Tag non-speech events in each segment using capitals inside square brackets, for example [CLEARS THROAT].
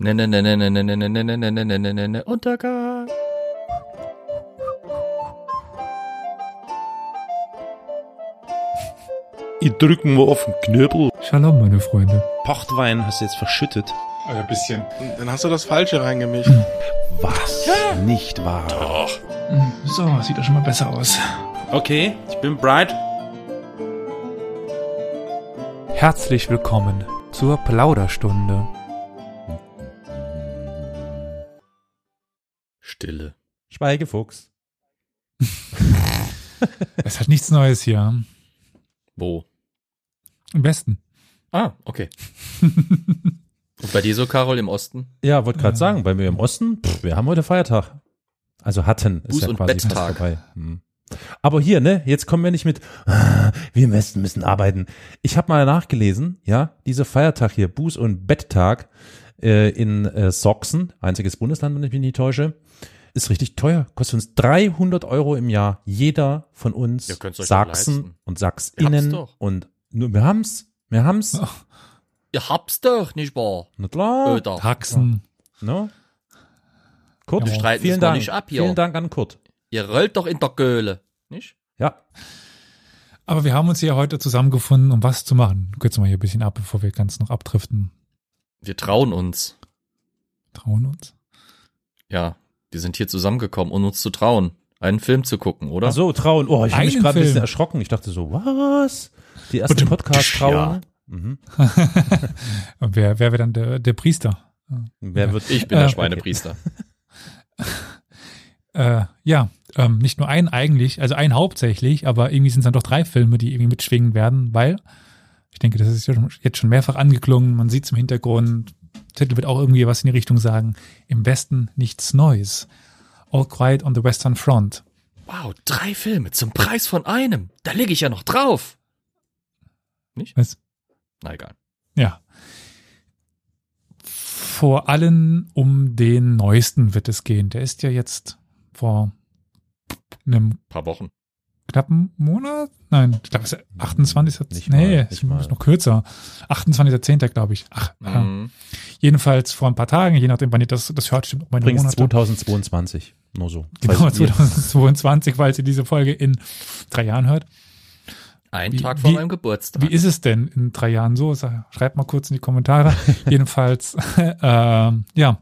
Ne, ne, ne, ne, ne, ne, ne, ne, ne, ne, ne, ne, ne, ne, ne, Untergang. Ich drücken wir auf den Knöbel. Shalom, meine Freunde. Pochtwein hast du jetzt verschüttet. Also ein bisschen. Dann hast du das Falsche reingemischt. Was? Nicht wahr? Doch. So, sieht doch schon mal besser aus. Okay, ich bin bright. Herzlich willkommen zur Plauderstunde. Schweigefuchs. [LAUGHS] Es hat nichts Neues hier. Wo? Im Westen. Ah, okay. [LAUGHS] Und bei dir so, Carol, im Osten? Ja, wollte gerade sagen, bei mir im Osten, pff, wir haben heute Feiertag. Also hatten, ist Buß- ja und quasi fast Betttag. vorbei. Hm. Aber hier, ne, jetzt kommen wir nicht mit, "Ah, wir im Westen müssen arbeiten. Ich habe mal nachgelesen, ja, dieser Feiertag hier, Buß- und Betttag äh, in äh, Sachsen, einziges Bundesland, wenn ich mich nicht täusche, ist richtig teuer. Kostet uns 300 Euro im Jahr. Jeder von uns, Ihr könnt's euch Sachsen und Sachsinnen und nur, wir haben's, wir haben's. Ihr habt's doch, nicht wahr? Na klar. Öder. Taxen. No? Kurt, Wir streiten vielen Dank. nicht ab hier. Vielen Dank an Kurt. Ihr rollt doch in der Göhle, nicht? Ja, Aber wir haben uns hier heute zusammengefunden, um was zu machen. Kürzen wir hier ein bisschen ab, bevor wir ganz noch abdriften. Wir trauen uns. Trauen uns. Ja, wir sind hier zusammengekommen, um uns zu trauen, einen Film zu gucken, oder? Ach so, trauen. Oh, ich habe mich gerade ein bisschen erschrocken. Ich dachte so, was? Die erste Bitte. Podcast trauen. Ja. Mhm. [LAUGHS] Und wer, wer wäre dann der, der Priester? Wer wird ich bin der Äh, Schweinepriester. [LAUGHS] Äh, ja, ähm, nicht nur ein eigentlich, also ein hauptsächlich, aber irgendwie sind es dann doch drei Filme, die irgendwie mitschwingen werden, weil ich denke, das ist jetzt schon mehrfach angeklungen, man sieht es im Hintergrund, Titel wird auch irgendwie was in die Richtung sagen, im Westen nichts Neues. All Quiet on the Western Front. Wow, drei Filme zum Preis von einem. Da lege ich ja noch drauf. Nicht? Was? Na egal. Ja. Vor allem um den neuesten wird es gehen. Der ist ja jetzt vor einem Paar Wochen. Knappen Monat? Nein, ich glaube, es ist 28. Nicht mal, nee, nicht es mal. ist noch kürzer. 28.10. glaube ich. Ach, ja. Mhm. jedenfalls vor ein paar Tagen, je nachdem, wann ihr das, das hört, stimmt auch meine übrigens Monate. 2022. Nur so. [LAUGHS] Genau, Falls ihr- 2022, falls ihr diese Folge in drei Jahren hört. Ein Wie- Tag vor wie- meinem Geburtstag. Wie ist es denn in drei Jahren so? Schreibt mal kurz in die Kommentare. [LAUGHS] Jedenfalls, [LAUGHS] ähm, ja,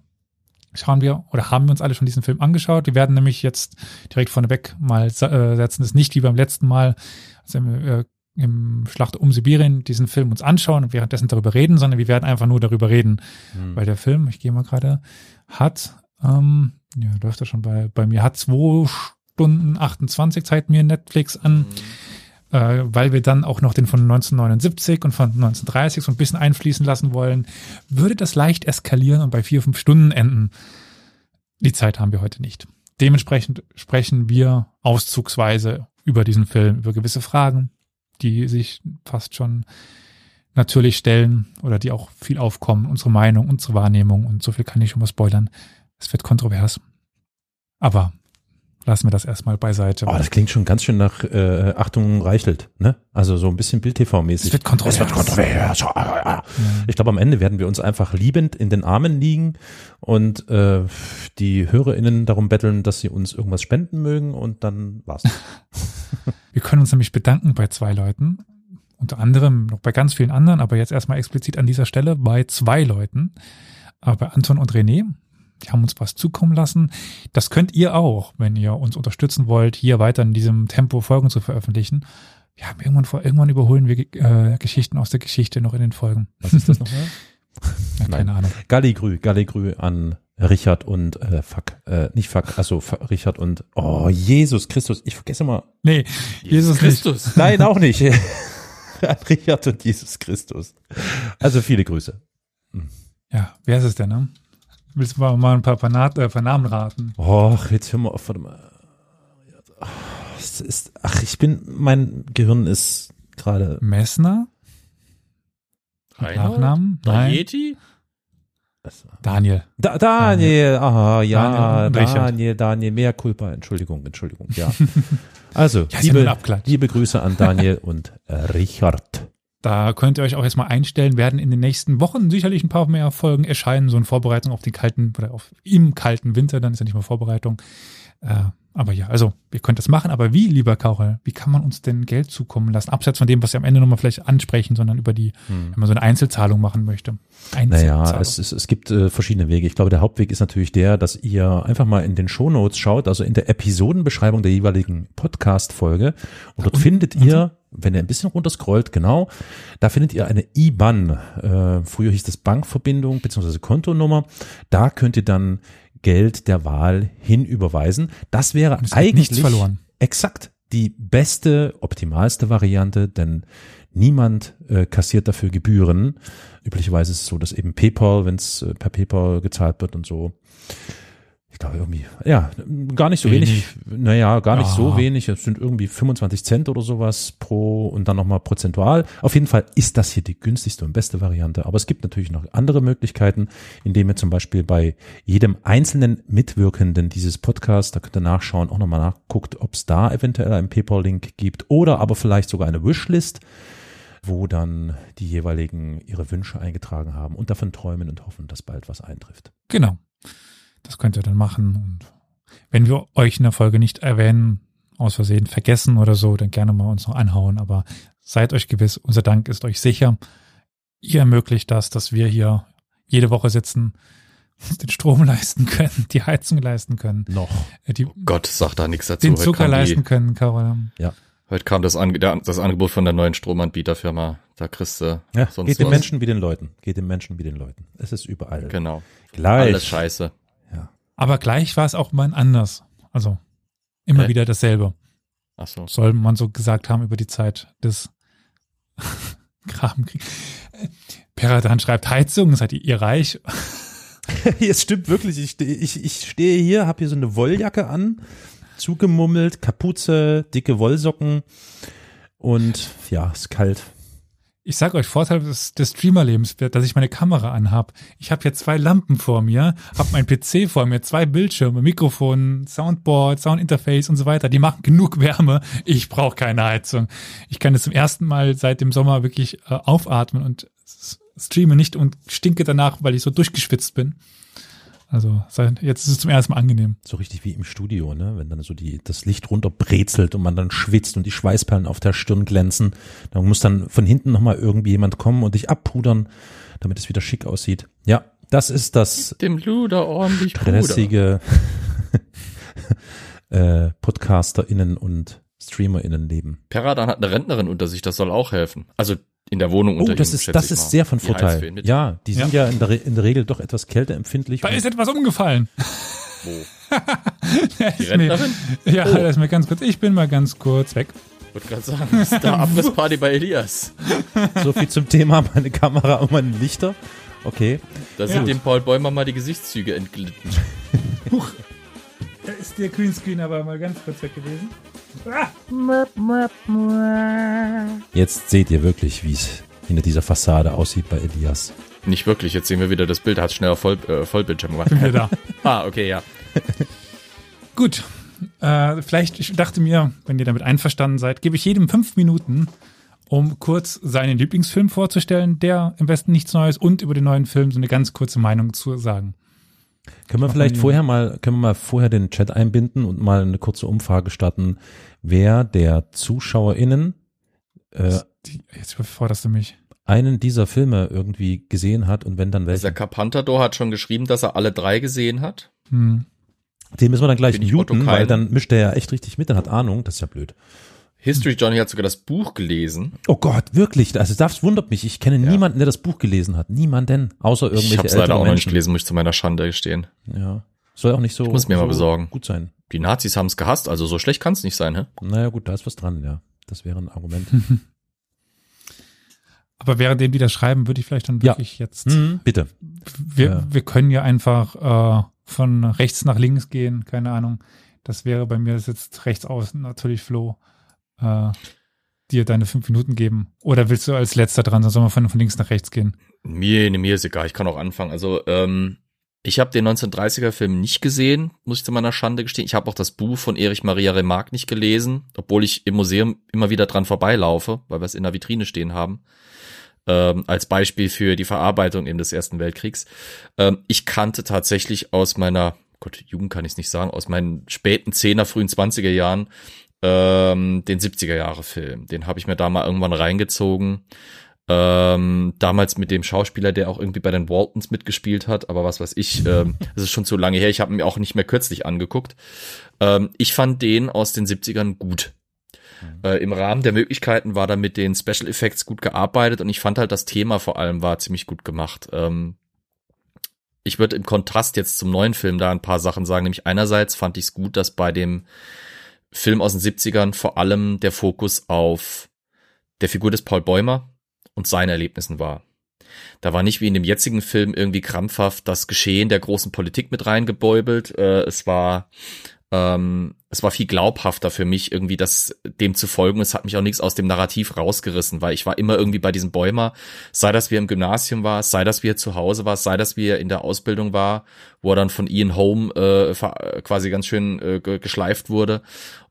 schauen wir oder haben wir uns alle schon diesen Film angeschaut. Wir werden nämlich jetzt direkt vorneweg mal äh, setzen, es nicht wie beim letzten Mal, also im, äh, im Schlacht um Sibirien diesen Film uns anschauen und währenddessen darüber reden, sondern wir werden einfach nur darüber reden, Hm. weil der Film, ich gehe mal gerade, hat, ähm, ja, läuft er schon bei, bei mir, hat zwei Stunden 28 Zeit mir Netflix an äh, weil wir dann auch noch den von 1979 und von 1930 so ein bisschen einfließen lassen wollen, würde das leicht eskalieren und bei vier, fünf Stunden enden. Die Zeit haben wir heute nicht. Dementsprechend sprechen wir auszugsweise über diesen Film, über gewisse Fragen, die sich fast schon natürlich stellen oder die auch viel aufkommen, unsere Meinung, unsere Wahrnehmung und so viel kann ich schon mal spoilern. Es wird kontrovers. Aber lassen wir das erstmal beiseite. Oh, das klingt schon ganz schön nach äh, Achtung Reichelt, ne? Also so ein bisschen Bild-TV-mäßig. Es wird kontrovers. Es wird kontrovers. Ich glaube, am Ende werden wir uns einfach liebend in den Armen liegen und äh, die HörerInnen darum betteln, dass sie uns irgendwas spenden mögen und dann war's. [LAUGHS] Wir können uns nämlich bedanken bei zwei Leuten, unter anderem noch bei ganz vielen anderen, aber jetzt erstmal explizit an dieser Stelle bei zwei Leuten, aber bei Anton und René. Die haben uns was zukommen lassen. Das könnt ihr auch, wenn ihr uns unterstützen wollt, hier weiter in diesem Tempo Folgen zu veröffentlichen. Wir haben irgendwann vor, irgendwann überholen wir äh, Geschichten aus der Geschichte noch in den Folgen. Was ist das nochmal? [LAUGHS] Ja, keine Ahnung. Galligrü, Galligrü an Richard und äh, fuck, äh, nicht fuck, also fuck, Richard und oh Jesus Christus, ich vergesse mal. Nee, Jesus nicht. Christus. Nein, auch nicht. [LAUGHS] an Richard und Jesus Christus. Also viele Grüße. Ja, wer ist es denn, ne? Willst du mal mal ein paar, paar, Na- äh, paar Namen raten? Och, jetzt hör mal auf, warte mal. Ach, Es ist, ach, ich bin, mein Gehirn ist gerade. Messner? Nachnamen? Nein. Daniel. Da, Daniel, aha, ja, Daniel. Daniel, Daniel, mehr Culpa, Entschuldigung, Entschuldigung, ja. [LAUGHS] Also, Ja, liebe, liebe Grüße an Daniel und äh, Richard. Da könnt ihr euch auch erstmal einstellen, werden in den nächsten Wochen sicherlich ein paar mehr Folgen erscheinen, so in Vorbereitung auf den kalten oder auf im kalten Winter, dann ist ja nicht mal Vorbereitung. Äh, aber ja, also ihr könnt das machen, aber wie, lieber Karol, wie kann man uns denn Geld zukommen lassen? Abseits von dem, was wir am Ende nochmal vielleicht ansprechen, sondern über die, wenn man so eine Einzelzahlung machen möchte. Naja, Einzelzahlung. es, es, es gibt äh, verschiedene Wege. Ich glaube, der Hauptweg ist natürlich der, dass ihr einfach mal in den Shownotes schaut, also in der Episodenbeschreibung der jeweiligen Podcast-Folge. Und dort findet ihr, wenn ihr ein bisschen runterscrollt, genau, da findet ihr eine IBAN. Äh, früher hieß das Bankverbindung beziehungsweise Kontonummer. Da könnt ihr dann Geld der Wahl hinüberweisen. Das wäre eigentlich exakt die beste, optimalste Variante, denn niemand äh, kassiert dafür Gebühren. Üblicherweise ist es so, dass eben PayPal, wenn es äh, per PayPal gezahlt wird und so, ich glaube irgendwie, ja, gar nicht so wenig, naja, gar nicht so Ah. wenig, es sind irgendwie 25 Cent oder sowas pro und dann nochmal prozentual. Auf jeden Fall ist das hier die günstigste und beste Variante, aber es gibt natürlich noch andere Möglichkeiten, indem ihr zum Beispiel bei jedem einzelnen Mitwirkenden dieses Podcasts, da könnt ihr nachschauen, auch nochmal nachguckt, ob es da eventuell einen PayPal-Link gibt oder aber vielleicht sogar eine Wishlist, wo dann die jeweiligen ihre Wünsche eingetragen haben und davon träumen und hoffen, dass bald was eintrifft. Genau. Das könnt ihr dann machen. Und wenn wir euch in der Folge nicht erwähnen, aus Versehen vergessen oder so, dann gerne mal uns noch anhauen. Aber seid euch gewiss, unser Dank ist euch sicher. Ihr ermöglicht das, dass wir hier jede Woche sitzen, uns den Strom [LAUGHS] leisten können, die Heizung leisten können, Noch. äh, die, Gott, sagt da nichts dazu. den Heute Zucker die- leisten können, Carol. Heute kam das, Ange der, das Angebot von der neuen Stromanbieterfirma. Da kriegst du Ja, sonst geht dem was. Menschen wie den Leuten. Geht dem Menschen wie den Leuten. Es ist überall. Genau. Gleich. Alles scheiße. Aber gleich war es auch mal anders. Also immer Okay. wieder dasselbe. Ach so. soll man so gesagt haben über die Zeit des [LAUGHS] Grabenkriegs. Peradan schreibt Heizung, seid ihr reich? [LAUGHS] Es stimmt wirklich. Ich, ich, ich stehe hier, habe hier so eine Wolljacke an, zugemummelt, Kapuze, dicke Wollsocken und ja, ist kalt. Ich sag euch, Vorteil des, des Streamerlebens dass ich meine Kamera anhab. Ich habe hier zwei Lampen vor mir, habe mein PC vor mir, zwei Bildschirme, Mikrofon, Soundboard, Soundinterface und so weiter. Die machen genug Wärme. Ich brauche keine Heizung. Ich kann jetzt zum ersten Mal seit dem Sommer wirklich äh, aufatmen und streame nicht und stinke danach, weil ich so durchgeschwitzt bin. Also seit, jetzt ist es zum ersten Mal angenehm. So richtig wie im Studio, ne? Wenn dann so die, das Licht runterbrezelt und man dann schwitzt und die Schweißperlen auf der Stirn glänzen. Dann muss dann von hinten nochmal irgendwie jemand kommen und dich abpudern, damit es wieder schick aussieht. Ja, das ist das Dem Luder ordentlich stressige [LAUGHS] äh, PodcasterInnen und StreamerInnen leben. Peradan hat eine Rentnerin unter sich, das soll auch helfen. Also in der Wohnung Oh, unter das ihm, ist, das ist mal. sehr von Die Vorteil. mit. Ja, die sind ja, in, der, Re- in der Regel doch etwas kälteempfindlich. Da ist etwas umgefallen. Wo? [LAUGHS] Ja, Die mir, Rentnerin? ja, Oh. das ist mir ganz kurz. Ich bin mal ganz kurz weg. Ich wollte gerade sagen, das ist da [LAUGHS] Abrissparty bei Elias. So viel zum Thema meine Kamera und meine Lichter. Okay. Da Ja. sind dem Paul Bäumer mal die Gesichtszüge entglitten. [LAUGHS] Da ist der Greenscreen aber mal ganz kurz weg gewesen. Jetzt seht ihr wirklich, wie es hinter dieser Fassade aussieht bei Elias. Nicht wirklich, jetzt sehen wir wieder das Bild, hat schneller Voll, äh, Vollbildschirm gemacht. Bin wieder da. ah, okay, ja. [LAUGHS] Gut. Äh, vielleicht, ich dachte mir, wenn ihr damit einverstanden seid, gebe ich jedem fünf Minuten, um kurz seinen Lieblingsfilm vorzustellen, der im Westen nichts Neues und über den neuen Film so eine ganz kurze Meinung zu sagen. Können wir vielleicht mal- vorher mal, können wir mal vorher den Chat einbinden und mal eine kurze Umfrage starten, wer der ZuschauerInnen äh, Die, jetzt überforderst du mich. einen dieser Filme irgendwie gesehen hat und wenn dann Also der welche. Carpantador hat schon geschrieben, dass er alle drei gesehen hat. Hm. Den müssen wir dann gleich muten, weil dann mischt er ja echt richtig mit, dann hat Ahnung, das ist ja blöd. History Johnny hat sogar das Buch gelesen. Oh Gott, wirklich, also das wundert mich. Ich kenne Ja. niemanden, der das Buch gelesen hat. Niemanden, außer irgendwelche Ich habe es leider auch noch nicht Menschen. gelesen, muss ich zu meiner Schande gestehen. Ja. Soll auch nicht so, Ich muss mir mal so besorgen. gut sein. Die Nazis haben es gehasst, also so schlecht kann es nicht sein, hä? Naja, gut, da ist was dran, ja. Das wäre ein Argument. [LAUGHS] Aber währenddem die das schreiben, würde ich vielleicht dann Ja. wirklich jetzt. Hm, bitte. Wir, Ja. wir können ja einfach äh, von rechts nach links gehen, keine Ahnung. Das wäre bei mir sitzt rechts außen natürlich Flo. Äh, dir deine fünf Minuten geben. Oder willst du als letzter dran, sonst soll man von, von links nach rechts gehen? Mir, ne, mir ist egal, ich kann auch anfangen. Also, ähm, Ich habe den 1930er Film nicht gesehen, muss ich zu meiner Schande gestehen. Ich habe auch das Buch von Erich Maria Remarque nicht gelesen, obwohl ich im Museum immer wieder dran vorbeilaufe, weil wir es in der Vitrine stehen haben. Ähm, als Beispiel für die Verarbeitung eben des Ersten Weltkriegs. Ähm, ich kannte tatsächlich aus meiner, Gott, Jugend kann ich nicht sagen, aus meinen späten Zehner, frühen 20er Jahren ähm, den 70er Jahre Film. Den habe ich mir da mal irgendwann reingezogen. Ähm, damals mit dem Schauspieler, der auch irgendwie bei den Waltons mitgespielt hat, aber was weiß ich, ähm, [LAUGHS] das ist schon zu lange her. Ich habe mir auch nicht mehr kürzlich angeguckt. Ähm, ich fand den aus den 70ern gut. Mhm. Äh, Im Rahmen der Möglichkeiten war da mit den Special Effects gut gearbeitet und ich fand halt das Thema vor allem war ziemlich gut gemacht. Ähm, ich würde im Kontrast jetzt zum neuen Film da ein paar Sachen sagen. Nämlich einerseits fand ich es gut, dass bei dem Film aus den 70ern vor allem der Fokus auf der Figur des Paul Bäumer und seinen Erlebnissen war. Da war nicht wie in dem jetzigen Film irgendwie krampfhaft das Geschehen der großen Politik mit reingebeubelt. Äh, es war ähm, es war viel glaubhafter für mich, irgendwie das dem zu folgen. Es hat mich auch nichts aus dem Narrativ rausgerissen, weil ich war immer irgendwie bei diesem Bäumer, sei das wie er im Gymnasium war, sei das wie er zu Hause war, sei das wie er in der Ausbildung war, wo er dann von Ian Home äh, quasi ganz schön äh, geschleift wurde,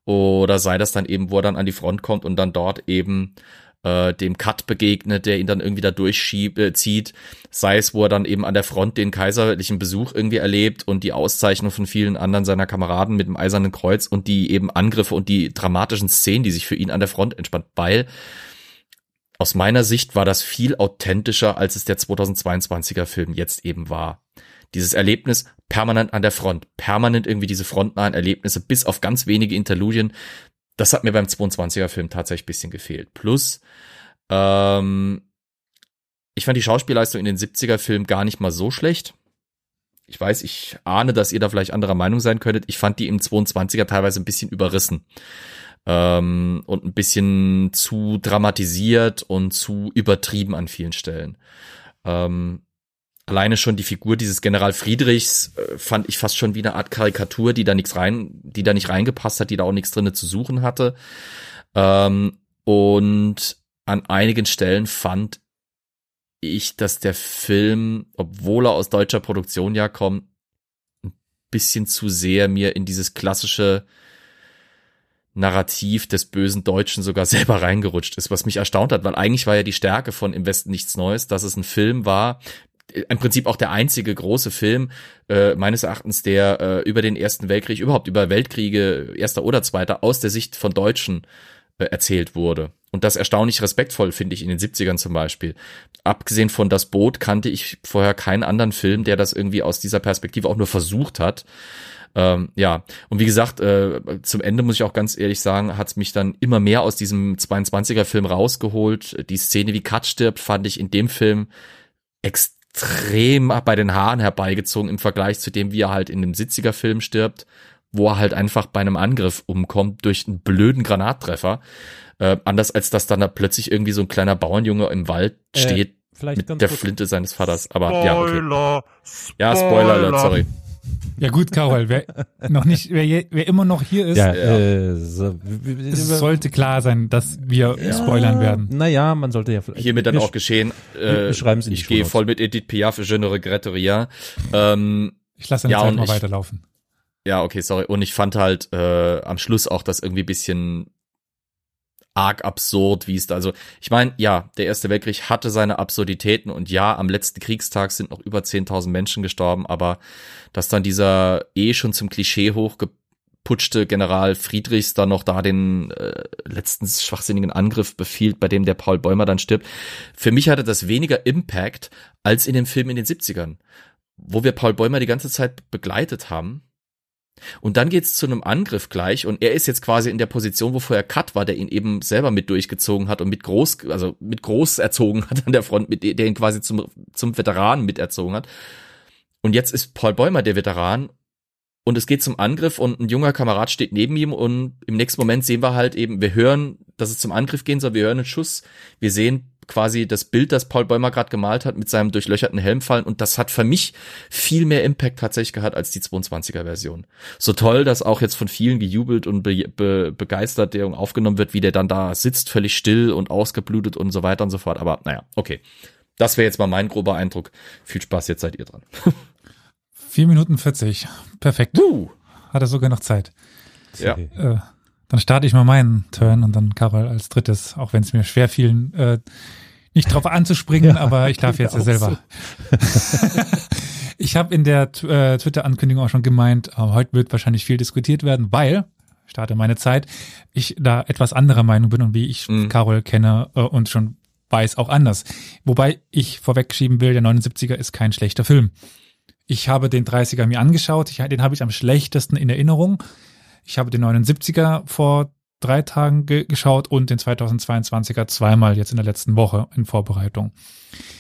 oder sei das dann eben, wo er dann an die Front kommt und dann dort eben äh, dem Cut begegnet, der ihn dann irgendwie da durchschiebt, äh, zieht, sei es, wo er dann eben an der Front den kaiserlichen Besuch irgendwie erlebt und die Auszeichnung von vielen anderen seiner Kameraden mit dem Eisernen Kreuz und die eben Angriffe und die dramatischen Szenen, die sich für ihn an der Front entspannt, weil aus meiner Sicht war das viel authentischer, als es der 2022er Film jetzt eben war. Dieses Erlebnis permanent an der Front, permanent irgendwie diese frontnahen Erlebnisse, bis auf ganz wenige Interludien, das hat mir beim 22er Film tatsächlich bisschen gefehlt. Plus, ähm, ich fand die Schauspielleistung in den 70er Filmen gar nicht mal so schlecht. Ich weiß, ich ahne, dass ihr da vielleicht anderer Meinung sein könntet. Ich fand die im 22er teilweise ein bisschen überrissen. Ähm, und ein bisschen zu dramatisiert und zu übertrieben an vielen Stellen. Ähm, alleine schon die Figur dieses General Friedrichs äh, fand ich fast schon wie eine Art Karikatur, die da nichts rein, die da nicht reingepasst hat, die da auch nichts drinne zu suchen hatte. Ähm, und an einigen Stellen fand ich, dass der Film, obwohl er aus deutscher Produktion ja kommt, ein bisschen zu sehr mir in dieses klassische Narrativ des bösen Deutschen sogar [LAUGHS] selber reingerutscht ist, was mich erstaunt hat, weil eigentlich war ja die Stärke von Im Westen nichts Neues, dass es ein Film war, im Prinzip auch der einzige große Film äh, meines Erachtens, der äh, über den Ersten Weltkrieg, überhaupt über Weltkriege, erster oder zweiter, aus der Sicht von Deutschen äh, erzählt wurde. Und das erstaunlich respektvoll, finde ich, in den 70ern zum Beispiel. Abgesehen von Das Boot kannte ich vorher keinen anderen Film, der das irgendwie aus dieser Perspektive auch nur versucht hat. Ähm, ja, und wie gesagt, äh, zum Ende muss ich auch ganz ehrlich sagen, hat es mich dann immer mehr aus diesem 22er Film rausgeholt. Die Szene, wie Kat stirbt, fand ich in dem Film extrem extrem bei den Haaren herbeigezogen im Vergleich zu dem, wie er halt in dem Sitziger Film stirbt, wo er halt einfach bei einem Angriff umkommt durch einen blöden Granattreffer. Äh, anders als dass dann da plötzlich irgendwie so ein kleiner Bauernjunge im Wald äh, steht äh, mit der Flinte seines Vaters. Aber Spoiler, ja, okay. Spoiler. Ja, Spoiler, sorry. Ja gut, Carol, wer noch nicht, wer, wer immer noch hier ist, ja, äh, so, es sollte klar sein, dass wir ja, spoilern werden. Naja, man sollte ja vielleicht. Hiermit dann auch geschehen. Äh, schreiben Sie Ich gehe voll mit Edith Piaf, Je ne regrette rien. Ähm, ich lasse dann ja, Zeit mal ich, weiterlaufen. Ja, okay, sorry. Und ich fand halt äh, am Schluss auch das irgendwie bisschen arg absurd, wie es da, also ich meine, ja, der Erste Weltkrieg hatte seine Absurditäten und ja, am letzten Kriegstag sind noch über 10.000 Menschen gestorben, aber dass dann dieser eh schon zum Klischee hochgeputschte General Friedrichs dann noch da den äh, letzten schwachsinnigen Angriff befiehlt, bei dem der Paul Bäumer dann stirbt, für mich hatte das weniger Impact als in dem Film in den 70ern, wo wir Paul Bäumer die ganze Zeit begleitet haben und dann geht's zu einem Angriff gleich und er ist jetzt quasi in der Position, wo vorher Cut war, der ihn eben selber mit durchgezogen hat und mit groß, also mit groß erzogen hat an der Front, mit der ihn quasi zum, zum Veteranen miterzogen hat. Und jetzt ist Paul Bäumer der Veteran und es geht zum Angriff und ein junger Kamerad steht neben ihm und im nächsten Moment sehen wir halt eben, wir hören, dass es zum Angriff gehen soll, wir hören einen Schuss, wir sehen quasi das Bild, das Paul Bäumer gerade gemalt hat, mit seinem durchlöcherten Helm fallen und das hat für mich viel mehr Impact tatsächlich gehabt als die 22er Version. So toll, dass auch jetzt von vielen gejubelt und be be begeistert der aufgenommen wird, wie der dann da sitzt, völlig still und ausgeblutet und so weiter und so fort. Aber naja, okay. Das wäre jetzt mal mein grober Eindruck. Viel Spaß, jetzt seid ihr dran. Vier Minuten 40. Perfekt. Uh. Hat er sogar noch Zeit. Ja. Äh, dann starte ich mal meinen Turn und dann Karol als drittes, auch wenn es mir schwer fiel, äh, nicht drauf anzuspringen, [LAUGHS] Ja, aber ich darf jetzt ja auch selber. [LAUGHS] ich habe in der äh, Twitter-Ankündigung auch schon gemeint, äh, heute wird wahrscheinlich viel diskutiert werden, weil, ich starte meine Zeit, ich da etwas anderer Meinung bin und wie ich Mhm. Carol kenne äh, und schon weiß auch anders. Wobei ich vorwegschieben will, der 79er ist kein schlechter Film. Ich habe den 30er mir angeschaut, ich, den habe ich am schlechtesten in Erinnerung. Ich habe den 79er vor drei Tagen ge geschaut und den 2022er zweimal jetzt in der letzten Woche in Vorbereitung.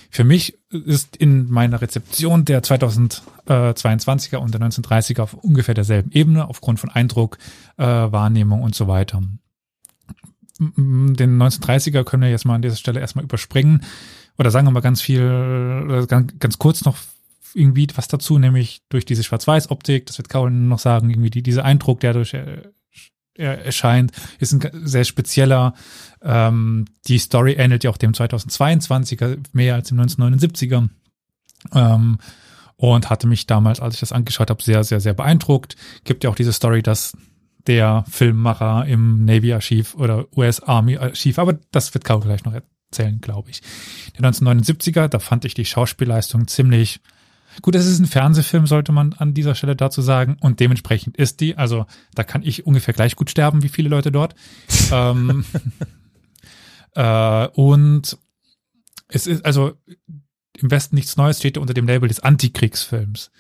Für mich ist in meiner Rezeption der 2022er und der 1930er auf ungefähr derselben Ebene aufgrund von Eindruck, äh, Wahrnehmung und so weiter. Den 1930er können wir jetzt mal an dieser Stelle erstmal überspringen oder sagen wir mal ganz viel, ganz, ganz kurz noch irgendwie was dazu, nämlich durch diese Schwarz-Weiß-Optik, das wird Carol noch sagen, irgendwie die, dieser Eindruck, der durch er erscheint, ist ein sehr spezieller. Ähm, die Story ähnelt ja auch dem 2022er mehr als dem 1979er. Ähm, und hatte mich damals, als ich das angeschaut habe, sehr, sehr, sehr beeindruckt. Gibt ja auch diese Story, dass der Filmmacher im Navy-Archiv oder US-Army-Archiv, aber das wird Carol gleich noch erzählen, glaube ich. Der 1979er, da fand ich die Schauspielleistung ziemlich Gut, es ist ein Fernsehfilm, sollte man an dieser Stelle dazu sagen. Und dementsprechend ist die, also da kann ich ungefähr gleich gut sterben wie viele Leute dort. [LAUGHS] ähm, äh, und es ist also im Westen nichts Neues steht unter dem Label des Antikriegsfilms.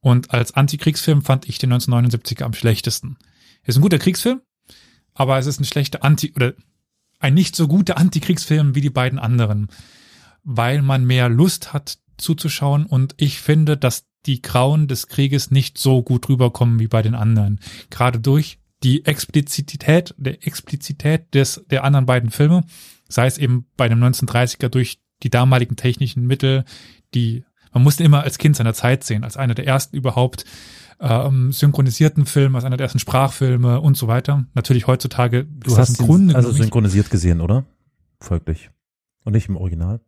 Und als Antikriegsfilm fand ich den 1979er am schlechtesten. Ist ein guter Kriegsfilm, aber es ist ein schlechter Anti- oder ein nicht so guter Antikriegsfilm wie die beiden anderen, weil man mehr Lust hat zuzuschauen und ich finde, dass die Grauen des Krieges nicht so gut rüberkommen wie bei den anderen. Gerade durch die Explizität, der Explizität des, der anderen beiden Filme, sei es eben bei dem 1930er durch die damaligen technischen Mittel, die man musste immer als Kind seiner Zeit sehen, als einer der ersten überhaupt ähm, synchronisierten Filme, als einer der ersten Sprachfilme und so weiter. Natürlich heutzutage Du hast im Grunde also synchronisiert gesehen, oder? Folglich. Und nicht im Original?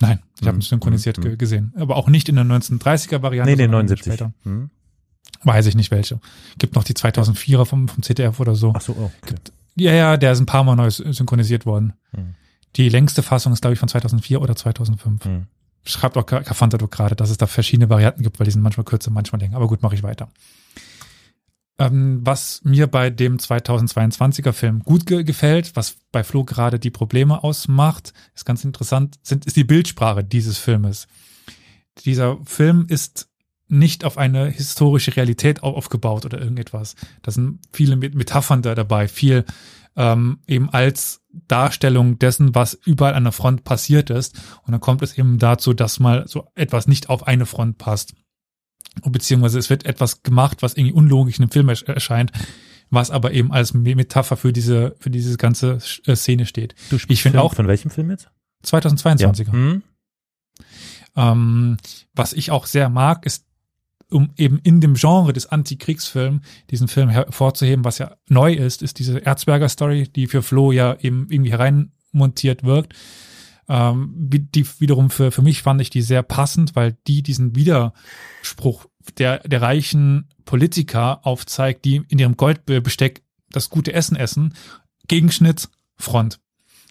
Nein, ich habe Hm, ihn synchronisiert hm, ge gesehen. Aber auch nicht in der 1930er Variante. Nee, nee, sondern 79. Später. Hm? Weiß ich nicht welche. Gibt noch die 2004er vom, vom ZDF oder so. Ach so, oh, okay. Ja, ja, der ist ein paar Mal neu synchronisiert worden. Hm. Die längste Fassung ist, glaube ich, von 2004 oder 2005. Hm. Schreibt auch Kafanta gerade, dass es da verschiedene Varianten gibt, weil die sind manchmal kürzer, manchmal länger. Aber gut, mache ich weiter. Ähm, was mir bei dem 2022er Film gut ge gefällt, was bei Flo gerade die Probleme ausmacht, ist ganz interessant, sind, ist die Bildsprache dieses Filmes. Dieser Film ist nicht auf eine historische Realität au- aufgebaut oder irgendetwas. Da sind viele Met- Metaphern da dabei, viel ähm, eben als Darstellung dessen, was überall an der Front passiert ist. Und dann kommt es eben dazu, dass mal so etwas nicht auf eine Front passt. Beziehungsweise es wird etwas gemacht, was irgendwie unlogisch in dem Film ersch- erscheint, was aber eben als Me- Metapher für diese, für diese ganze äh, Szene steht. Du Ich finde auch Von welchem Film jetzt? 2022er. Hm? Ähm, was ich auch sehr mag, ist, um eben in dem Genre des Antikriegsfilms diesen Film hervorzuheben, was ja neu ist, ist diese Erzberger-Story, die für Flo ja eben irgendwie hereinmontiert wirkt. Ähm, die wiederum für, für mich fand ich die sehr passend, weil die diesen Widerspruch der, der reichen Politiker aufzeigt, die in ihrem Goldbesteck das gute Essen essen, Gegenschnitt, Front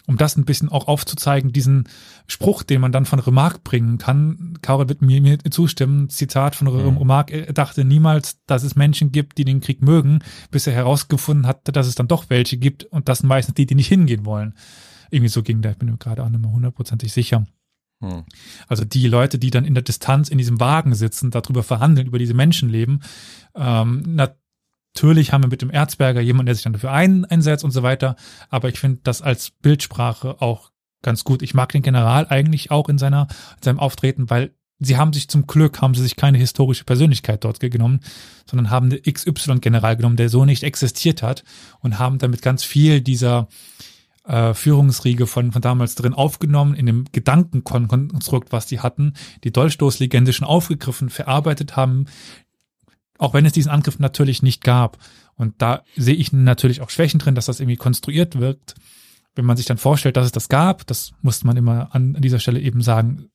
um das ein bisschen auch aufzuzeigen, diesen Spruch, den man dann von Remarque bringen kann. Karol wird mir, mir zustimmen. Zitat von Mhm. Remarque. Er dachte niemals, dass es Menschen gibt, die den Krieg mögen, bis er herausgefunden hatte, dass es dann doch welche gibt und das sind meistens die, die nicht hingehen wollen. Irgendwie so ging der. Ich bin mir gerade auch nicht mehr hundertprozentig sicher. Hm. Also die Leute, die dann in der Distanz in diesem Wagen sitzen, darüber verhandeln, über diese Menschenleben. Ähm, natürlich haben wir mit dem Erzberger jemanden, der sich dann dafür ein, einsetzt und so weiter. Aber ich finde das als Bildsprache auch ganz gut. Ich mag den General eigentlich auch in seiner, in seinem Auftreten, weil sie haben sich zum Glück, haben sie sich keine historische Persönlichkeit dort genommen, sondern haben den XY-General genommen, der so nicht existiert hat und haben damit ganz viel dieser äh, Führungsriege von, von damals drin aufgenommen, in dem Gedankenkonstrukt, was die hatten, die Dolchstoßlegende schon aufgegriffen, verarbeitet haben, auch wenn es diesen Angriff natürlich nicht gab. Und da sehe ich natürlich auch Schwächen drin, dass das irgendwie konstruiert wirkt. Wenn man sich dann vorstellt, dass es das gab, das musste man immer an, an dieser Stelle eben sagen,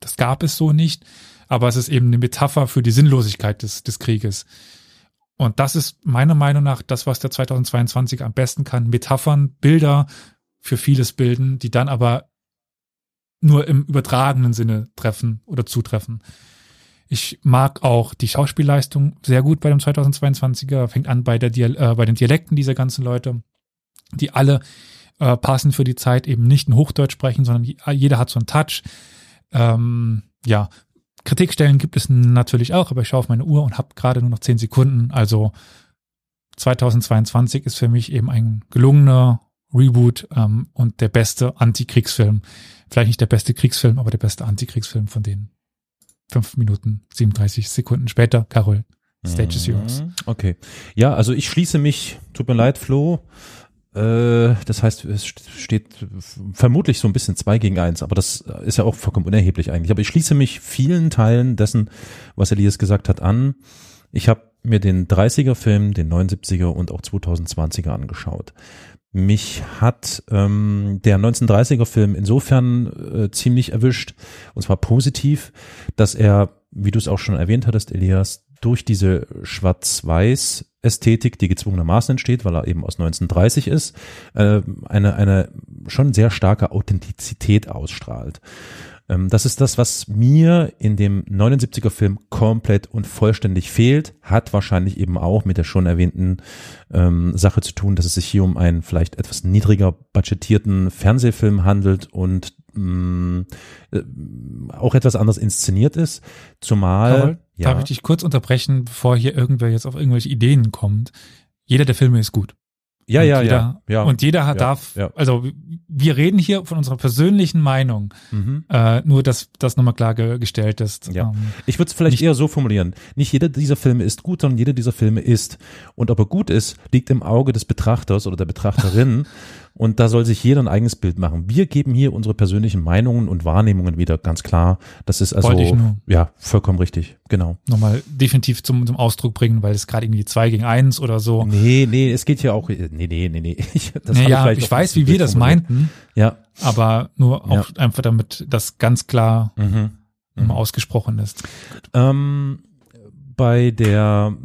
das gab es so nicht. aber es ist eben eine Metapher für die Sinnlosigkeit des, des Krieges. Und das ist meiner Meinung nach das, was der 2022 am besten kann. Metaphern, Bilder für vieles bilden, die dann aber nur im übertragenen Sinne treffen oder zutreffen. Ich mag auch die Schauspielleistung sehr gut bei dem 2022er. Fängt an bei, der Dial äh, bei den Dialekten dieser ganzen Leute, die alle äh, passen für die Zeit eben nicht in Hochdeutsch sprechen, sondern jeder hat so einen Touch. Ähm, ja, Kritikstellen gibt es natürlich auch, aber ich schaue auf meine Uhr und habe gerade nur noch zehn Sekunden. Also 2022 ist für mich eben ein gelungener Reboot ähm, und der beste Antikriegsfilm. Vielleicht nicht der beste Kriegsfilm, aber der beste Antikriegsfilm von denen. Fünf Minuten, 37 Sekunden später, Carol, Stage is yours. Mhm. Okay. Ja, also ich schließe mich, tut mir leid, Flo. Äh, das heißt, es steht vermutlich so ein bisschen zwei gegen eins, aber das ist ja auch vollkommen unerheblich eigentlich. Aber ich schließe mich vielen Teilen dessen, was Elias gesagt hat, an. Ich habe mir den 30er-Film, den 79er und auch 2020er angeschaut. Mich hat ähm, der 1930er-Film insofern äh, ziemlich erwischt, und zwar positiv, dass er, wie du es auch schon erwähnt hattest, Elias, durch diese Schwarz-Weiß-Ästhetik, die gezwungenermaßen entsteht, weil er eben aus 1930 ist, äh, eine, eine schon sehr starke Authentizität ausstrahlt. Ähm, das ist das, was mir in dem 79er Film komplett und vollständig fehlt, hat wahrscheinlich eben auch mit der schon erwähnten ähm, Sache zu tun, dass es sich hier um einen vielleicht etwas niedriger budgetierten Fernsehfilm handelt und mh, mm, äh, auch etwas anders inszeniert ist, zumal Carol, ja. Darf ich dich kurz unterbrechen, bevor hier irgendwer jetzt auf irgendwelche Ideen kommt? Jeder der Filme ist gut. Ja, ja, jeder, ja, ja. Und jeder hat, ja, darf, ja. also wir reden hier von unserer persönlichen Meinung, mhm. äh, nur dass das nochmal klargestellt ist. Ja. Ähm, ich würde es vielleicht eher so formulieren. Nicht jeder dieser Filme ist gut, sondern jeder dieser Filme ist. Und ob er gut ist, liegt im Auge des Betrachters oder der Betrachterin. [LAUGHS] Und da soll sich jeder ein eigenes Bild machen. Wir geben hier unsere persönlichen Meinungen und Wahrnehmungen wieder, ganz klar. Das ist also, ja, vollkommen richtig, genau. Nochmal definitiv zum, zum Ausdruck bringen, weil es gerade irgendwie zwei gegen eins oder so. Nee, nee, es geht ja auch, nee, nee, nee, nee. [LAUGHS] Ich, das nee, ja, ich, ich weiß, wie wir das meinten. Ja. Aber nur auch ja. einfach damit das ganz klar mhm. Mhm. ausgesprochen ist. Ähm, bei der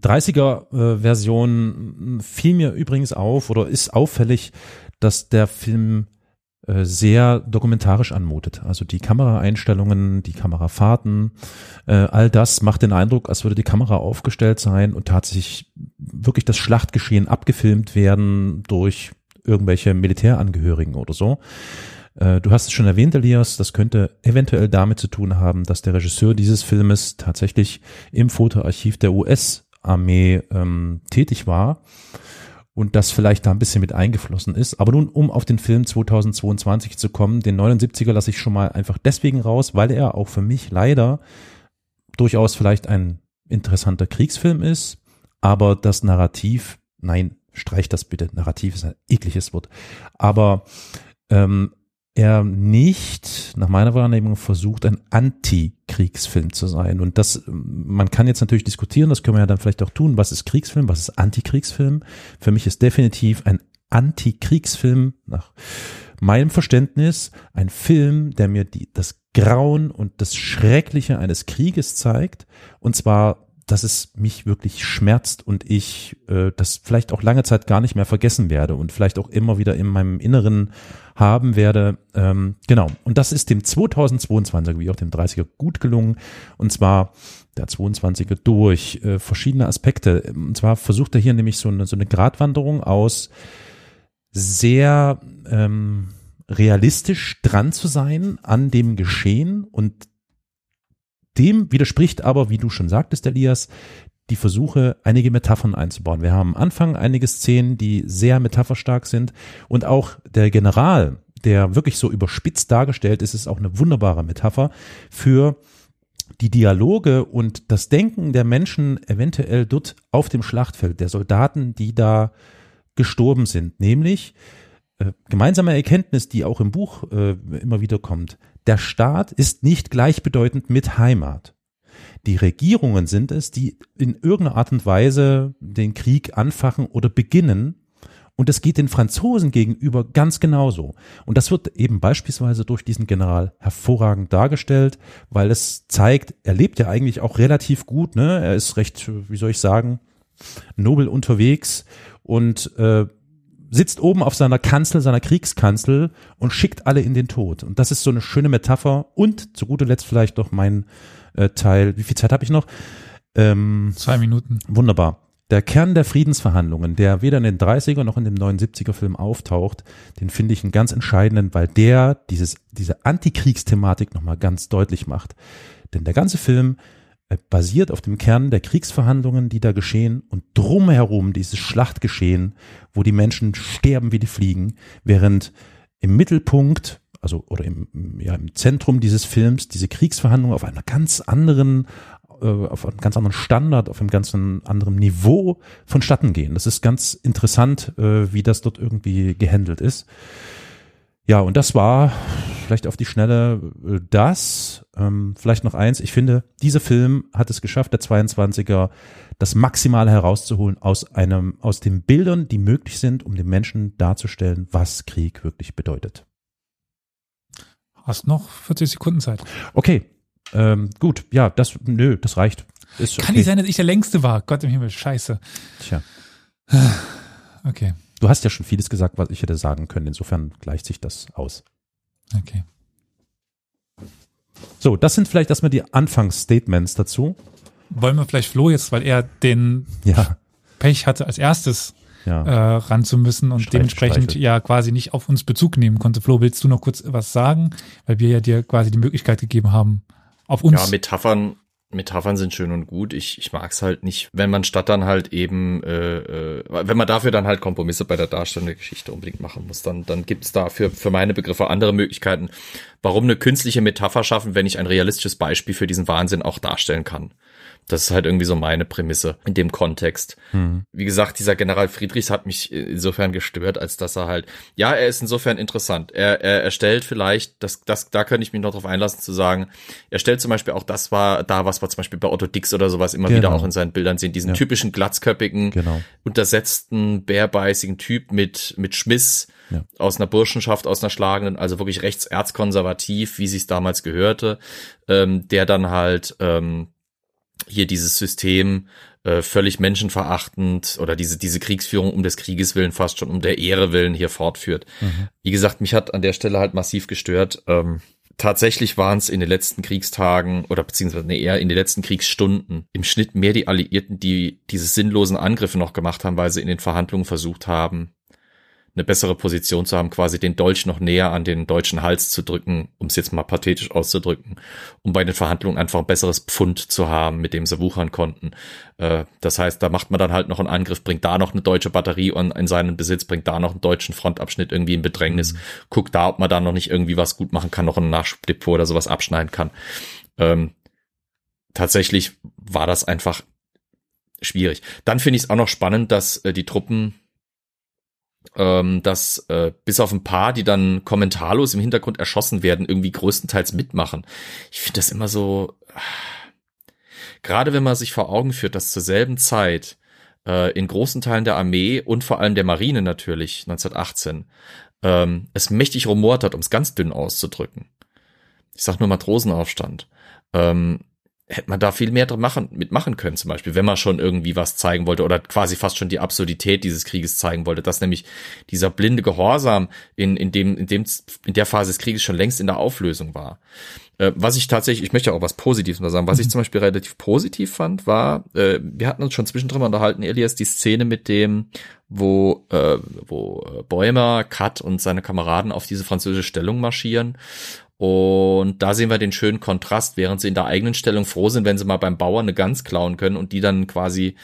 30er äh, fiel mir übrigens auf oder ist auffällig, dass der Film äh, sehr dokumentarisch anmutet. Also die Kameraeinstellungen, die Kamerafahrten, äh, all das macht den Eindruck, als würde die Kamera aufgestellt sein und tatsächlich wirklich das Schlachtgeschehen abgefilmt werden durch irgendwelche Militärangehörigen oder so. Du hast es schon erwähnt, Elias, das könnte eventuell damit zu tun haben, dass der Regisseur dieses Filmes tatsächlich im Fotoarchiv der US Armee ähm, tätig war und das vielleicht da ein bisschen mit eingeflossen ist. Aber nun, um auf den Film 2022 zu kommen, den 79er lasse ich schon mal einfach deswegen raus, weil er auch für mich leider durchaus vielleicht ein interessanter Kriegsfilm ist, aber das Narrativ, nein, streich das bitte, Narrativ ist ein ekliges Wort, aber ähm, er nicht, nach meiner Wahrnehmung, versucht, ein Anti-Kriegsfilm zu sein. Und das, man kann jetzt natürlich diskutieren, das können wir ja dann vielleicht auch tun, was ist Kriegsfilm, was ist Anti-Kriegsfilm. Für mich ist definitiv ein Anti-Kriegsfilm nach meinem Verständnis ein Film, der mir die, das Grauen und das Schreckliche eines Krieges zeigt. Und zwar dass es mich wirklich schmerzt und ich äh, das vielleicht auch lange Zeit gar nicht mehr vergessen werde und vielleicht auch immer wieder in meinem Inneren haben werde. Ähm, genau. Und das ist dem 2022 wie auch dem 30er gut gelungen. Und zwar der 22er durch äh, verschiedene Aspekte. Und zwar versucht er hier nämlich so eine, so eine Gratwanderung aus sehr ähm, realistisch dran zu sein an dem Geschehen und dem widerspricht aber, wie du schon sagtest, Elias, die Versuche, einige Metaphern einzubauen. Wir haben am Anfang einige Szenen, die sehr metapherstark sind. Und auch der General, der wirklich so überspitzt dargestellt ist, ist auch eine wunderbare Metapher für die Dialoge und das Denken der Menschen eventuell dort auf dem Schlachtfeld, der Soldaten, die da gestorben sind, nämlich äh, gemeinsame Erkenntnis, die auch im Buch äh, immer wieder kommt der Staat ist nicht gleichbedeutend mit Heimat. Die Regierungen sind es, die in irgendeiner Art und Weise den Krieg anfachen oder beginnen Und das geht den Franzosen gegenüber ganz genauso. Und das wird eben beispielsweise durch diesen General hervorragend dargestellt, weil es zeigt, er lebt ja eigentlich auch relativ gut, ne? Er ist recht, wie soll ich sagen, nobel unterwegs und äh, sitzt oben auf seiner Kanzel, seiner Kriegskanzel und schickt alle in den Tod. Und das ist so eine schöne Metapher. Und zu guter Letzt vielleicht noch mein äh, Teil. Wie viel Zeit habe ich noch? Ähm, Zwei Minuten. Wunderbar. Der Kern der Friedensverhandlungen, der weder in den 30er noch in dem 79er Film auftaucht, den finde ich einen ganz entscheidenden, weil der dieses, diese Antikriegsthematik nochmal ganz deutlich macht. Denn der ganze Film basiert auf dem Kern der Kriegsverhandlungen, die da geschehen und drumherum dieses Schlachtgeschehen, wo die Menschen sterben wie die Fliegen, während im Mittelpunkt, also oder im, ja, im Zentrum dieses Films diese Kriegsverhandlungen auf einer ganz anderen äh, auf einem ganz anderen Standard, auf einem ganz anderen Niveau vonstatten gehen. Das ist ganz interessant, äh, wie das dort irgendwie gehandelt ist. Ja, und das war vielleicht auf die Schnelle äh, das. Ähm, vielleicht noch eins. Ich finde, dieser Film hat es geschafft, der 22er, das Maximale herauszuholen aus einem, aus den Bildern, die möglich sind, um den Menschen darzustellen, was Krieg wirklich bedeutet. Hast noch 40 Sekunden Zeit. Okay, ähm, gut, ja, das, nö, das reicht. Ist Kann okay. nicht sein, dass ich der Längste war. Gott im Himmel, scheiße. Tja. Okay. Du hast ja schon vieles gesagt, was ich hätte sagen können. Insofern gleicht sich das aus. Okay. So, das sind vielleicht erstmal die Anfangsstatements dazu. Wollen wir vielleicht Flo jetzt, weil er den ja. Pech hatte, als erstes ja. äh, ran zu müssen und Streich, dementsprechend Streichel. ja quasi nicht auf uns Bezug nehmen konnte. Flo, willst du noch kurz was sagen? Weil wir ja dir quasi die Möglichkeit gegeben haben, auf uns. Ja, Metaphern, Metaphern sind schön und gut. Ich, ich mag es halt nicht, wenn man statt dann halt eben, äh, äh, wenn man dafür dann halt Kompromisse bei der Darstellung der Geschichte unbedingt machen muss, dann, dann gibt es dafür für meine Begriffe andere Möglichkeiten. Warum eine künstliche Metapher schaffen, wenn ich ein realistisches Beispiel für diesen Wahnsinn auch darstellen kann? Das ist halt irgendwie so meine Prämisse in dem Kontext. Mhm. Wie gesagt, dieser General Friedrichs hat mich insofern gestört, als dass er halt, ja, er ist insofern interessant. Er, er, er stellt vielleicht, das, das, da könnte ich mich noch drauf einlassen zu sagen, er stellt zum Beispiel auch das war da, was wir zum Beispiel bei Otto Dix oder sowas immer genau. wieder auch in seinen Bildern sehen, diesen ja. typischen glatzköppigen, genau. untersetzten, bärbeißigen Typ mit, mit Schmiss, ja. aus einer Burschenschaft, aus einer schlagenden, also wirklich rechtserzkonservativ, wie sie es damals gehörte, ähm, der dann halt ähm, hier dieses System äh, völlig menschenverachtend oder diese, diese Kriegsführung um des Krieges willen fast schon um der Ehre willen hier fortführt. Mhm. Wie gesagt, mich hat an der Stelle halt massiv gestört. Ähm, tatsächlich waren es in den letzten Kriegstagen oder beziehungsweise nee, eher in den letzten Kriegsstunden im Schnitt mehr die Alliierten, die diese sinnlosen Angriffe noch gemacht haben, weil sie in den Verhandlungen versucht haben, eine bessere Position zu haben, quasi den Dolch noch näher an den deutschen Hals zu drücken, um es jetzt mal pathetisch auszudrücken, um bei den Verhandlungen einfach ein besseres Pfund zu haben, mit dem sie wuchern konnten. Äh, das heißt, da macht man dann halt noch einen Angriff, bringt da noch eine deutsche Batterie in seinen Besitz, bringt da noch einen deutschen Frontabschnitt irgendwie in Bedrängnis, mhm. guckt da, ob man da noch nicht irgendwie was gut machen kann, noch ein Nachschubdepot oder sowas abschneiden kann. Ähm, tatsächlich war das einfach schwierig. Dann finde ich es auch noch spannend, dass äh, die Truppen ähm, dass äh, bis auf ein paar, die dann kommentarlos im Hintergrund erschossen werden, irgendwie größtenteils mitmachen. Ich finde das immer so, gerade wenn man sich vor Augen führt, dass zur selben Zeit äh, in großen Teilen der Armee und vor allem der Marine natürlich 1918 ähm, es mächtig rumort hat, um es ganz dünn auszudrücken. Ich sag nur Matrosenaufstand. Ähm, hätte man da viel mehr drin machen, mitmachen können, zum Beispiel, wenn man schon irgendwie was zeigen wollte oder quasi fast schon die Absurdität dieses Krieges zeigen wollte, dass nämlich dieser blinde Gehorsam in, in dem, in dem, in der Phase des Krieges schon längst in der Auflösung war. Äh, was ich tatsächlich, ich möchte auch was Positives mal sagen, was mhm. ich zum Beispiel relativ positiv fand, war, äh, wir hatten uns schon zwischendrin mal unterhalten, Elias, die Szene mit dem, wo, äh, wo äh, Bäumer, Kat und seine Kameraden auf diese französische Stellung marschieren und da sehen wir den schönen Kontrast, während sie in der eigenen Stellung froh sind, wenn sie mal beim Bauern eine Gans klauen können und die dann quasi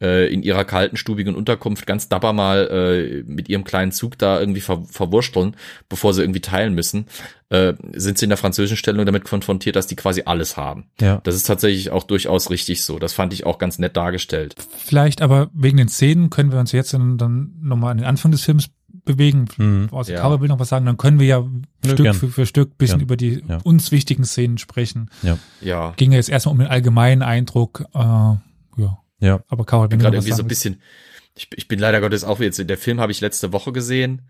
äh, in ihrer kalten, stubigen Unterkunft ganz dapper mal äh, mit ihrem kleinen Zug da irgendwie ver verwursteln, bevor sie irgendwie teilen müssen, äh, sind sie in der französischen Stellung damit konfrontiert, dass die quasi alles haben. Ja. Das ist tatsächlich auch durchaus richtig so. Das fand ich auch ganz nett dargestellt. Vielleicht aber wegen den Szenen können wir uns jetzt dann, dann nochmal an den Anfang des Films bewegen, mhm. aus dem ja. Coverbild noch was sagen, dann können wir ja Nö, Stück für, für, Stück bisschen ja. über die ja. uns wichtigen Szenen sprechen. Ja. ja. Ging ja jetzt erstmal um den allgemeinen Eindruck, äh, ja. Ja. Aber Karol, wenn gerade irgendwie so ein bisschen, Ich, ich bin leider Gottes auch jetzt, der Film habe ich letzte Woche gesehen.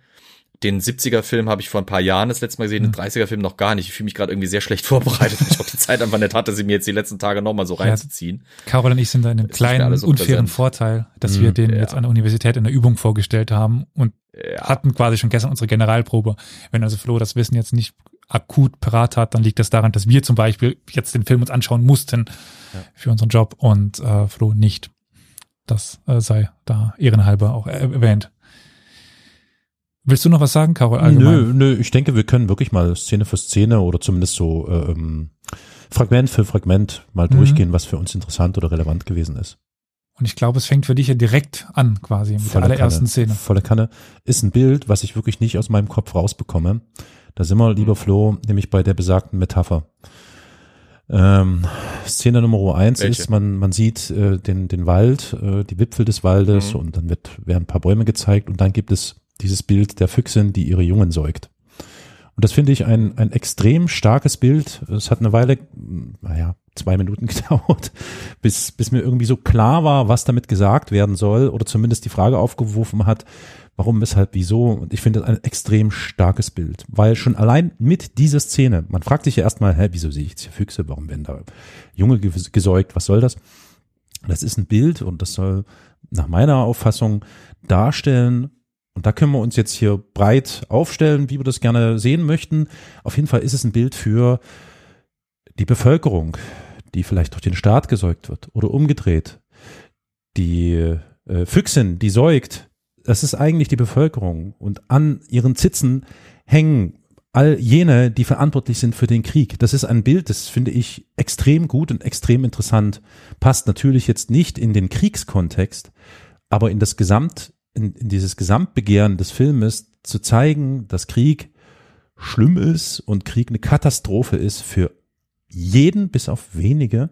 Den 70er-Film habe ich vor ein paar Jahren das letzte Mal gesehen, den 30er-Film noch gar nicht. Ich fühle mich gerade irgendwie sehr schlecht [LAUGHS] vorbereitet, weil ich auch die Zeit einfach nicht hatte, sie mir jetzt die letzten Tage nochmal so reinzuziehen. Carol und ich sind da in einem mehr kleinen, alles so unfairen präsent. Vorteil, dass Mhm. wir den Ja. jetzt an der Universität in der Übung vorgestellt haben und Ja. hatten quasi schon gestern unsere Generalprobe. Wenn also Flo das Wissen jetzt nicht akut parat hat, dann liegt das daran, dass wir zum Beispiel jetzt den Film uns anschauen mussten für unseren Job und äh, Flo nicht. Das äh, sei da ehrenhalber auch er erwähnt. Willst du noch was sagen, Carol? Allgemein? Nö, nö, ich denke, wir können wirklich mal Szene für Szene oder zumindest so ähm, Fragment für Fragment mal Mhm. durchgehen, was für uns interessant oder relevant gewesen ist. Und ich glaube, es fängt für dich ja direkt an, quasi, mit der allerersten Kanne. Szene. Volle Kanne ist ein Bild, was ich wirklich nicht aus meinem Kopf rausbekomme. Da sind wir, lieber Flo, nämlich bei der besagten Metapher. Ähm, Szene Nummer eins Welche? ist, man, man sieht äh, den, den Wald, äh, die Wipfel des Waldes Mhm. und dann wird, werden ein paar Bäume gezeigt und dann gibt es dieses Bild der Füchsin, die ihre Jungen säugt. Und das finde ich ein, ein extrem starkes Bild. Es hat eine Weile, naja, zwei Minuten [LAUGHS] gedauert, bis, bis mir irgendwie so klar war, was damit gesagt werden soll oder zumindest die Frage aufgeworfen hat, warum, weshalb, wieso. Und ich finde das ein extrem starkes Bild, weil schon allein mit dieser Szene, man fragt sich ja erstmal, hä, wieso sehe ich jetzt hier Füchse, warum werden da Junge ges- gesäugt, was soll das? Das ist ein Bild und das soll nach meiner Auffassung darstellen, und da können wir uns jetzt hier breit aufstellen, wie wir das gerne sehen möchten. Auf jeden Fall ist es ein Bild für die Bevölkerung, die vielleicht durch den Staat gesäugt wird oder umgedreht. Die äh, Füchsin, die säugt, das ist eigentlich die Bevölkerung. Und an ihren Zitzen hängen all jene, die verantwortlich sind für den Krieg. Das ist ein Bild, das finde ich extrem gut und extrem interessant. Passt natürlich jetzt nicht in den Kriegskontext, aber in das Gesamt, in, in dieses Gesamtbegehren des Filmes zu zeigen, dass Krieg schlimm ist und Krieg eine Katastrophe ist für jeden bis auf wenige,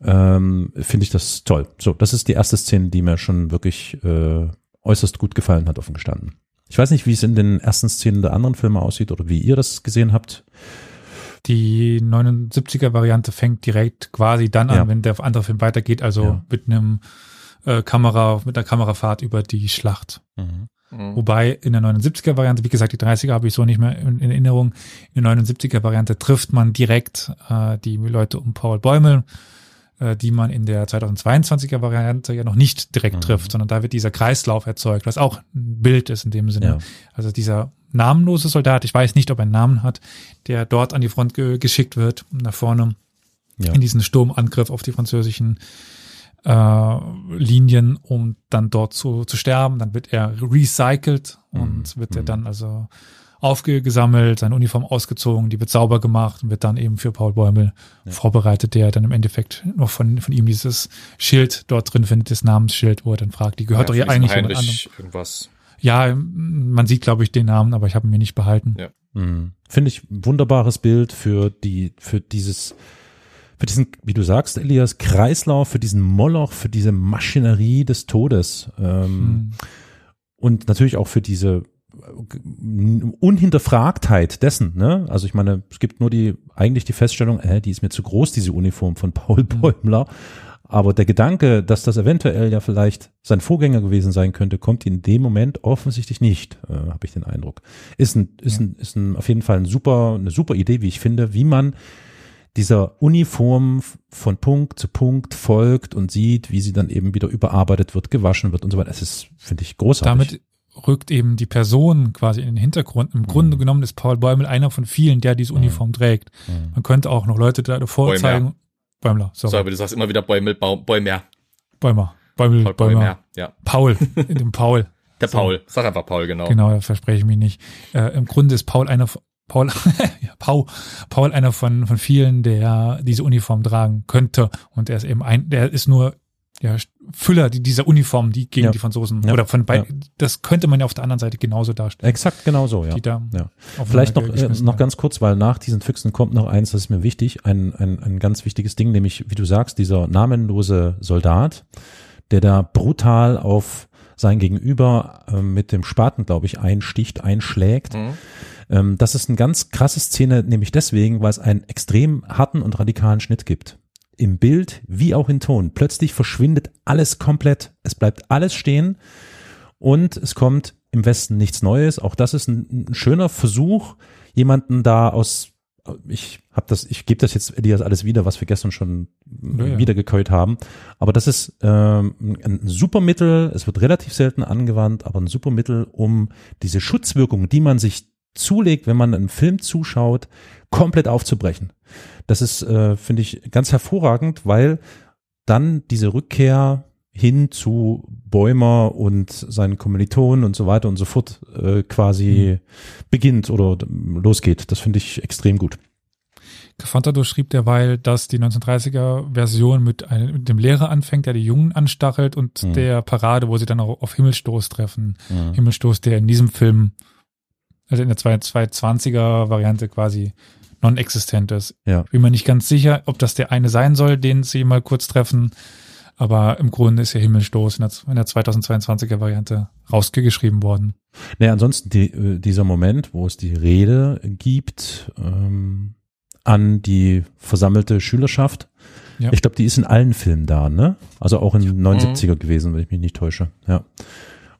ähm, finde ich das toll. So, das ist die erste Szene, die mir schon wirklich äh, äußerst gut gefallen hat, offen gestanden. Ich weiß nicht, wie es in den ersten Szenen der anderen Filme aussieht oder wie ihr das gesehen habt. Die 79er Variante fängt direkt quasi dann an, Ja. wenn der andere Film weitergeht, also Ja. mit einem äh, Kamera, mit einer Kamerafahrt über die Schlacht. Mhm. Wobei in der 79er Variante, wie gesagt, die 30er habe ich so nicht mehr in, in Erinnerung. In der 79er Variante trifft man direkt äh, die Leute um Paul Bäumel, äh, die man in der 2022er Variante ja noch nicht direkt Mhm. trifft, sondern da wird dieser Kreislauf erzeugt, was auch ein Bild ist in dem Sinne. Ja. Also dieser namenlose Soldat, ich weiß nicht, ob er einen Namen hat, der dort an die Front ge geschickt wird, nach vorne, Ja. in diesen Sturmangriff auf die französischen äh, Linien, um dann dort zu, zu sterben. Dann wird er recycelt und Mhm. wird er Mhm. dann also aufgesammelt, seine Uniform ausgezogen, die wird sauber gemacht und wird dann eben für Paul Bäumel Ja. vorbereitet, der dann im Endeffekt noch von, von ihm dieses Schild dort drin findet, das Namensschild, wo er dann fragt, die gehört doch hier eigentlich jemand anderem. Irgendwas. Ja, man sieht, glaube ich, den Namen, aber ich habe ihn mir nicht behalten. Ja. Mhm. Finde ich ein wunderbares Bild für die, für dieses, für diesen, wie du sagst, Elias, Kreislauf, für diesen Moloch, für diese Maschinerie des Todes. Ähm, Hm. und natürlich auch für diese äh, Unhinterfragtheit dessen, ne? Also ich meine, es gibt nur die, eigentlich die Feststellung, äh, die ist mir zu groß, diese Uniform von Paul Bäumler. Aber der Gedanke, dass das eventuell ja vielleicht sein Vorgänger gewesen sein könnte, kommt in dem Moment offensichtlich nicht, äh, habe ich den Eindruck. Ist ein, ist ein, ist ein, auf jeden Fall ein super, eine super Idee, wie ich finde, wie man dieser Uniform von Punkt zu Punkt folgt und sieht, wie sie dann eben wieder überarbeitet wird, gewaschen wird und so weiter. Es ist, finde ich, großartig. Damit rückt eben die Person quasi in den Hintergrund. Im Grunde genommen ist Paul Bäumel einer von vielen, der diese Uniform trägt. Mhm. Man könnte auch noch Leute da davor Bäumer. zeigen. Bäumler, So, sorry. aber du sagst immer wieder Bäumel, Bäumer. Bäumer. Bäumel, Paul Bäumer. Bäumer. Ja. Paul. Dem Paul. Der So. Paul. Sag einfach Paul, genau. Genau, da verspreche ich mich nicht. Äh, Im Grunde ist Paul einer von- Paul, [LAUGHS] Paul, Paul einer von, von vielen, der diese Uniform tragen könnte. Und er ist eben ein, der ist nur ja, Füller die- dieser Uniform, die gegen Ja. die Franzosen Ja. oder von bei, Ja. das könnte man ja auf der anderen Seite genauso darstellen. Exakt genau so, ja. Die da Vielleicht noch, äh, noch ganz kurz, weil nach diesen Füchsen kommt noch eins, das ist mir wichtig, ein, ein, ein ganz wichtiges Ding, nämlich, wie du sagst, dieser namenlose Soldat, der da brutal auf sein Gegenüber äh, mit dem Spaten, glaube ich, einsticht, einschlägt. Mhm. Ähm, das ist eine ganz krasse Szene, nämlich deswegen, weil es einen extrem harten und radikalen Schnitt gibt. im Bild wie auch in Ton. Plötzlich verschwindet alles komplett. Es bleibt alles stehen und es kommt im Westen nichts Neues. Auch das ist ein, ein schöner Versuch, jemanden da aus ich habe das, ich gebe das jetzt Elias alles wieder, was wir gestern schon ja, ja. wiedergekäut haben. Aber das ist ähm, ein super Mittel. Es wird relativ selten angewandt, aber ein super Mittel, um diese Schutzwirkung, die man sich zulegt, wenn man einen Film zuschaut, komplett aufzubrechen. Das ist, äh, finde ich, ganz hervorragend, weil dann diese Rückkehr hin zu Bäumer und seinen Kommilitonen und so weiter und so fort äh, quasi mhm. beginnt oder losgeht. Das finde ich extrem gut. Cafantado schrieb derweil, dass die 1930er Version mit, einem, mit dem Lehrer anfängt, der die Jungen anstachelt und mhm. der Parade, wo sie dann auch auf Himmelstoß treffen. Mhm. Himmelstoß, der in diesem Film, also in der 220er Variante quasi non-existent ist. Ja. Bin mir nicht ganz sicher, ob das der eine sein soll, den sie mal kurz treffen. Aber im Grunde ist ja Himmelstoß in der, in der 2022er Variante rausgeschrieben worden. Nee, ansonsten die, äh, dieser Moment, wo es die Rede gibt ähm, an die versammelte Schülerschaft. Ja. Ich glaube, die ist in allen Filmen da, ne? Also auch in den 79er mhm. gewesen, wenn ich mich nicht täusche. Ja.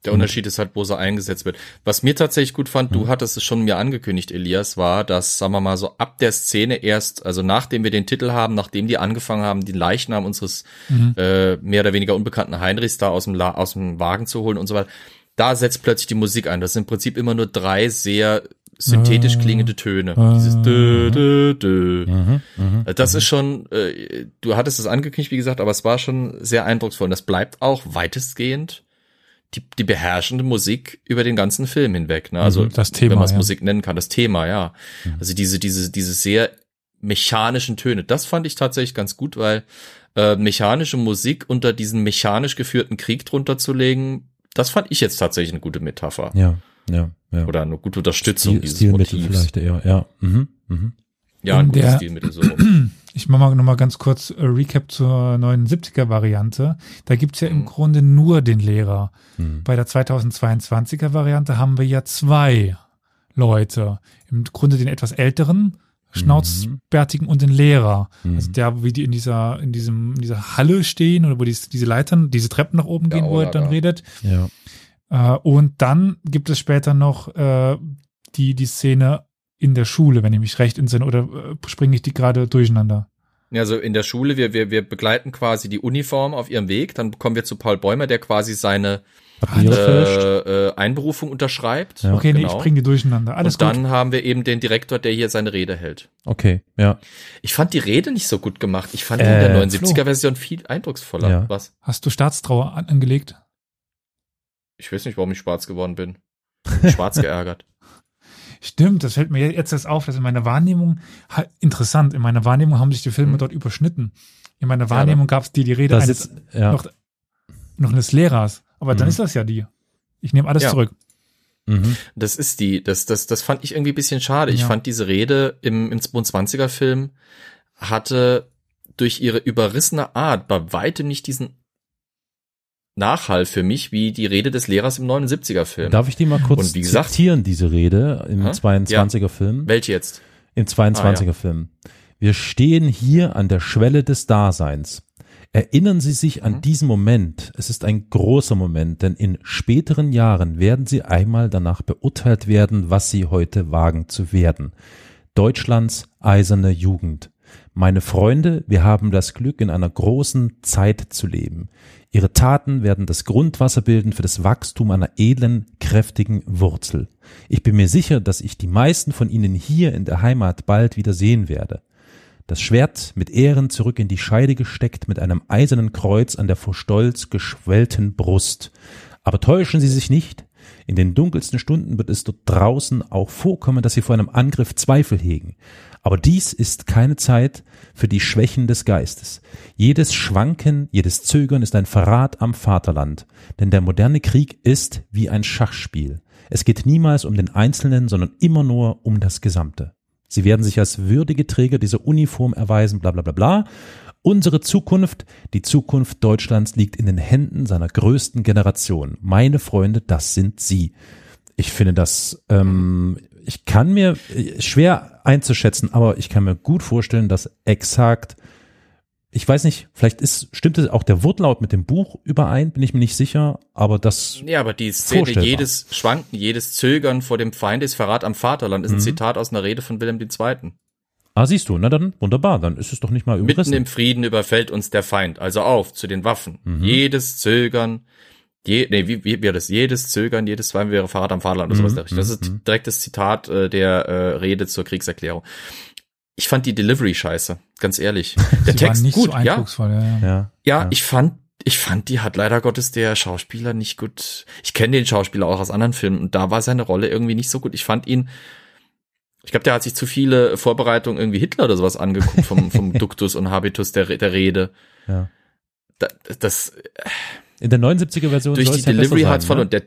Der Unterschied ist halt, wo sie eingesetzt wird. Was mir tatsächlich gut fand, du mhm. hattest es schon mir angekündigt, Elias, war, dass, sagen wir mal, so ab der Szene erst, also nachdem wir den Titel haben, nachdem die angefangen haben, den Leichnam unseres mhm. äh, mehr oder weniger unbekannten Heinrichs da aus dem, La aus dem Wagen zu holen und so weiter, da setzt plötzlich die Musik ein. Das sind im Prinzip immer nur drei sehr synthetisch klingende Töne. Dieses dö, dö, dö. Mh, äh, das ist schon, äh, du hattest es angekündigt, wie gesagt, aber es war schon sehr eindrucksvoll. Und das bleibt auch weitestgehend die, die beherrschende Musik über den ganzen Film hinweg. Ne? Also mhm, das Thema, wenn man es ja. Musik nennen kann, das Thema, ja. Mhm. Also diese, diese, diese sehr mechanischen Töne. Das fand ich tatsächlich ganz gut, weil äh, mechanische Musik unter diesen mechanisch geführten Krieg drunter zu legen, das fand ich jetzt tatsächlich eine gute Metapher. Ja, ja, ja. Oder eine gute Unterstützung Stil, dieses Stilmittel Motivs. vielleicht eher, ja. Mhm, mhm. Ja, ein gutes Stilmittel so. [CLEARS THROAT] Ich mache mal nochmal ganz kurz äh, Recap zur 79er Variante. Da gibt's ja im mhm. Grunde nur den Lehrer. Mhm. Bei der 2022er Variante haben wir ja zwei Leute. Im Grunde den etwas älteren, schnauzbärtigen und den Lehrer. Mhm. Also der, wie die in dieser, in diesem, in dieser Halle stehen oder wo die, diese Leitern, diese Treppen nach oben gehen, wo er dann redet. Ja. Äh, und dann gibt es später noch äh, die, die Szene in der Schule, wenn ich mich recht entsinne, oder äh, springe ich die gerade durcheinander? Ja, also in der Schule, wir, wir, wir begleiten quasi die Uniform auf ihrem Weg, dann kommen wir zu Paul Bäumer, der quasi seine äh, äh, Einberufung unterschreibt. Ja. Okay, genau. nee, ich bringe die durcheinander. Alles Und dann gut. haben wir eben den Direktor, der hier seine Rede hält. Okay, ja. Ich fand die Rede nicht so gut gemacht. Ich fand äh, die in der 79er-Version viel eindrucksvoller. Ja. Was? Hast du Staatstrauer an angelegt? Ich weiß nicht, warum ich schwarz geworden bin. Schwarz [LAUGHS] geärgert. Stimmt, das fällt mir jetzt erst auf, dass in meiner Wahrnehmung, interessant, in meiner Wahrnehmung haben sich die Filme mhm. dort überschnitten. In meiner Wahrnehmung ja, gab es die, die Rede eines, ist, ja. noch, noch eines Lehrers. Aber mhm. dann ist das ja die. Ich nehme alles ja. zurück. Mhm. Das ist die, das, das, das fand ich irgendwie ein bisschen schade. Ich fand diese Rede im, im 22er Film hatte durch ihre überrissene Art bei weitem nicht diesen Nachhall für mich wie die Rede des Lehrers im 79er Film. Darf ich die mal kurz Und wie gesagt, zitieren, diese Rede im Hä? 22er ja. Film? Welche jetzt? Im 22er ah, ja. Film. Wir stehen hier an der Schwelle des Daseins. Erinnern Sie sich an mhm. diesen Moment. Es ist ein großer Moment, denn in späteren Jahren werden Sie einmal danach beurteilt werden, was Sie heute wagen zu werden. Deutschlands eiserne Jugend. Meine Freunde, wir haben das Glück, in einer großen Zeit zu leben. Ihre Taten werden das Grundwasser bilden für das Wachstum einer edlen, kräftigen Wurzel. Ich bin mir sicher, dass ich die meisten von Ihnen hier in der Heimat bald wieder sehen werde. Das Schwert mit Ehren zurück in die Scheide gesteckt, mit einem eisernen Kreuz an der vor Stolz geschwellten Brust. Aber täuschen Sie sich nicht, in den dunkelsten Stunden wird es dort draußen auch vorkommen, dass Sie vor einem Angriff Zweifel hegen. Aber dies ist keine Zeit für die Schwächen des Geistes. Jedes Schwanken, jedes Zögern ist ein Verrat am Vaterland, denn der moderne Krieg ist wie ein Schachspiel. Es geht niemals um den Einzelnen, sondern immer nur um das Gesamte. Sie werden sich als würdige Träger dieser Uniform erweisen, bla bla bla bla. Unsere Zukunft, die Zukunft Deutschlands liegt in den Händen seiner größten Generation. Meine Freunde, das sind Sie. Ich finde das ähm, ich kann mir schwer einzuschätzen, aber ich kann mir gut vorstellen, dass exakt ich weiß nicht, vielleicht ist, stimmte auch der Wortlaut mit dem Buch überein, bin ich mir nicht sicher, aber das. Ja, aber die Szene, jedes Schwanken, jedes Zögern vor dem Feind ist Verrat am Vaterland, ist ein Mhm. Zitat aus einer Rede von Wilhelm II. Ah, siehst du, na dann, wunderbar, dann ist es doch nicht mal Mitten überrissen. im Frieden überfällt uns der Feind. Also auf zu den Waffen. Jedes Zögern, je, nee, wie, wie wäre das? Jedes Zögern, jedes Zweifeln wäre Verrat am Vaterland oder sowas. der Richtung. Das ist direkt das Zitat äh, der äh, Rede zur Kriegserklärung. Ich fand die Delivery scheiße, ganz ehrlich. [LAUGHS] Der Sie Text gut, so ja. eindrucksvoll. Ja, ja. Ja. Ja, ich fand, ich fand, die hat leider Gottes der Schauspieler nicht gut. Ich kenne den Schauspieler auch aus anderen Filmen und da war seine Rolle irgendwie nicht so gut. Ich fand ihn, ich glaube, der hat sich zu viele Vorbereitungen irgendwie Hitler oder sowas angeguckt vom, vom [LAUGHS] Duktus und Habitus der, der Rede. ja. Da, das, In der 79er Version durch soll die es ja Delivery besser hat's sein, verloren. ne? Der,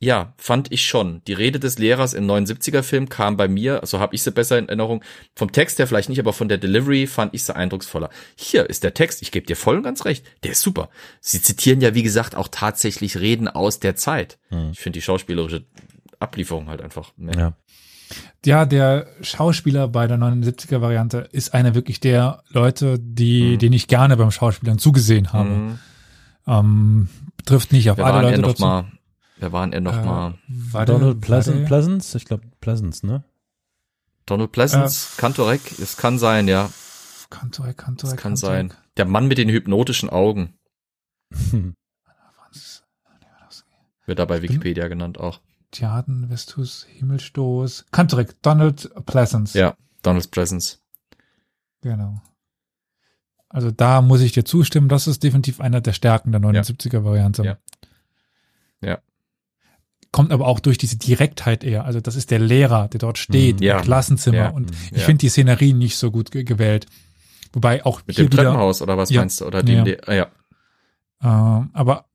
ja, fand ich schon. Die Rede des Lehrers im 79er Film kam bei mir, so habe ich sie besser in Erinnerung. Vom Text her vielleicht nicht, aber von der Delivery fand ich sie eindrucksvoller. Hier ist der Text, ich gebe dir voll und ganz recht, der ist super. Sie zitieren ja, wie gesagt, auch tatsächlich Reden aus der Zeit. Hm. Ich finde die schauspielerische Ablieferung halt einfach. Ne. Ja. Ja, der Schauspieler bei der 79er Variante ist einer wirklich der Leute, die, Mhm. den ich gerne beim Schauspielern zugesehen habe. Mhm. Ähm, trifft nicht auf Wer alle waren Leute noch dazu. mal? Wer waren er noch Äh, mal? war Donald Pleasant, Pleasance? Ich glaube Pleasance, ne? Donald Pleasance, Kantorek? Es kann sein, ja. Kantorek, Kantorek, Es kann Kantorek. sein. Der Mann mit den hypnotischen Augen [LAUGHS] wird da bei Wikipedia genannt auch. Tjaden, Vestus, Himmelstoß. Kantorek, Donald Pleasance. Ja, Donald Pleasance. Genau. Also da muss ich dir zustimmen, das ist definitiv einer der Stärken der 79er Variante. Ja. Ja. Kommt aber auch durch diese Direktheit eher. Also das ist der Lehrer, der dort steht, Mhm. Ja. im Klassenzimmer. Ja. Und Mhm. ich finde die Szenerie nicht so gut ge gewählt. Wobei auch Mit hier dem wieder, Treppenhaus oder was meinst du? Oder die, die ah, ja. äh, aber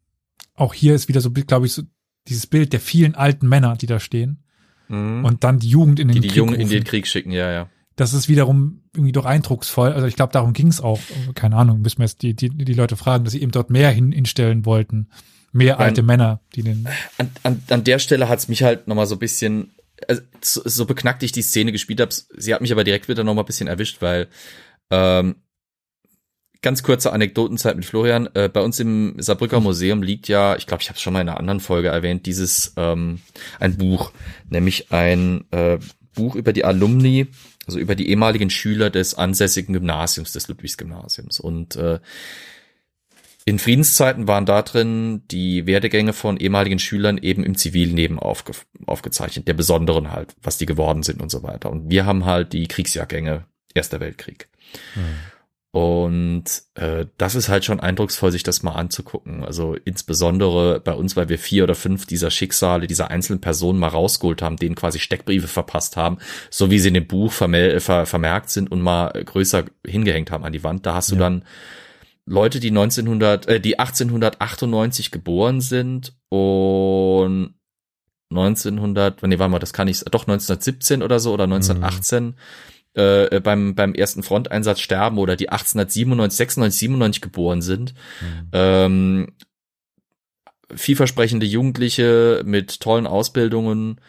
auch hier ist wieder so, glaube ich, so dieses Bild der vielen alten Männer, die da stehen Mhm. und dann die Jugend in den die die Krieg Jungen in den Krieg schicken, ja, ja. Das ist wiederum irgendwie doch eindrucksvoll. Also ich glaube, darum ging es auch. Keine Ahnung, müssen wir jetzt die, die, die Leute fragen, dass sie eben dort mehr hin, hinstellen wollten. Mehr Nein. alte Männer, die den. An, an, an der Stelle hat's mich halt nochmal so ein bisschen, also, so, so beknackt ich die Szene gespielt habe, sie hat mich aber direkt wieder nochmal ein bisschen erwischt, weil ähm, ganz kurze Anekdotenzeit mit Florian. Äh, bei uns im Saarbrücker Museum liegt ja, ich glaube, ich habe es schon mal in einer anderen Folge erwähnt, dieses ähm, ein Buch, nämlich ein äh, Buch über die Alumni, also über die ehemaligen Schüler des ansässigen Gymnasiums, des Ludwigsgymnasiums. Und äh, in Friedenszeiten waren da drin die Werdegänge von ehemaligen Schülern eben im Zivilleben aufge aufgezeichnet, der besonderen halt, was die geworden sind und so weiter. Und wir haben halt die Kriegsjahrgänge, Erster Weltkrieg. Und äh, das ist halt schon eindrucksvoll, sich das mal anzugucken. Also insbesondere bei uns, weil wir vier oder fünf dieser Schicksale, dieser einzelnen Personen mal rausgeholt haben, denen quasi Steckbriefe verpasst haben, so wie sie in dem Buch vermel ver vermerkt sind und mal größer hingehängt haben an die Wand. Da hast du Ja. dann Leute, die 1900, äh, die 1898 geboren sind und 1900, nee, warte mal, das kann ich, doch 1917 oder so oder 1918 äh, beim beim ersten Fronteinsatz sterben oder die 1897, 96, 97 geboren sind. Ähm, vielversprechende Jugendliche mit tollen Ausbildungen,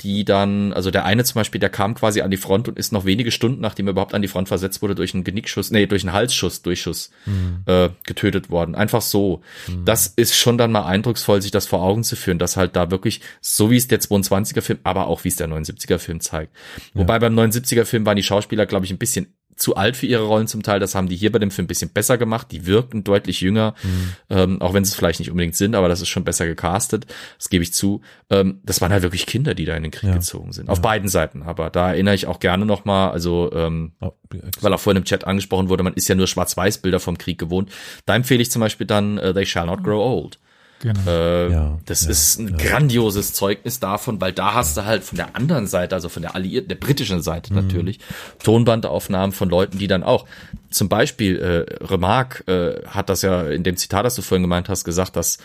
die dann, also der eine zum Beispiel, der kam quasi an die Front und ist noch wenige Stunden, nachdem er überhaupt an die Front versetzt wurde, durch einen Genickschuss, nee, durch einen Halsschuss, Durchschuss Mhm. äh, getötet worden. Einfach so. Das ist schon dann mal eindrucksvoll, sich das vor Augen zu führen, dass halt da wirklich, so wie es der 22er Film, aber auch wie es der 79er Film zeigt. Wobei beim 79er Film waren die Schauspieler, glaube ich, ein bisschen zu alt für ihre Rollen zum Teil. Das haben die hier bei dem Film ein bisschen besser gemacht. Die wirken deutlich jünger, ähm, auch wenn sie es vielleicht nicht unbedingt sind, aber das ist schon besser gecastet. Das gebe ich zu. Ähm, das waren halt wirklich Kinder, die da in den Krieg Ja. gezogen sind. Auf beiden Seiten. Aber da erinnere ich auch gerne noch mal, also ähm, Oh, weil auch vorhin im Chat angesprochen wurde, man ist ja nur Schwarz-Weiß-Bilder vom Krieg gewohnt. Da empfehle ich zum Beispiel dann äh, They Shall Not Grow Old. Genau. Äh, Ja, das ja, ist ein grandioses Zeugnis davon, weil da hast du halt von der anderen Seite, also von der alliierten, der britischen Seite Mhm. natürlich, Tonbandaufnahmen von Leuten, die dann auch, zum Beispiel äh, Remarque äh, hat das ja in dem Zitat, das du vorhin gemeint hast, gesagt, dass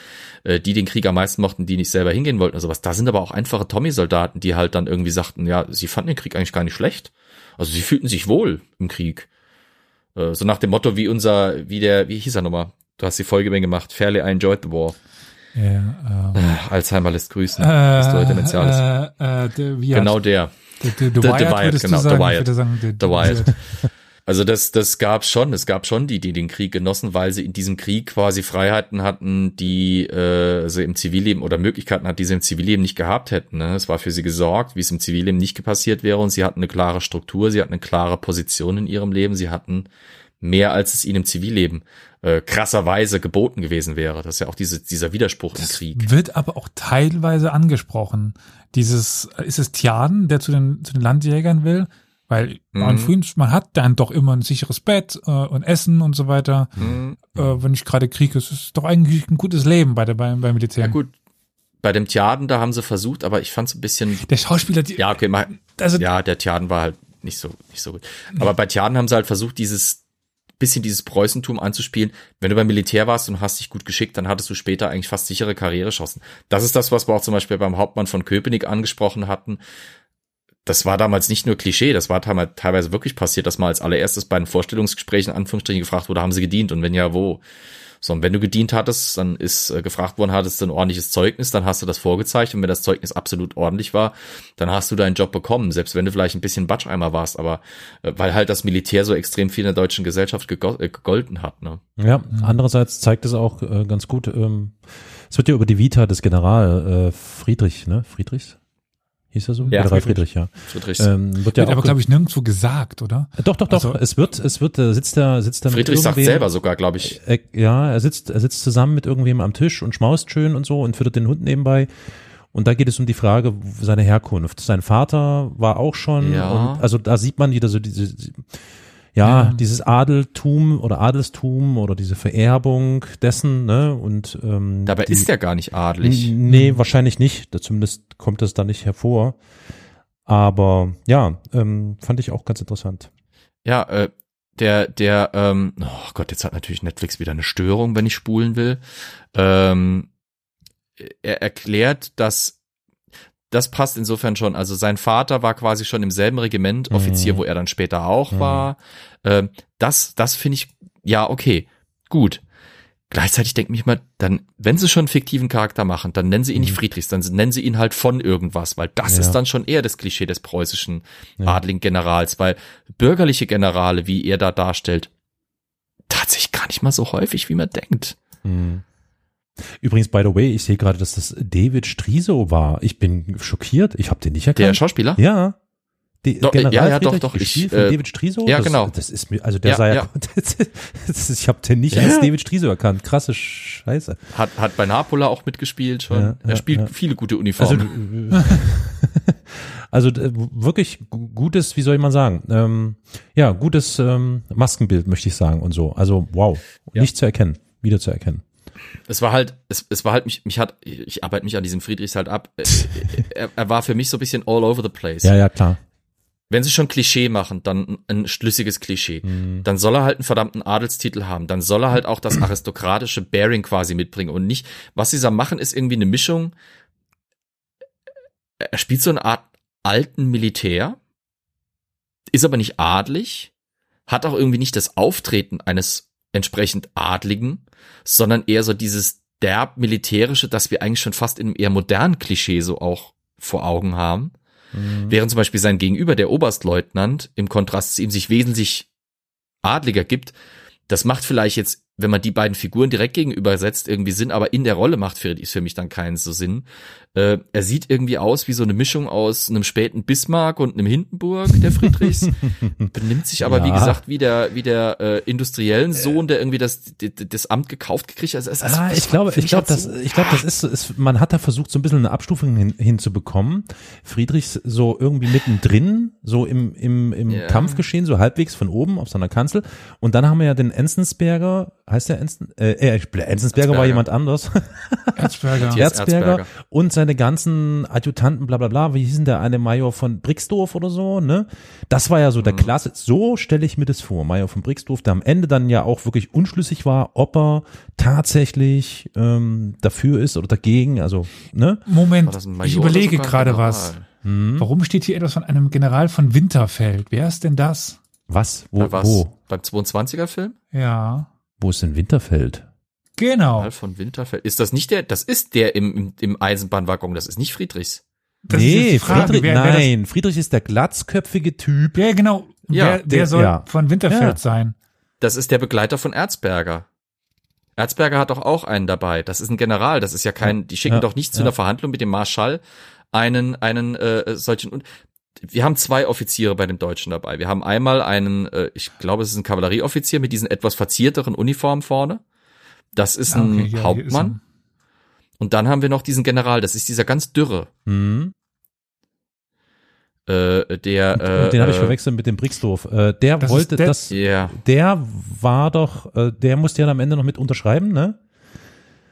äh, die den Krieg am meisten mochten, die nicht selber hingehen wollten. Also was, da sind aber auch einfache Tommy-Soldaten, die halt dann irgendwie sagten, ja, sie fanden den Krieg eigentlich gar nicht schlecht. Also sie fühlten sich wohl im Krieg. Äh, so nach dem Motto, wie unser, wie der, wie hieß er nochmal? Du hast die Folge mir gemacht. Fairly I enjoyed the war. Ja, ähm, Ah, Alzheimer lässt grüßen. Ist heute Demenziales. äh, äh, der, wie genau der. The- The Wyatt, Wyatt, würdest genau, The würde sagen, The Wyatt. Also das, das gab schon. Es gab schon die, die den Krieg genossen, weil sie in diesem Krieg quasi Freiheiten hatten, die äh, sie im Zivilleben oder Möglichkeiten hatten, die sie im Zivilleben nicht gehabt hätten. Ne? Es war für sie gesorgt, wie es im Zivilleben nicht passiert wäre. Und sie hatten eine klare Struktur, sie hatten eine klare Position in ihrem Leben. Sie hatten mehr, als es ihnen im Zivilleben äh, krasserweise geboten gewesen wäre. Das ist ja auch diese, dieser Widerspruch Das im Krieg. wird aber auch teilweise angesprochen. Dieses, ist es Tiaden, der zu den, zu den Landjägern will? Weil man, Mhm. früher, man hat dann doch immer ein sicheres Bett äh, und Essen und so weiter. Hm. Äh, wenn ich gerade kriege, es ist doch eigentlich ein gutes Leben bei der, beim, beim Militär. Ja gut, bei dem Tjaden, da haben sie versucht, aber ich fand es ein bisschen, Der Schauspieler, die, ja okay, mal, also ja, der Tjaden war halt nicht so, nicht so gut. Aber bei Tjaden haben sie halt versucht, dieses bisschen dieses Preußentum anzuspielen. Wenn du beim Militär warst und hast dich gut geschickt, dann hattest du später eigentlich fast sichere Karrierechancen. Das ist das, was wir auch zum Beispiel beim Hauptmann von Köpenick angesprochen hatten. Das war damals nicht nur Klischee, das war teilweise- teilweise wirklich passiert, dass mal als allererstes bei den Vorstellungsgesprächen Anführungsstrichen gefragt wurde, haben sie gedient und wenn ja, wo? So, und wenn du gedient hattest, dann ist äh, gefragt worden, hattest du ein ordentliches Zeugnis, dann hast du das vorgezeigt und wenn das Zeugnis absolut ordentlich war, dann hast du deinen Job bekommen, selbst wenn du vielleicht ein bisschen Batscheimer warst, aber äh, weil halt das Militär so extrem viel in der deutschen Gesellschaft äh, gegolten hat, ne? Ja, andererseits zeigt es auch äh, ganz gut, ähm, es wird ja über die Vita des General äh, Friedrich, ne? Friedrichs? Hieß er so? Ja, Friedrich. Friedrich, ja. Friedrichs. Ähm, wird ja wird aber, glaube ich, nirgendwo gesagt, oder? Doch, doch, doch. Also- es wird, es wird, da sitzt er, sitzt er mit Friedrich sagt selber sogar, glaube ich. Äh, ja, er sitzt, er sitzt zusammen mit irgendwem am Tisch und schmaust schön und so und füttert den Hund nebenbei. Und da geht es um die Frage seine Herkunft. Sein Vater war auch schon, Ja. und also da sieht man wieder so diese, ja, Ja. dieses Adeltum oder Adelstum oder diese Vererbung dessen, ne? Und ähm, Dabei die, ist er gar nicht adelig. Nee, wahrscheinlich nicht. Zumindest kommt das da nicht hervor. Aber ja, ähm, fand ich auch ganz interessant. Ja, äh, der, der, ähm, oh Gott, jetzt hat natürlich Netflix wieder eine Störung, wenn ich spulen will. Ähm, er erklärt, dass das passt insofern schon. Also sein Vater war quasi schon im selben Regiment Mhm. Offizier, wo er dann später auch Mhm. war. Ähm, das, das finde ich, ja, okay, gut. Gleichzeitig denke ich mal, dann, wenn sie schon einen fiktiven Charakter machen, dann nennen sie ihn nicht Mhm. Friedrichs, dann nennen sie ihn halt von irgendwas, weil das Ja. ist dann schon eher das Klischee des preußischen Ja. adligen Generals, weil bürgerliche Generale, wie er da darstellt, tatsächlich gar nicht mal so häufig, wie man denkt. Mhm. Übrigens, by the way, ich sehe gerade, dass das David Striso war. Ich bin schockiert. Ich habe den nicht Der erkannt. Schauspieler? ja. Die, Doch, General ja, ja, doch, Friedrich, doch, ich, gespielt von äh, David Striso? ja, das, genau. Das ist mir, also der Ja, sah ja, [LAUGHS] ja. das ist, ich habe den nicht Ja. als David Striso erkannt. Krasse Scheiße. Hat, hat bei Napola auch mitgespielt schon. Ja, er ja, spielt ja. viele gute Also, Uniformen. äh, also [LAUGHS] äh, wirklich gu- gutes, wie soll ich mal sagen, ähm, ja, gutes ähm, Maskenbild, möchte ich sagen und so. Also wow, Ja. nicht zu erkennen, wieder zu erkennen. Es war halt, es, es war halt, mich, mich hat, ich arbeite mich an diesem Friedrichs halt ab. Äh, er, er war für mich so ein bisschen all over the place. Ja, ja, klar. Wenn sie schon Klischee machen, dann ein schlüssiges Klischee. Mhm. Dann soll er halt einen verdammten Adelstitel haben. Dann soll er halt auch das aristokratische Bearing quasi mitbringen und nicht, was sie da machen, ist irgendwie eine Mischung. Er spielt so eine Art alten Militär, ist aber nicht adlig, hat auch irgendwie nicht das Auftreten eines entsprechend Adligen, sondern eher so dieses derb militärische, das wir eigentlich schon fast in einem eher modernen Klischee so auch vor Augen haben. Mhm. Während zum Beispiel sein Gegenüber, der Oberstleutnant, im Kontrast zu ihm sich wesentlich adliger gibt, das macht vielleicht jetzt, wenn man die beiden Figuren direkt gegenübersetzt, irgendwie Sinn, aber in der Rolle macht für, ist für mich dann keinen so Sinn. Äh, er sieht irgendwie aus wie so eine Mischung aus einem späten Bismarck und einem Hindenburg, der Friedrichs. [LAUGHS] Benimmt sich aber, wie Ja. gesagt, wie der, wie der äh, industriellen Sohn, der irgendwie das, das Amt gekauft gekriegt hat. Also, Ah, das ich glaube, ich glaube, das, ich glaube, das ist, ist, man hat da versucht, so ein bisschen eine Abstufung hin, hinzubekommen. Friedrichs so irgendwie mittendrin, so im, im, im Ja. Kampfgeschehen, so halbwegs von oben auf seiner Kanzel. Und dann haben wir ja den Enzensberger, heißt der Enzen, äh, äh, Enzensberger war jemand anders. [LAUGHS] Erzberger. Erzberger, Erzberger. und seine ganzen Adjutanten, bla bla bla, wie hieß denn der eine Major von Brixdorf oder so, ne? Das war ja so der Mhm. Klasse, so stelle ich mir das vor, Major von Brixdorf, der am Ende dann ja auch wirklich unschlüssig war, ob er tatsächlich ähm, dafür ist oder dagegen, also, ne? Moment, ich überlege gerade was. Hm? Warum steht hier etwas von einem General von Winterfeld? Wer ist denn das? Was? Wo, Bei was? wo? Beim 22er Film? Ja, Wo ist denn Winterfeld? genau. Karl von Winterfeld. Ist das nicht der, das ist der im, im, im Eisenbahnwaggon, das ist nicht Friedrichs. Das nee, Friedrich, wer- wer das- nein, Friedrich ist der glatzköpfige Typ. Ja, genau. Ja, wer, wer der- soll ja. von Winterfeld Ja. sein? Das ist der Begleiter von Erzberger. Erzberger hat doch auch einen dabei. Das ist ein General. Das ist ja kein, die schicken Ja, doch nicht zu einer Verhandlung mit dem Marschall einen, einen äh, solchen. Und wir haben zwei Offiziere bei den Deutschen dabei. Wir haben einmal einen, äh, ich glaube, es ist ein Kavallerieoffizier mit diesen etwas verzierteren Uniformen vorne. Das ist Ah, ein okay, ja, hier ist Hauptmann. Und dann haben wir noch diesen General. Das ist dieser ganz dürre, Mhm. äh, der. Äh, den habe ich äh, verwechselt mit dem Brixdorf. Äh, der Das wollte der- das, Ja, der war doch, äh, der musste ja am Ende noch mit unterschreiben, ne?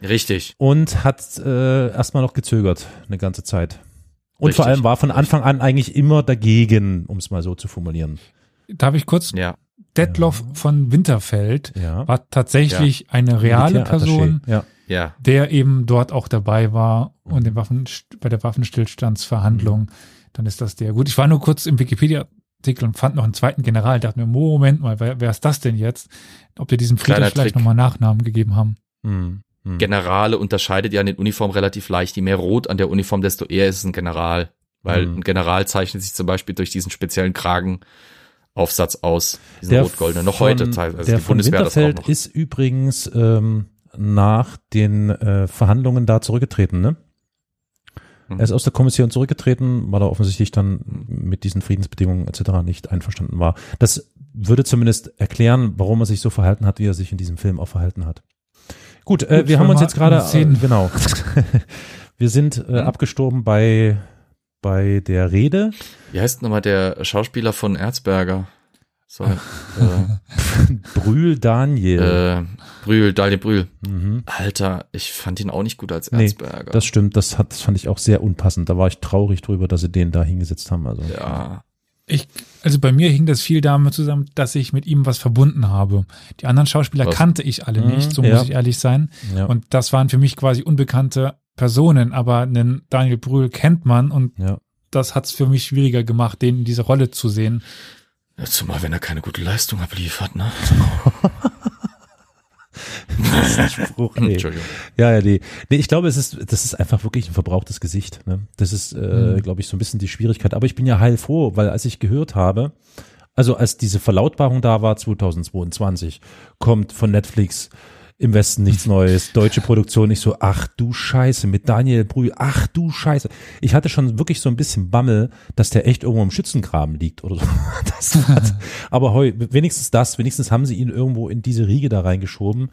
richtig. Und hat äh, erstmal noch gezögert, eine ganze Zeit. Und vor Richtig, allem war von Anfang an eigentlich immer dagegen, um es mal so zu formulieren. Darf ich kurz? Ja. Detloff von Winterfeld Ja. war tatsächlich eine reale. Person, Ja. Ja. der eben dort auch dabei war und den Waffen, bei der Waffenstillstandsverhandlung. Dann ist das der. Gut, ich war nur kurz im Wikipedia-Artikel und fand noch einen zweiten General. Dachte mir, Moment mal, wer, wer ist das denn jetzt? Ob die diesem Kleiner Friedrich vielleicht nochmal Nachnamen gegeben haben. Hm. Hm. Generale unterscheidet ja in den Uniformen relativ leicht. Je mehr Rot an der Uniform, desto eher ist es ein General. Weil Mhm. ein General zeichnet sich zum Beispiel durch diesen speziellen Kragenaufsatz aus. Diesen Der rot-goldenen. Noch von- heute teilweise. Also der die von Bundeswehr hat das auch Winterfeld noch. ist übrigens ähm, nach den äh, Verhandlungen da zurückgetreten, ne? Mhm. Er ist aus der Kommission zurückgetreten, weil er offensichtlich dann mit diesen Friedensbedingungen etc. nicht einverstanden war. Das würde zumindest erklären, warum er sich so verhalten hat, wie er sich in diesem Film auch verhalten hat. Gut, äh, Gut, wir haben uns jetzt gerade, äh, genau, [LAUGHS] wir sind äh, Mhm. abgestorben bei bei der Rede. Wie heißt nochmal der Schauspieler von Erzberger? So, äh, [LAUGHS] Brühl Daniel. äh, Brühl, Daniel Brühl. mhm. Alter, ich fand ihn auch nicht gut als Nee, Erzberger. Das stimmt, das hat, das fand ich auch sehr unpassend. Da war ich traurig drüber, dass sie den da hingesetzt haben. Also ja. Ich, also bei mir hing das viel damit zusammen, dass ich mit ihm was verbunden habe. Die anderen Schauspieler Was? kannte ich alle Mhm, nicht, so ja. muss ich ehrlich sein. ja, Und das waren für mich quasi unbekannte Personen, aber einen Daniel Brühl kennt man und ja. das hat es für mich schwieriger gemacht, den in dieser Rolle zu sehen. Zumal, wenn er keine gute Leistung abliefert, ne? [LAUGHS] [LAUGHS] Das ist ein Spruch, nee. Entschuldigung. Ja, ja, nee. nee. Ich glaube, es ist, das ist einfach wirklich ein verbrauchtes Gesicht. Ne? Das ist, äh, Mhm. glaube ich, so ein bisschen die Schwierigkeit. Aber ich bin ja heilfroh, weil als ich gehört habe, also als diese Verlautbarung da war, 2022, kommt von Netflix im Westen nichts Neues, deutsche Produktion, ich so, ach du Scheiße, mit Daniel Brühl, ach du Scheiße. Ich hatte schon wirklich so ein bisschen Bammel, dass der echt irgendwo im Schützengraben liegt oder so. [LAUGHS] Das war, aber heu, wenigstens das, wenigstens haben sie ihn irgendwo in diese Riege da reingeschoben.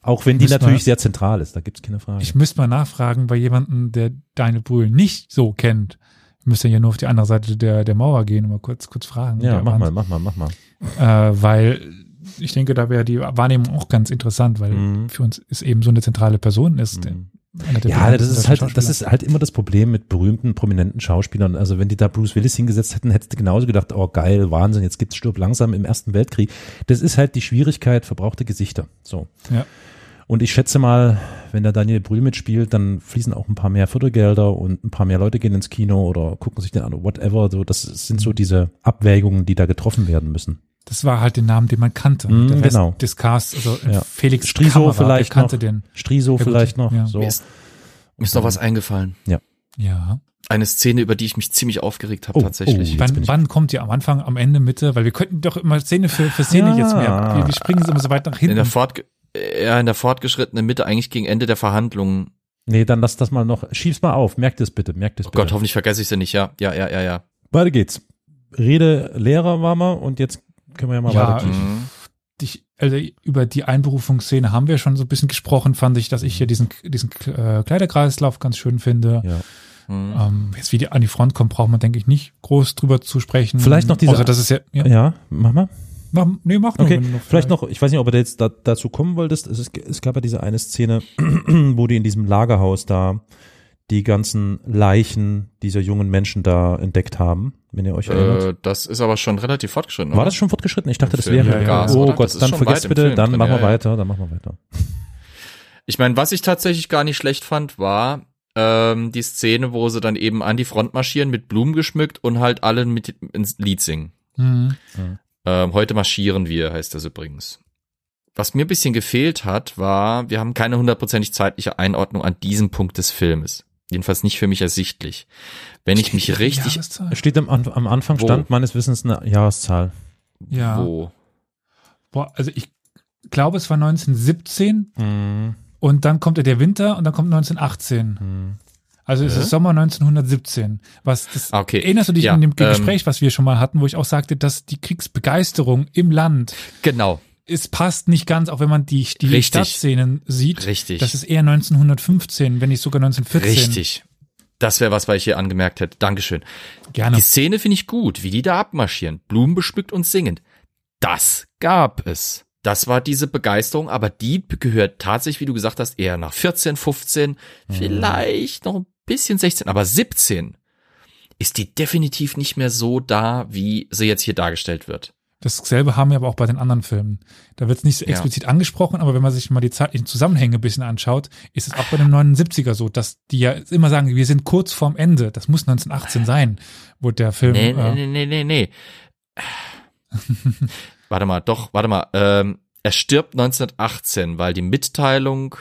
Auch wenn die natürlich sehr zentral ist, da gibt's keine Frage. Ich müsste mal nachfragen bei jemandem, der Daniel Brühl nicht so kennt. Wir müssen ja nur auf die andere Seite der, der Mauer gehen und mal kurz, kurz fragen. ja, mach mal, mach mal, mach mal. Äh, weil ich denke, da wäre die Wahrnehmung auch ganz interessant, weil Mhm. für uns ist eben so eine zentrale Person ist. Mhm. Ja, das ist halt, das ist halt immer das Problem mit berühmten, prominenten Schauspielern. Also wenn die da Bruce Willis hingesetzt hätten, hättest du genauso gedacht, oh geil, Wahnsinn, jetzt gibt's Stirb langsam im Ersten Weltkrieg. Das ist halt die Schwierigkeit, verbrauchte Gesichter. So. Ja. Und ich schätze mal, wenn der Daniel Brühl mitspielt, dann fließen auch ein paar mehr Fördergelder und ein paar mehr Leute gehen ins Kino oder gucken sich den an, whatever. So, das sind Mhm. so diese Abwägungen, die da getroffen werden müssen. Das war halt den Namen, den man kannte. Mhm, der Rest genau. des Casts, also Ja. Felix Striso Kammerer, vielleicht der kannte noch. den. Striso Ja, vielleicht noch. Ja. So. Mir ist, mir ist noch was eingefallen. Ja. Eine Szene, über die ich mich ziemlich aufgeregt habe Oh, tatsächlich. oh. Jetzt bin Wann, wann kommt ihr? Am Anfang, am Ende, Mitte? Weil wir könnten doch immer Szene für, für Szene Ja. jetzt mehr. Wir, wir springen immer so weit nach in hinten. der Fortge ja, in der fortgeschrittenen Mitte, eigentlich gegen Ende der Verhandlungen. Nee, dann lass das mal noch, schieb's mal auf, merkt es bitte, merkt es Oh bitte. Gott, hoffentlich vergesse ich sie nicht. Ja, ja, ja, ja, ja. Weiter geht's. Rede Lehrer war mal und jetzt können wir ja mal Ja, weiter. Mhm. dich, also über die Einberufungsszene haben wir schon so ein bisschen gesprochen, fand ich, dass ich hier diesen, diesen äh, Kleiderkreislauf ganz schön finde. Ja. Mhm. Ähm, jetzt wie die an die Front kommt, braucht man, denke ich, nicht groß drüber zu sprechen. Vielleicht noch diese- Außer, dass es ja, ja, Ja, mach mal. mach, nee, mach nur, Okay, wenn du vielleicht noch, ich weiß nicht, ob du jetzt da, dazu kommen wolltest. Es, ist, es gab ja diese eine Szene, [CLEARS THROAT] wo die in diesem Lagerhaus da die ganzen Leichen dieser jungen Menschen da entdeckt haben, wenn ihr euch erinnert. Äh, das ist aber schon relativ fortgeschritten. War oder? das schon fortgeschritten? Ich dachte, Im das Film, wäre. ja, Gas, oh oder? Gott, dann vergesst bitte, Film dann drin, machen wir ja, ja. weiter, dann machen wir weiter. [LAUGHS] Ich meine, was ich tatsächlich gar nicht schlecht fand, war ähm, die Szene, wo sie dann eben an die Front marschieren, mit Blumen geschmückt und halt alle mit ins Lied singen. Mhm. Ähm, heute marschieren wir, heißt das übrigens. Was mir ein bisschen gefehlt hat, war, wir haben keine hundertprozentig zeitliche Einordnung an diesem Punkt des Filmes. Jedenfalls nicht für mich ersichtlich. Wenn ich mich richtig, Es steht am, am Anfang Wo? stand meines Wissens eine Jahreszahl. Ja. wo? Boah, also ich glaube, es war 1917 Mhm. und dann kommt der Winter und dann kommt 1918. Mhm. Also es Hä? ist Sommer 1917. Was das okay. erinnerst du dich Ja, an dem ähm, Gespräch, was wir schon mal hatten, wo ich auch sagte, dass die Kriegsbegeisterung im Land Genau, es passt nicht ganz, auch wenn man die, die Richtig. Stadtszenen sieht. richtig. Das ist eher 1915, wenn nicht sogar 1914. Richtig. Das wäre was, was ich hier angemerkt hätte. Dankeschön. Gerne. Die Szene finde ich gut, wie die da abmarschieren, Blumen beschmückt und singend. Das gab es. Das war diese Begeisterung, aber die gehört tatsächlich, wie du gesagt hast, eher nach 14, 15, vielleicht noch ein bisschen 16, aber 17 ist die definitiv nicht mehr so da, wie sie jetzt hier dargestellt wird. Dasselbe haben wir aber auch bei den anderen Filmen. Da wird es nicht so Ja. explizit angesprochen, aber wenn man sich mal die zeitlichen Zusammenhänge ein bisschen anschaut, ist es auch bei dem 79er so, dass die ja immer sagen, wir sind kurz vorm Ende. Das muss 1918 sein, wo der Film. Nee, äh, nee, nee, nee, nee. [LAUGHS] warte mal, doch, warte mal. Ähm, er stirbt 1918, weil die Mitteilung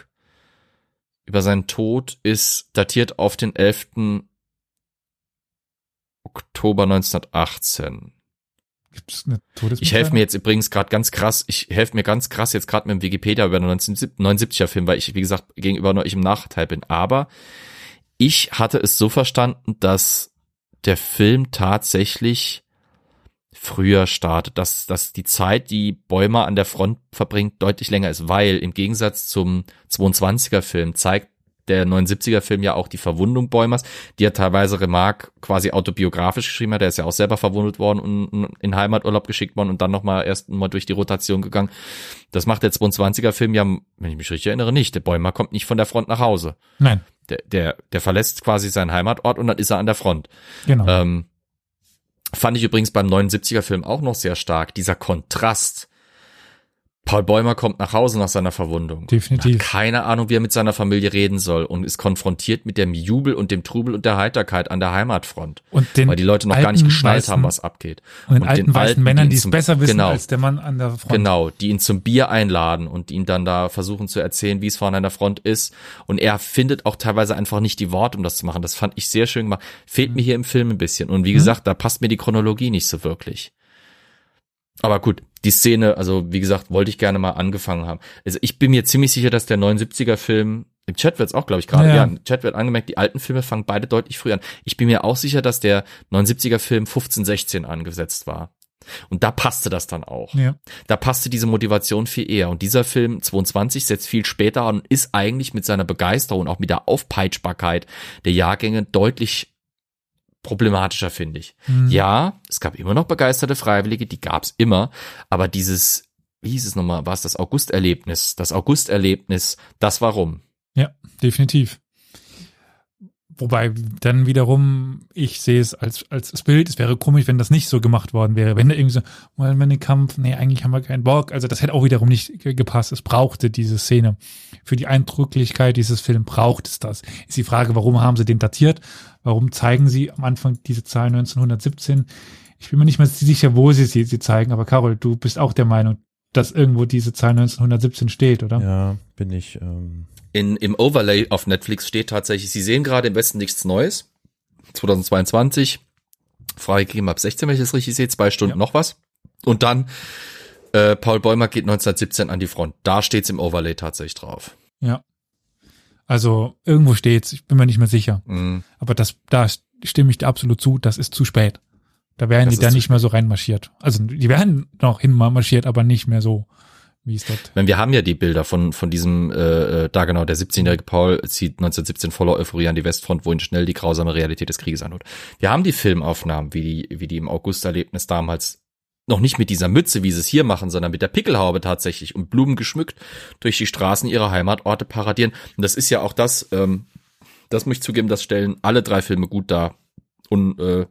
über seinen Tod ist datiert auf den 11. Oktober 1918. Gibt's eine Todesmitteilung? Ich helfe mir jetzt übrigens gerade ganz krass, ich helfe mir ganz krass jetzt gerade mit dem Wikipedia über den 1979er Film, weil ich, wie gesagt, gegenüber euch im Nachteil bin. Aber ich hatte es so verstanden, dass der Film tatsächlich früher startet, dass, dass die Zeit, die Bäumer an der Front verbringt, deutlich länger ist, weil im Gegensatz zum 22er Film zeigt der 79er Film ja auch die Verwundung Bäumers, die ja teilweise Remarque quasi autobiografisch geschrieben hat. Der ist ja auch selber verwundet worden und in Heimaturlaub geschickt worden und dann nochmal erst mal durch die Rotation gegangen. Das macht der 22er Film ja, wenn ich mich richtig erinnere, nicht. Der Bäumer kommt nicht von der Front nach Hause. Nein, Der, der, der verlässt quasi seinen Heimatort und dann ist er an der Front. genau. Ähm, fand ich übrigens beim 79er Film auch noch sehr stark. Dieser Kontrast. Paul Bäumer kommt nach Hause nach seiner Verwundung. Definitiv. Hat keine Ahnung, wie er mit seiner Familie reden soll und ist konfrontiert mit dem Jubel und dem Trubel und der Heiterkeit an der Heimatfront. und den Weil die Leute noch gar nicht geschnallt weißen- haben, was abgeht. und den und alten den weißen Alten, Männern, die es besser wissen genau. als der Mann an der Front. Genau, die ihn zum Bier einladen und ihn dann da versuchen zu erzählen, wie es vorne an der Front ist. Und er findet auch teilweise einfach nicht die Worte, um das zu machen. Das fand ich sehr schön gemacht. Fehlt mir hier im Film ein bisschen. Und wie gesagt, da passt mir die Chronologie nicht so wirklich. Aber gut, die Szene, also wie gesagt, wollte ich gerne mal angefangen haben. Also ich bin mir ziemlich sicher, dass der 79er Film, im Chat wird's auch, glaube ich, gerade, Ja. ja. im Chat wird angemerkt, die alten Filme fangen beide deutlich früher an. Ich bin mir auch sicher, dass der 79er Film 15, 16 angesetzt war. Und da passte das dann auch Ja. da passte diese Motivation viel eher. Und dieser Film 22 setzt viel später an und ist eigentlich mit seiner Begeisterung, auch mit der Aufpeitschbarkeit der Jahrgänge deutlich problematischer, finde ich. Mhm. Ja, es gab immer noch begeisterte Freiwillige, die gab's immer, aber dieses, wie hieß es nochmal, war es das Augusterlebnis? Das Augusterlebnis, das warum? Ja, definitiv. Wobei dann wiederum, ich sehe es als, als das Bild, es wäre komisch, wenn das nicht so gemacht worden wäre. Wenn da irgendwie so, mal wenn den Kampf, nee, eigentlich haben wir keinen Bock. Also das hätte auch wiederum nicht ge- gepasst. Es brauchte diese Szene. Für die Eindrücklichkeit dieses Films braucht es das. Ist die Frage, warum haben sie den datiert? Warum zeigen sie am Anfang diese Zahl 1917? Ich bin mir nicht mehr sicher, wo sie sie, sie zeigen, aber Carol, du bist auch der Meinung, dass irgendwo diese Zahl 1917 steht, oder? Ja, bin ich. Ähm, In, Im Overlay auf Netflix steht tatsächlich, Sie sehen gerade im Westen nichts Neues. 2022, freigegeben ab 16, wenn ich das richtig sehe, zwei Stunden Ja. noch was. Und dann, äh, Paul Bäumer geht 1917 an die Front. Da steht's im Overlay tatsächlich drauf. Ja. Also irgendwo steht's, ich bin mir nicht mehr sicher. Mhm. Aber das, da stimme ich dir absolut zu, das ist zu spät. Da wären Das die ist da nicht mehr so reinmarschiert. Also die wären noch hinmarschiert, aber nicht mehr so, wie es dort. Wenn wir haben ja die Bilder von von diesem äh, äh, da genau der 17-jährige Paul zieht 1917 voller Euphorie an die Westfront, wo ihn schnell die grausame Realität des Krieges anholt. Wir haben die Filmaufnahmen, wie die wie die im August-Erlebnis damals noch nicht mit dieser Mütze, wie sie es hier machen, sondern mit der Pickelhaube tatsächlich und Blumen geschmückt durch die Straßen ihrer Heimatorte paradieren. Und das ist ja auch das, ähm, das muss ich zugeben, das stellen alle drei Filme gut dar. Und äh,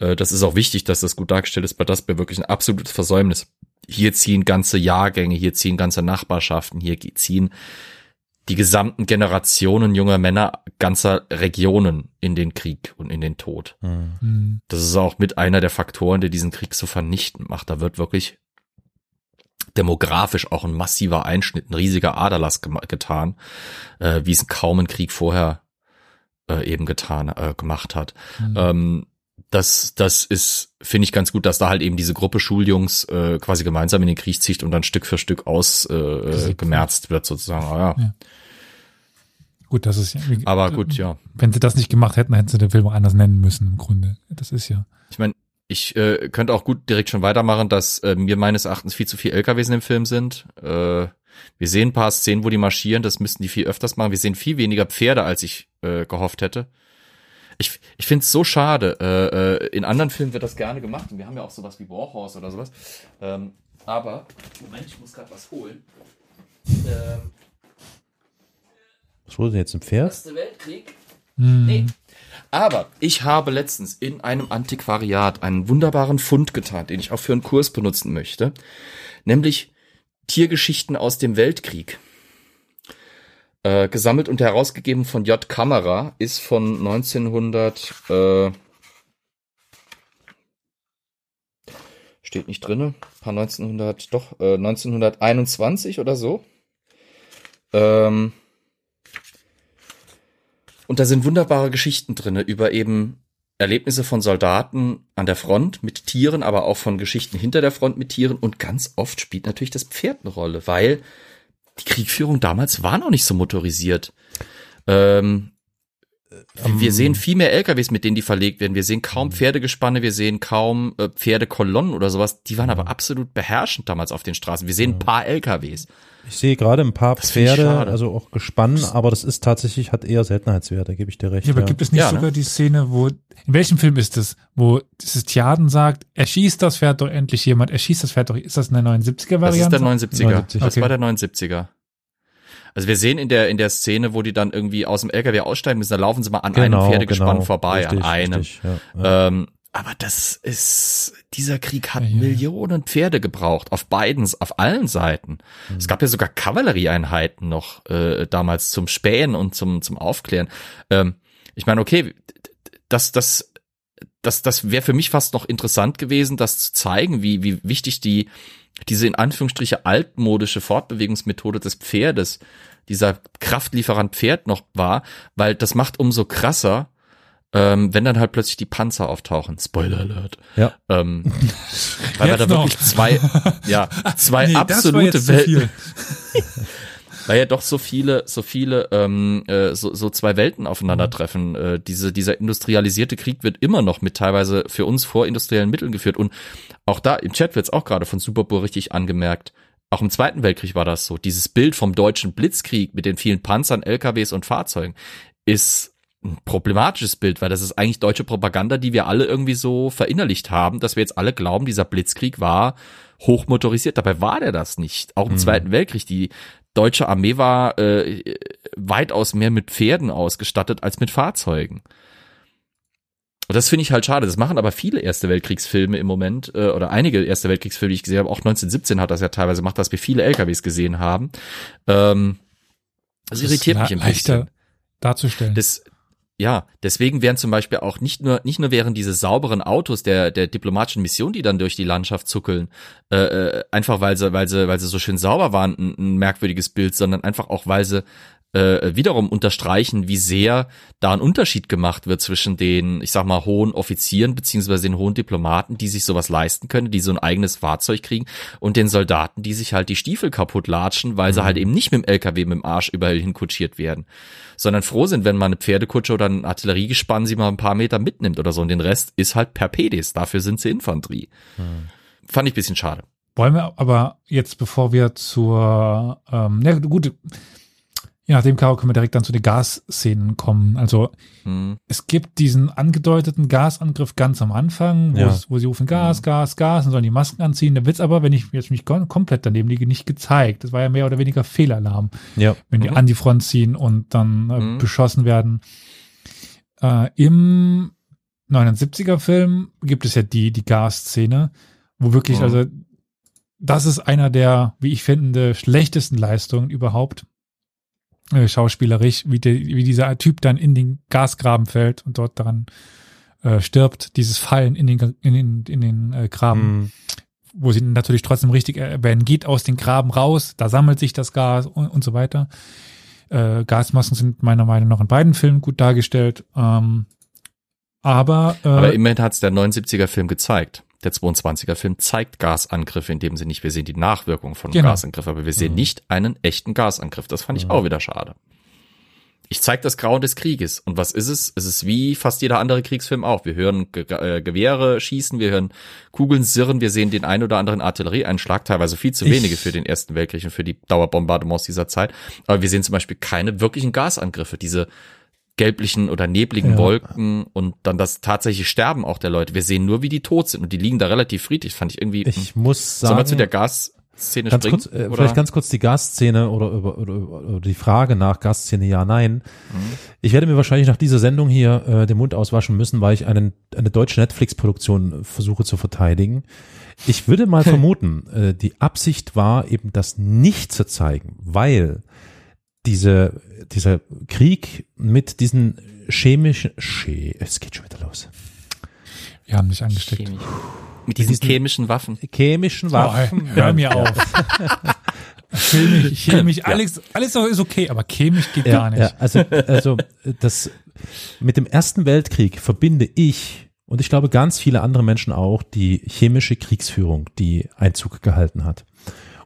äh, das ist auch wichtig, dass das gut dargestellt ist, weil das wäre wirklich ein absolutes Versäumnis. Hier ziehen ganze Jahrgänge, hier ziehen ganze Nachbarschaften, hier ziehen die gesamten Generationen junger Männer ganzer Regionen in den Krieg und in den Tod. hm. Hm. Das ist auch mit einer der Faktoren, der diesen Krieg so vernichtend macht. Da wird wirklich demografisch auch ein massiver Einschnitt, ein riesiger Aderlass gema- getan, äh, wie es kaum ein Krieg vorher äh, eben getan, äh, gemacht hat. Mhm. Ähm, das, das ist, finde ich ganz gut, dass da halt eben diese Gruppe Schuljungs äh, quasi gemeinsam in den Krieg zieht und dann Stück für Stück aus äh, gemerzt wird sozusagen. Ah, ja. ja. Gut, das ist ja. Aber gut, ja. Wenn sie das nicht gemacht hätten, hätten sie den Film auch anders nennen müssen im Grunde. Das ist ja. Ich meine, ich äh, könnte auch gut direkt schon weitermachen, dass äh, mir meines Erachtens viel zu viel LKWs in dem Film sind. Äh, wir sehen ein paar Szenen, wo die marschieren, das müssten die viel öfters machen. Wir sehen viel weniger Pferde, als ich äh, gehofft hätte. Ich, ich finde es so schade. Äh, äh, in anderen Filmen wird das gerne gemacht und wir haben ja auch sowas wie Warhorse oder sowas. Ähm, aber, Moment, ich muss gerade was holen. Ähm, was wurde denn jetzt im Pferd? Erste Weltkrieg? Hm. Nee. Aber ich habe letztens in einem Antiquariat einen wunderbaren Fund getan, den ich auch für einen Kurs benutzen möchte. Nämlich Tiergeschichten aus dem Weltkrieg. Äh, gesammelt und herausgegeben von J. Kamera, ist von 1900, äh, steht nicht drinne, paar 1900, doch, äh, 1921 oder so. Ähm, und da sind wunderbare Geschichten drinne über eben Erlebnisse von Soldaten an der Front mit Tieren, aber auch von Geschichten hinter der Front mit Tieren. Und ganz oft spielt natürlich das Pferd eine Rolle, weil die Kriegführung damals war noch nicht so motorisiert. Ähm, um, wir ähm. sehen viel mehr LKWs, mit denen die verlegt werden. Wir sehen kaum Pferdegespanne, wir sehen kaum äh, Pferdekolonnen oder sowas. Die waren aber absolut beherrschend damals auf den Straßen. Wir sehen ein paar LKWs. Ich sehe gerade ein paar das Pferde, also auch Gespann, aber das ist tatsächlich, hat eher Seltenheitswerte, gebe ich dir recht. Ja, aber ja. gibt es nicht ja, ne? sogar ne? die Szene, wo, in welchem Film ist es, wo dieses Tiaden sagt, er schießt das Pferd doch endlich jemand, er schießt das Pferd doch, ist das eine 79er-Variante? Das ist der 79er. 79. Das okay. war der 79er. Also wir sehen in der in der Szene, wo die dann irgendwie aus dem LKW aussteigen müssen, da laufen sie mal an genau, einem Pferdegespann genau, vorbei, richtig, an einem. Richtig, ja, ja. Ähm, aber das ist, dieser Krieg hat ja, Millionen Pferde gebraucht, auf beiden, auf allen Seiten. Mhm. Es gab ja sogar Kavallerieeinheiten noch äh, damals zum Spähen und zum, zum Aufklären. Ähm, ich meine, okay, das, das, das, das wäre für mich fast noch interessant gewesen, das zu zeigen, wie, wie wichtig die, diese in Anführungsstriche altmodische Fortbewegungsmethode des Pferdes, dieser Kraftlieferant Pferd noch war, weil das macht umso krasser, ähm, wenn dann halt plötzlich die Panzer auftauchen. Spoiler Alert. Ja. Ähm, [LAUGHS] weil wir da wirklich zwei, ja, [LAUGHS] zwei nee, absolute Welten. [LAUGHS] weil ja doch so viele, so viele, ähm, äh, so, so zwei Welten aufeinandertreffen. Äh, diese, dieser industrialisierte Krieg wird immer noch mit teilweise für uns vorindustriellen Mitteln geführt. Und auch da, im Chat wird es auch gerade von Superbohr richtig angemerkt. Auch im Zweiten Weltkrieg war das so. Dieses Bild vom deutschen Blitzkrieg mit den vielen Panzern, LKWs und Fahrzeugen ist ein problematisches Bild, weil das ist eigentlich deutsche Propaganda, die wir alle irgendwie so verinnerlicht haben, dass wir jetzt alle glauben, dieser Blitzkrieg war hochmotorisiert. Dabei war der das nicht. Auch im mhm. Zweiten Weltkrieg, die deutsche Armee war äh, weitaus mehr mit Pferden ausgestattet als mit Fahrzeugen. Und das finde ich halt schade. Das machen aber viele Erste Weltkriegsfilme im Moment, äh, oder einige Erste Weltkriegsfilme, die ich gesehen habe. Auch 1917 hat das ja teilweise gemacht, dass wir viele LKWs gesehen haben. Ähm, das, das irritiert mich ein bisschen. darzustellen. Das, ja, deswegen wären zum Beispiel auch nicht nur nicht nur wären diese sauberen Autos der der diplomatischen Mission, die dann durch die Landschaft zuckeln, äh, äh, einfach weil sie weil sie weil sie so schön sauber waren, ein, ein merkwürdiges Bild, sondern einfach auch weil sie äh, wiederum unterstreichen, wie sehr da ein Unterschied gemacht wird zwischen den, ich sag mal, hohen Offizieren beziehungsweise den hohen Diplomaten, die sich sowas leisten können, die so ein eigenes Fahrzeug kriegen, und den Soldaten, die sich halt die Stiefel kaputt latschen, weil mhm. sie halt eben nicht mit dem LKW mit dem Arsch überall hinkutschiert werden, sondern froh sind, wenn man eine Pferdekutsche oder ein Artilleriegespann sie mal ein paar Meter mitnimmt oder so. Und den Rest ist halt per Pedis. Dafür sind sie Infanterie. Mhm. Fand ich bisschen schade. Wollen wir aber jetzt, bevor wir zur, ähm, ja gut, Je nachdem, Caro, können wir direkt dann zu den Gasszenen kommen. Also hm. es gibt diesen angedeuteten Gasangriff ganz am Anfang, wo, ja. es, wo sie rufen Gas, hm. Gas, Gas und sollen die Masken anziehen. Da wird's aber, wenn ich jetzt mich komplett daneben liege, nicht gezeigt. Das war ja mehr oder weniger Fehlalarm, ja. wenn die mhm. an die Front ziehen und dann äh, mhm. beschossen werden. Äh, Im 79er Film gibt es ja die, die Gasszene, wo wirklich, mhm. also das ist einer der, wie ich finde, schlechtesten Leistungen überhaupt äh, schauspielerisch, wie, der, wie dieser Typ dann in den Gasgraben fällt und dort daran äh, stirbt, dieses Fallen in den, in den, in den äh, Graben, mm. wo sie natürlich trotzdem richtig erwähnen, geht aus den Graben raus, da sammelt sich das Gas und, und so weiter. Äh, Gasmasken sind meiner Meinung nach in beiden Filmen gut dargestellt. Ähm, aber, äh, Aber immerhin hat's der 79er Film gezeigt. Der 22er Film zeigt Gasangriffe in dem Sinne nicht. Wir sehen die Nachwirkung von Genau. Gasangriff, aber wir sehen nicht einen echten Gasangriff. Das fand ich Mhm. auch wieder schade. Ich zeig das Grauen des Krieges. Und was ist es? Es ist wie fast jeder andere Kriegsfilm auch. Wir hören Ge äh, Gewehre schießen, wir hören Kugeln sirren, wir sehen den ein oder anderen Artillerieeinschlag, teilweise viel zu Ich- wenige für den Ersten Weltkrieg und für die Dauerbombardements dieser Zeit. Aber wir sehen zum Beispiel keine wirklichen Gasangriffe. Diese gelblichen oder nebligen Ja. Wolken und dann das tatsächliche Sterben auch der Leute. Wir sehen nur, wie die tot sind und die liegen da relativ friedlich. Fand ich irgendwie. Ich muss Sollen wir sagen, zu der Gasszene ganz springen? kurz, äh, oder? vielleicht ganz kurz die Gasszene oder, oder, über, oder die Frage nach Gasszene ja, nein. Mhm. Ich werde mir wahrscheinlich nach dieser Sendung hier äh, den Mund auswaschen müssen, weil ich einen, eine deutsche Netflix-Produktion versuche zu verteidigen. Ich würde mal [LAUGHS] vermuten, äh, die Absicht war eben das nicht zu zeigen, weil diese, dieser Krieg mit diesen chemischen, che, es geht schon wieder los, wir haben dich angesteckt. Chemisch. Mit diesen diesen- chemischen Waffen. chemischen Oh, Waffen. hör mir auf. chemisch, chemisch, alles, alles ist okay, aber chemisch geht gar nicht. Ja, also, also das mit dem Ersten Weltkrieg verbinde ich und ich glaube ganz viele andere Menschen auch die chemische Kriegsführung, die Einzug gehalten hat.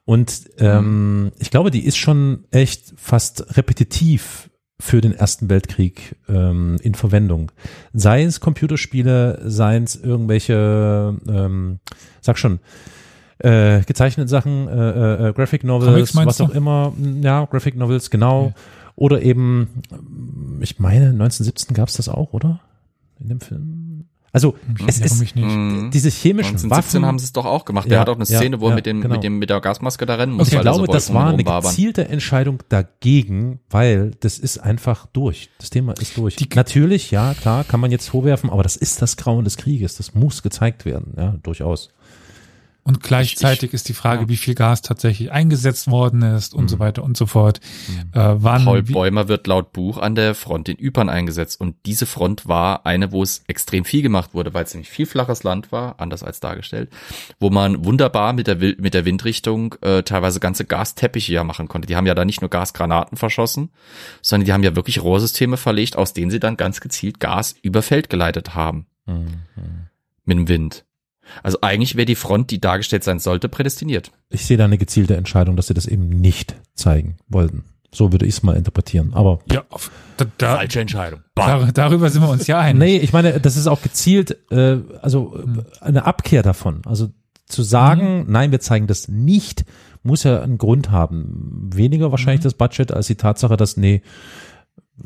Und ähm, ich glaube, die ist schon echt fast repetitiv für den Ersten Weltkrieg ähm, in Verwendung. Sei es Computerspiele, seien es irgendwelche, ähm, sag schon, äh, gezeichnete Sachen, äh, äh, Graphic Novels, was auch du? immer, ja, Graphic Novels, genau. Oder eben, ähm, ich meine, 1917 gab's das auch, oder? In dem Film? Also, es Warum ist ich nicht? Mhm. diese chemischen 1917 Waffen. haben sie es doch auch gemacht. Ja, Der hat auch eine ja, Szene, wo er ja, mit, dem, genau. mit, dem, mit der Gasmaske da rennen muss. ich weil da so glaube, das war eine gezielte Entscheidung dagegen, weil das ist einfach durch. Das Thema ist durch. Die- Natürlich, ja, klar, kann man jetzt vorwerfen, aber das ist das Grauen des Krieges. Das muss gezeigt werden, ja, durchaus. Und gleichzeitig ist die Frage, ja. wie viel Gas tatsächlich eingesetzt worden ist und Mhm. so weiter und so fort. Äh, wann, Paul Bäumer wird laut Buch an der Front in Ypern eingesetzt und diese Front war eine, wo es extrem viel gemacht wurde, weil es nämlich viel flaches Land war, anders als dargestellt, wo man wunderbar mit der, mit der Windrichtung äh, teilweise ganze Gasteppiche ja machen konnte. Die haben ja da nicht nur Gasgranaten verschossen, sondern die haben ja wirklich Rohrsysteme verlegt, aus denen sie dann ganz gezielt Gas über Feld geleitet haben mit dem Wind. Also eigentlich wäre die Front, die dargestellt sein sollte, prädestiniert. Ich sehe da eine gezielte Entscheidung, dass sie das eben nicht zeigen wollten. So würde ich es mal interpretieren. Aber ja, auf, da, da, Entscheidung. dar, darüber sind wir uns ja einig. nee, ich meine, das ist auch gezielt, äh, also Mhm. äh, eine Abkehr davon. Also zu sagen, nein, wir zeigen das nicht, muss ja einen Grund haben. Weniger wahrscheinlich Mhm. das Budget als die Tatsache, dass, nee,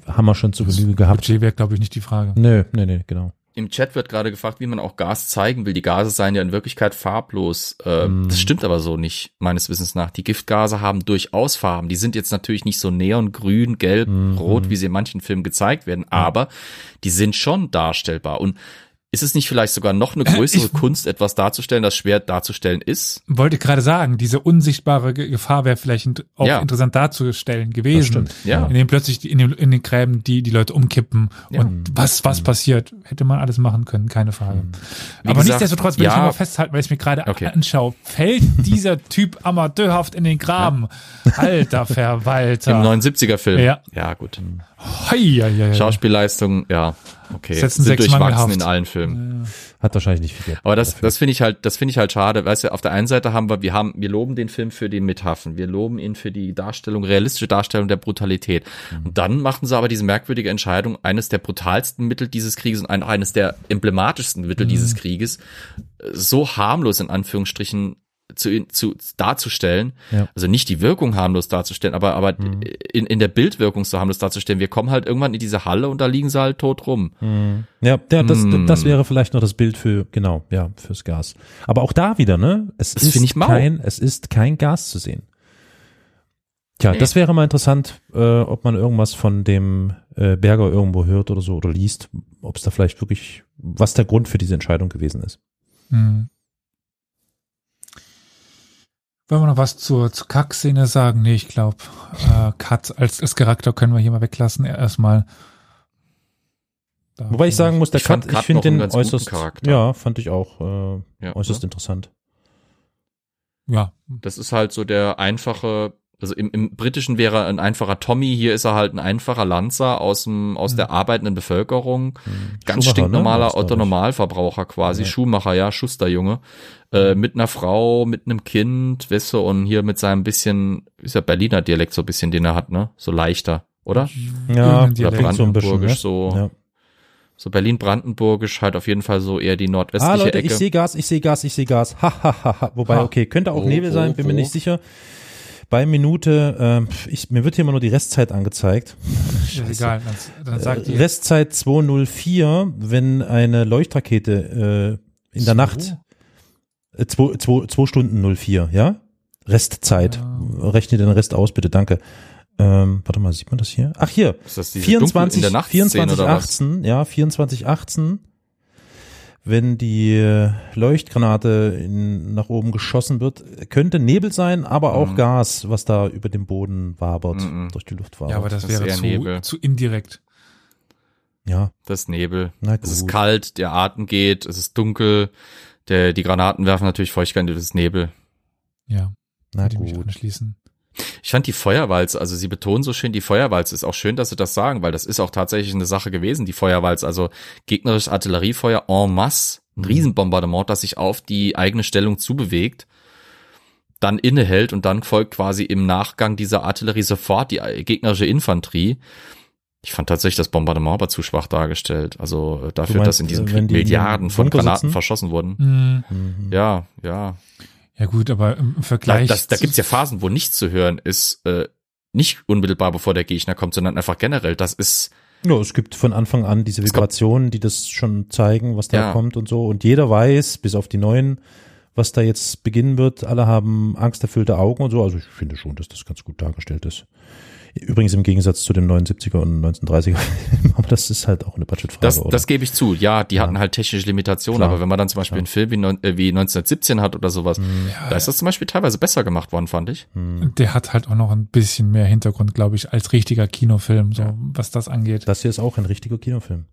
haben wir schon zu Genüge gehabt. Budget wäre, glaube ich, nicht die Frage. Nö, nee, nee, genau. Im Chat wird gerade gefragt, wie man auch Gas zeigen will. Die Gase seien ja in Wirklichkeit farblos. Äh, Mm. Das stimmt aber so nicht, meines Wissens nach. Die Giftgase haben durchaus Farben. Die sind jetzt natürlich nicht so neongrün, gelb, Mhm. rot, wie sie in manchen Filmen gezeigt werden, aber die sind schon darstellbar. Und ist es nicht vielleicht sogar noch eine größere Ich- Kunst, etwas darzustellen, das schwer darzustellen ist? Wollte gerade sagen, diese unsichtbare Ge- Gefahr wäre vielleicht auch Ja. interessant darzustellen gewesen. stimmt, ja. In dem plötzlich in, den, in den Gräben die, die Leute umkippen Ja. und was, was passiert, hätte man alles machen können, keine Frage. Wie Aber gesagt, nichtsdestotrotz will ja. ich nochmal festhalten, weil ich mir gerade Okay. anschaue, fällt [LAUGHS] dieser Typ amateurhaft in den Graben. Alter Verwalter. [LAUGHS] Im 79er-Film. Ja. ja, gut. Hei, hei, hei. Schauspielleistung, ja, okay. Setzen Sind durchwachsen in allen Filmen. Hat wahrscheinlich nicht viel Geld. Aber das, dafür. das finde ich halt, das finde ich halt schade. Weißt du, auf der einen Seite haben wir, wir haben, wir loben den Film für die Metaphern, wir loben ihn für die Darstellung, realistische Darstellung der Brutalität. Und dann machen sie aber diese merkwürdige Entscheidung, eines der brutalsten Mittel dieses Krieges und ein- eines der emblematischsten Mittel dieses Krieges, äh, so harmlos in Anführungsstrichen zu, zu darzustellen, Ja. also nicht die Wirkung harmlos darzustellen, aber aber in, in der Bildwirkung so harmlos darzustellen. Wir kommen halt irgendwann in diese Halle und da liegen sie halt tot rum. Ja, ja das, Mm. das wäre vielleicht noch das Bild für, genau, ja, fürs Gas. Aber auch da wieder, ne? Es Das ist finde ich mau. kein, es ist kein Gas zu sehen. Tja, das wäre mal interessant, äh, ob man irgendwas von dem äh, Berger irgendwo hört oder so oder liest, ob es da vielleicht wirklich, was der Grund für diese Entscheidung gewesen ist. Hm. Wollen wir noch was zur, zur Kack-Szene sagen? Nee, ich glaube, äh, Cut als, als Charakter können wir hier mal weglassen. Erstmal. Da Wobei ich sagen muss, der Ich Cut, ich finde den äußerst, Charakter. ja, fand ich auch äh, Ja, äußerst ne? interessant. Ja, Das ist halt so der einfache Also im, im Britischen wäre er ein einfacher Tommy, hier ist er halt ein einfacher Lanzer aus dem aus der arbeitenden Bevölkerung, ganz Schuhmacher, stinknormaler ne? Otto Normalverbraucher quasi, Schuhmacher, ja, Schusterjunge, äh, mit einer Frau, mit einem Kind, weißt du, und hier mit seinem bisschen, ist ja Berliner Dialekt so ein bisschen, den er hat, ne, so leichter, oder? Ja, Irgendein Dialekt. klingt so ein bisschen, ne? Brandenburgisch, so, Ja. so Berlin-Brandenburgisch, halt auf jeden Fall so eher die Ah, nordwestliche Leute, Ecke. ich sehe Gas, ich sehe Gas, ich sehe Gas. Ha, ha, ha, ha. Wobei, Ha. okay, könnte auch Wo, Nebel wo, sein, bin mir wo? nicht sicher. Bei Minute, ähm, ich, mir wird hier immer nur die Restzeit angezeigt. [LAUGHS] Ja, egal, dann, dann sagt Äh, ihr. Restzeit 204, wenn eine Leuchtrakete äh, in der Nacht, äh, zwei, zwei, zwei Stunden 04, ja? Restzeit. Ja. Rechne den Rest aus, bitte, danke. Ähm, warte mal, sieht man das hier? Ach, hier. ist das diese 24, Dunkel in der Nacht 24, oder was? 18, ja, 24, 18, wenn die Leuchtgranate in, nach oben geschossen wird, könnte Nebel sein, aber auch Mhm. Gas, was da über dem Boden wabert, Mhm. durch die Luft wabert. Ja, aber das, das wäre zu, Nebel. zu indirekt. ja, Das ist Nebel. na Es ist gut. kalt, der Atem geht, es ist dunkel, der, die Granaten werfen natürlich Feuchtigkeit, das ist Nebel. Ja, Na würde ich mich gut. anschließen. Ich fand die Feuerwalze, also sie betonen so schön die Feuerwalze, ist auch schön, dass sie das sagen, weil das ist auch tatsächlich eine Sache gewesen, die Feuerwalze, also gegnerisches Artilleriefeuer en masse, ein Riesenbombardement, das sich auf die eigene Stellung zubewegt, dann innehält und dann folgt quasi im Nachgang dieser Artillerie sofort die gegnerische Infanterie. Ich fand tatsächlich das Bombardement aber zu schwach dargestellt. Also äh, dafür, meinst, dass in diesem äh, Krieg die Milliarden von Granaten sitzen? verschossen wurden. Hm, Mhm. Ja, ja. Ja gut, aber im Da, Vergleich. das, da gibt's ja Phasen, wo nichts zu hören ist, äh, nicht unmittelbar bevor der Gegner kommt, sondern einfach generell. Das ist, Ja, es gibt von Anfang an diese Vibrationen, die das schon zeigen, was da Ja. kommt und so. Und jeder weiß, bis auf die neuen, was da jetzt beginnen wird. Alle haben angsterfüllte Augen und so. Also ich finde schon, dass das ganz gut dargestellt ist. Übrigens im Gegensatz zu den 79er und 1930er. [LAUGHS] Aber das ist halt auch eine Budgetfrage. das, oder? das gebe ich zu. Ja, die hatten halt technische Limitationen, Klar. aber wenn man dann zum Beispiel einen Film wie, äh, wie 1917 hat oder sowas, da ist das zum Beispiel teilweise besser gemacht worden, fand ich. der hat halt auch noch ein bisschen mehr Hintergrund, glaube ich, als richtiger Kinofilm, so was das angeht. das hier ist auch ein richtiger Kinofilm.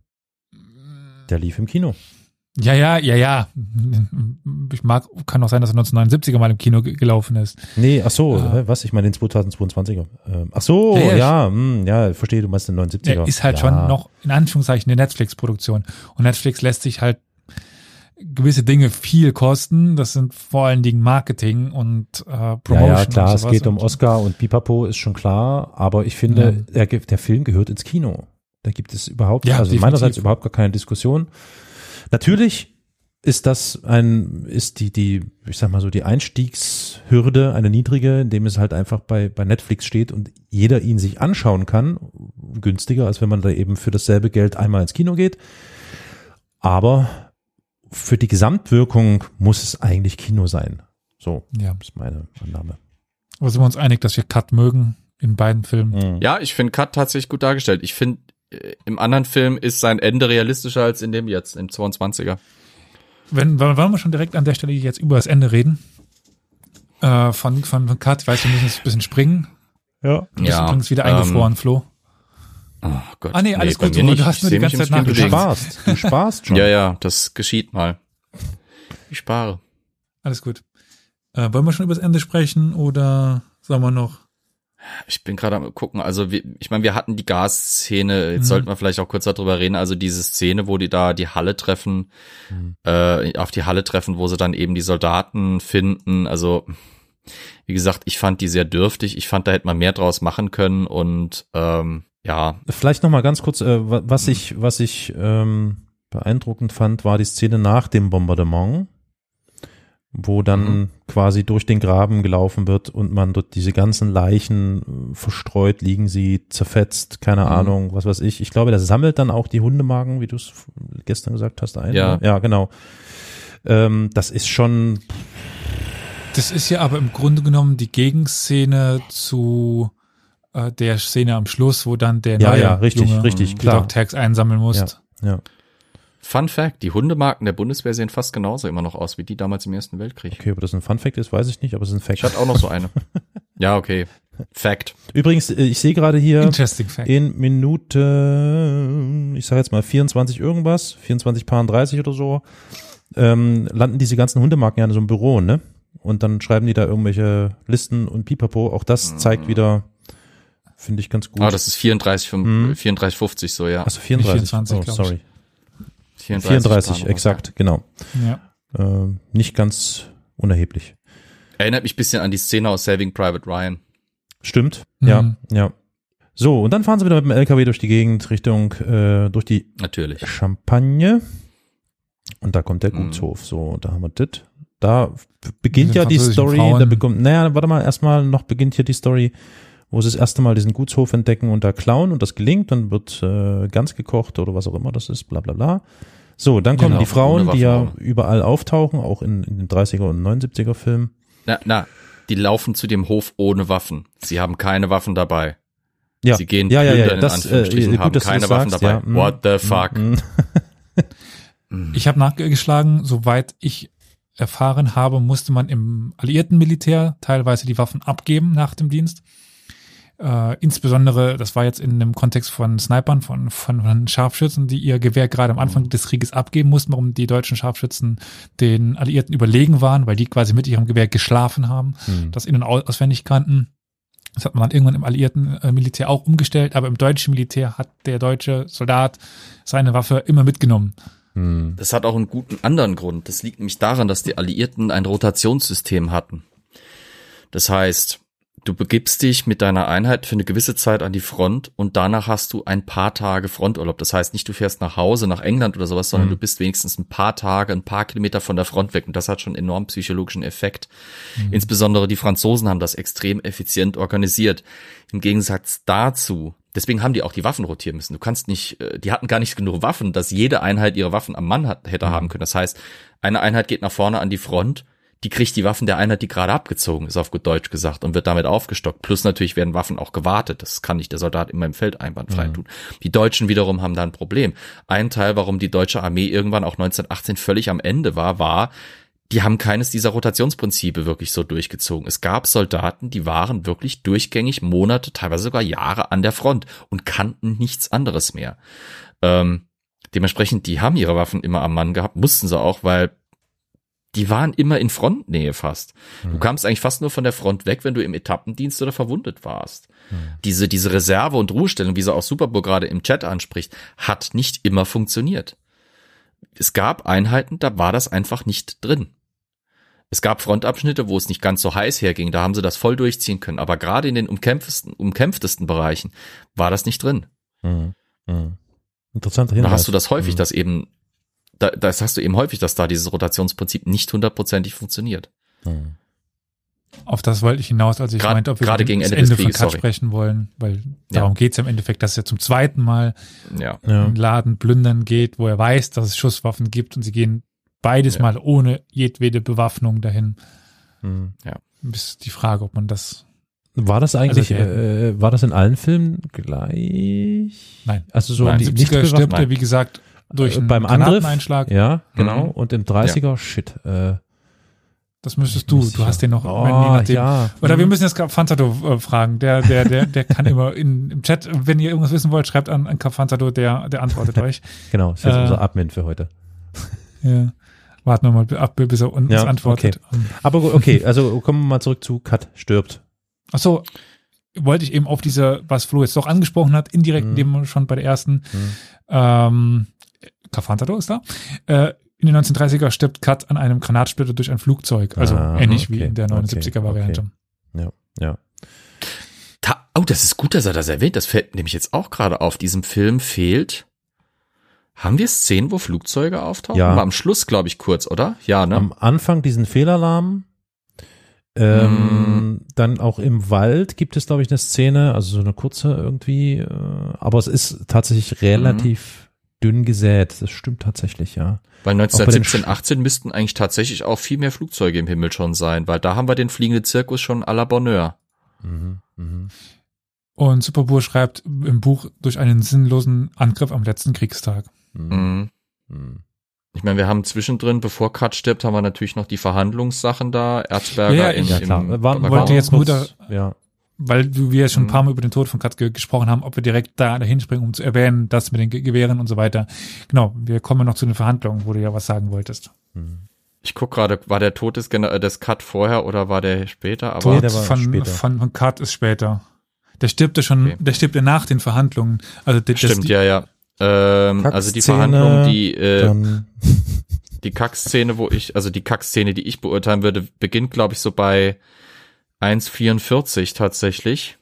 Der lief im Kino. Ja, ja, ja, ja. Ich mag, kann auch sein, dass er 1979er mal im Kino ge- gelaufen ist. Nee, ach so, hä, was? Ich meine den 2022er. Ähm, ach so, Ja, ja, ja, ja, hm, ja, verstehe, du meinst den 79er. Der ist halt ja. schon noch in Anführungszeichen eine Netflix-Produktion. Und Netflix lässt sich halt gewisse Dinge viel kosten. Das sind vor allen Dingen Marketing und äh, Promotion. Ja, ja, klar, es geht um Oscar und Pipapo ist schon klar, aber ich finde, der, der Film gehört ins Kino. Da gibt es überhaupt, Ja, also definitiv. meinerseits überhaupt gar keine Diskussion. Natürlich ist das ein, ist die, die, ich sag mal so, die Einstiegshürde eine niedrige, indem es halt einfach bei, bei Netflix steht und jeder ihn sich anschauen kann. Günstiger, als wenn man da eben für dasselbe Geld einmal ins Kino geht. Aber für die Gesamtwirkung muss es eigentlich Kino sein. So, Ja. ist meine Annahme. Aber sind wir uns einig, dass wir Cut mögen in beiden Filmen? Ja, ich finde Cut tatsächlich gut dargestellt. Ich finde, im anderen Film ist sein Ende realistischer als in dem jetzt, im 22er. Wenn, wollen wir schon direkt an der Stelle jetzt über das Ende reden? Äh, von, von, von Cut, ich weiß, wir müssen jetzt ein bisschen springen. Ja. Du bist Ja, übrigens wieder ähm, eingefroren, Flo. Oh Gott. Ah, nee, alles bei gut, du nicht. hast nur die ganze Zeit Spiel Du sparst, du sparst schon. [LAUGHS] Ja, ja, das geschieht mal. Ich spare. Alles gut. Äh, wollen wir schon über das Ende sprechen oder sollen wir noch? Ich bin gerade am gucken, also wir, ich meine, wir hatten die Gasszene, jetzt Mhm. sollten wir vielleicht auch kurz darüber reden, also diese Szene, wo die da die Halle treffen, äh, auf die Halle treffen, wo sie dann eben die Soldaten finden, also wie gesagt, ich fand die sehr dürftig, ich fand, da hätte man mehr draus machen können. Und ähm, ja, Vielleicht noch mal ganz kurz, äh, wa- was ich, was ich ähm, beeindruckend fand, war die Szene nach dem Bombardement, wo dann Mhm. quasi durch den Graben gelaufen wird und man dort diese ganzen Leichen äh, verstreut liegen sie, zerfetzt, keine Mhm. Ahnung, was weiß ich. Ich glaube, das sammelt dann auch die Hundemagen, wie du es gestern gesagt hast, ein. Ja. Ja, genau. Ähm, das ist schon, Das ist ja aber im Grunde genommen die Gegenszene zu äh, der Szene am Schluss, wo dann der Ja, neue ja, richtig, Junge richtig, klar. Dog Tags einsammeln muss. Ja. ja. Fun Fact, die Hundemarken der Bundeswehr sehen fast genauso immer noch aus wie die damals im Ersten Weltkrieg. Okay, ob das ein Fun Fact ist, weiß ich nicht, aber es ist ein Fact. Ich hatte auch noch so eine. [LAUGHS] ja, okay. Fact. Übrigens, äh, ich sehe gerade hier, Interesting Fact. in Minute, ich sage jetzt mal 24 irgendwas, 24 paar 30 oder so, ähm, landen diese ganzen Hundemarken ja in so einem Büro, ne? und dann schreiben die da irgendwelche Listen und pipapo. Auch das zeigt wieder, finde ich ganz gut. Ah, das ist 34, Mhm. 34, 50 so, ja. also 34, 24, oh, sorry. 34, 34, Planung, exakt, genau. Ja. Äh, nicht ganz unerheblich. Erinnert mich ein bisschen an die Szene aus Saving Private Ryan. Stimmt, Mhm. ja, ja. So, und dann fahren sie wieder mit dem LKW durch die Gegend Richtung, äh, durch die Natürlich. Champagne. Und da kommt der Mhm. Gutshof. So, da haben wir das. Da beginnt ja die Story, Frauen. da bekommt, naja, warte mal, erstmal noch beginnt hier die Story, wo sie das erste Mal diesen Gutshof entdecken und da klauen und das gelingt, dann wird äh, ganz gekocht oder was auch immer das ist, bla bla bla. So, dann kommen Genau, die Frauen, die ja überall auftauchen, auch in, in den 30er und 79er Filmen. Na, na, die laufen zu dem Hof ohne Waffen. Sie haben keine Waffen dabei. Ja, Sie gehen ja, ja, ja, in das, Anführungsstrichen, äh, gut, haben keine Waffen sagst, dabei. ja, mm, What the fuck? mm, Ich habe nachgeschlagen, soweit ich erfahren habe, musste man im alliierten Militär teilweise die Waffen abgeben nach dem Dienst. Äh, insbesondere, das war jetzt in dem Kontext von Snipern, von, von, von Scharfschützen, die ihr Gewehr gerade am Anfang des Krieges abgeben mussten, warum die deutschen Scharfschützen den Alliierten überlegen waren, weil die quasi mit ihrem Gewehr geschlafen haben, Hm. das in- und au- auswendig kannten. Das hat man dann irgendwann im alliierten äh, Militär auch umgestellt, aber im deutschen Militär hat der deutsche Soldat seine Waffe immer mitgenommen. hm. Das hat auch einen guten anderen Grund. Das liegt nämlich daran, dass die Alliierten ein Rotationssystem hatten. Das heißt, du begibst dich mit deiner Einheit für eine gewisse Zeit an die Front und danach hast du ein paar Tage Fronturlaub. Das heißt nicht, du fährst nach Hause, nach England oder sowas, sondern Mhm. du bist wenigstens ein paar Tage, ein paar Kilometer von der Front weg. Und das hat schon einen enorm psychologischen Effekt. Insbesondere die Franzosen haben das extrem effizient organisiert. Im Gegensatz dazu, deswegen haben die auch die Waffen rotieren müssen. Du kannst nicht, äh, die hatten gar nicht genug Waffen, dass jede Einheit ihre Waffen am Mann hat, hätte haben können. Das heißt, eine Einheit geht nach vorne an die Front, die kriegt die Waffen der Einheit, die gerade abgezogen ist, auf gut Deutsch gesagt, und wird damit aufgestockt. Plus natürlich werden Waffen auch gewartet. Das kann nicht der Soldat immer im Feld einwandfrei tun. Die Deutschen wiederum haben da ein Problem. Ein Teil, warum die deutsche Armee irgendwann auch 1918 völlig am Ende war, war, die haben keines dieser Rotationsprinzipe wirklich so durchgezogen. Es gab Soldaten, die waren wirklich durchgängig Monate, teilweise sogar Jahre an der Front und kannten nichts anderes mehr. Ähm, dementsprechend, die haben ihre Waffen immer am Mann gehabt, mussten sie auch, weil die waren immer in Frontnähe fast. Du kamst eigentlich fast nur von der Front weg, wenn du im Etappendienst oder verwundet warst. Diese, diese Reserve- und Ruhestellung, wie sie auch Superbowl gerade im Chat anspricht, hat nicht immer funktioniert. Es gab Einheiten, da war das einfach nicht drin. Es gab Frontabschnitte, wo es nicht ganz so heiß herging, da haben sie das voll durchziehen können, aber gerade in den umkämpftesten, umkämpftesten Bereichen war das nicht drin. Hm. Hm. Interessanter Da Hinweis. hast du das häufig, Hm. dass eben, da, das hast du eben häufig, dass da dieses Rotationsprinzip nicht hundertprozentig funktioniert. Hm. Auf das wollte ich hinaus, als ich Grad- meinte, ob wir gerade gegen Ende des Ende von Cut sprechen wollen, weil Ja. darum geht's ja im Endeffekt, dass er zum zweiten Mal Ja. Ja. einen Laden plündern geht, wo er weiß, dass es Schusswaffen gibt und sie gehen beides Ja. mal ohne jedwede Bewaffnung dahin. Hm. Ist die Frage, ob man das War das eigentlich, Also, äh, war das in allen Filmen gleich? Nein. Also so Nein. die 70er stirbt er, wie gesagt, durch Äh, einen beim Angriff? Ja, genau. Mhm. Und im 30er, shit. Äh, Das müsstest du. Du hast den noch. Oh, ja. Oder wir Mhm. müssen jetzt Fantato äh, fragen. Der, der, der, der kann [LAUGHS] immer in, im Chat, wenn ihr irgendwas wissen wollt, schreibt an, an Fantato, der, der antwortet [LAUGHS] euch. Genau, ist jetzt Äh, unser Admin für heute. [LAUGHS] Ja. Warten wir mal ab, bis er uns Ja, antwortet. Ähm, Aber okay, also kommen wir mal zurück zu Cut stirbt. Ach so, wollte ich eben auf diese, was Flo jetzt doch angesprochen hat, indirekt, Mhm. wir schon bei der ersten, Mhm. ähm, Cafantado ist da. Äh, in den 1930er stirbt Kat an einem Granatsplitter durch ein Flugzeug. Also Ah, ähnlich wie okay, in der 79er okay, Variante. Ja, ja. Ta oh, das ist gut, dass er das erwähnt. Das fällt nämlich jetzt auch gerade auf. Diesem Film fehlt. Haben wir Szenen, wo Flugzeuge auftauchen? Ja. War am Schluss, glaube ich, kurz, oder? Ja, ne? Am Anfang diesen Fehlalarm. Ähm, Dann auch im Wald gibt es, glaube ich, eine Szene, also so eine kurze irgendwie, äh, aber es ist tatsächlich relativ dünn gesät. Das stimmt tatsächlich, ja. Weil bei den 1917, Sch- 18 müssten eigentlich tatsächlich auch viel mehr Flugzeuge im Himmel schon sein, weil da haben wir den fliegenden Zirkus schon à la Bonheur. Mhm, mhm. Und Superbur schreibt im Buch durch einen sinnlosen Angriff am letzten Kriegstag. Mhm. Mhm. Mhm. Ich meine, wir haben zwischendrin, bevor Kat stirbt, haben wir natürlich noch die Verhandlungssachen da. Erzberger Ja, in, ja, Ja, klar. im waren, wollte jetzt nur kurz, ja. Weil du- wir schon ein Mhm. paar Mal über den Tod von Kat ge gesprochen haben, ob wir direkt da dahin springen, um zu erwähnen, das mit den Ge Gewehren und so weiter. Genau, wir kommen noch zu den Verhandlungen, wo du ja was sagen wolltest. Mhm. Ich guck gerade, war der Tod des, äh, des Cut vorher oder war der später? Aber Nee, Tod der war von, später. von, von Cut ist später. Der stirbt ja schon, Okay. der stirbt ja nach den Verhandlungen. Also der, stimmt, das, ja, ja. Ähm, also die Kackszene, Verhandlung, die äh, die Kackszene, wo ich, also die Kackszene, die ich beurteilen würde, beginnt, glaube ich, so bei 1,44 tatsächlich.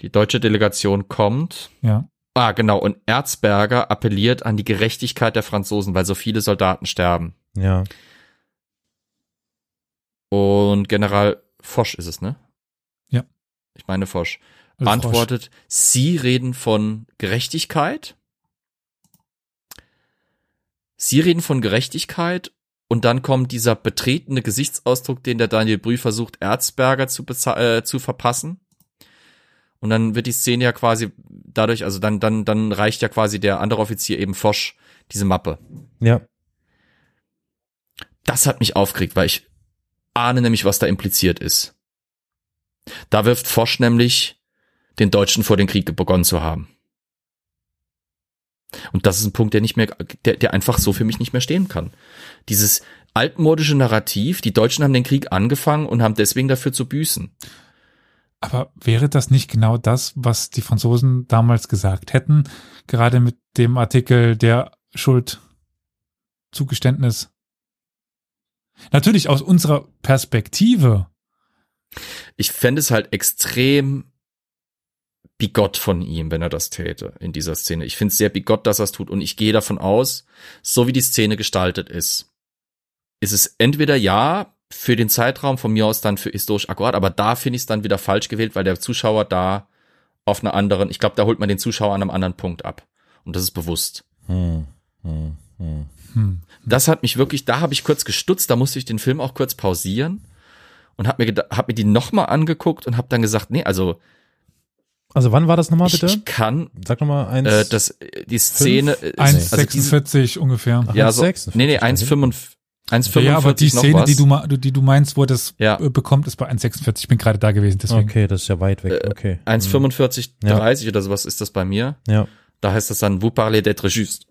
Die deutsche Delegation kommt. Ja. Ah, genau. Und Erzberger appelliert an die Gerechtigkeit der Franzosen, weil so viele Soldaten sterben. ja. Und General Foch ist es, ne? Ja. Ich meine Foch. Also Antwortet, Sie reden von Gerechtigkeit. Sie reden von Gerechtigkeit und dann kommt dieser betretene Gesichtsausdruck, den der Daniel Brühl versucht, Erzberger zu, äh, zu verpassen. Und dann wird die Szene ja quasi dadurch, also dann, dann, dann reicht ja quasi der andere Offizier eben Foch diese Mappe. Ja. Das hat mich aufgeregt, weil ich ahne nämlich, was da impliziert ist. Da wirft Foch nämlich den Deutschen vor, den Krieg begonnen zu haben. Und das ist ein Punkt, der nicht mehr, der, der einfach so für mich nicht mehr stehen kann. Dieses altmodische Narrativ, die Deutschen haben den Krieg angefangen und haben deswegen dafür zu büßen. Aber wäre das nicht genau das, was die Franzosen damals gesagt hätten? Gerade mit dem Artikel der Schuldzugeständnis. Natürlich aus unserer Perspektive. Ich fände es halt extrem bigott von ihm, wenn er das täte in dieser Szene. Ich finde es sehr bigott, dass er es tut und ich gehe davon aus, so wie die Szene gestaltet ist, ist es entweder ja für den Zeitraum von mir aus dann für historisch akkurat, aber da finde ich es dann wieder falsch gewählt, weil der Zuschauer da auf einer anderen, ich glaube, da holt man den Zuschauer an einem anderen Punkt ab und das ist bewusst. Hm, hm, hm. Hm. Das hat mich wirklich, da habe ich kurz gestutzt, da musste ich den Film auch kurz pausieren und habe mir, hab mir die nochmal angeguckt und habe dann gesagt, nee, also Also wann war das nochmal bitte? ich kann Sag nochmal eins. äh, das, äh, die Szene, äh, also diese, 1,46 ungefähr. Ach, ja, so, 1,46 nee, nee, dahin. 1,45 1,45 Ja, aber die Szene, die du, die du meinst, wo das Ja. äh, bekommt, ist bei 1,46. Ich bin gerade da gewesen, deswegen. Okay, das ist ja weit weg. Äh, Okay. 1,45, Ja. 30 oder sowas ist das bei mir. Ja. Da heißt das dann, vous parlez d'être juste.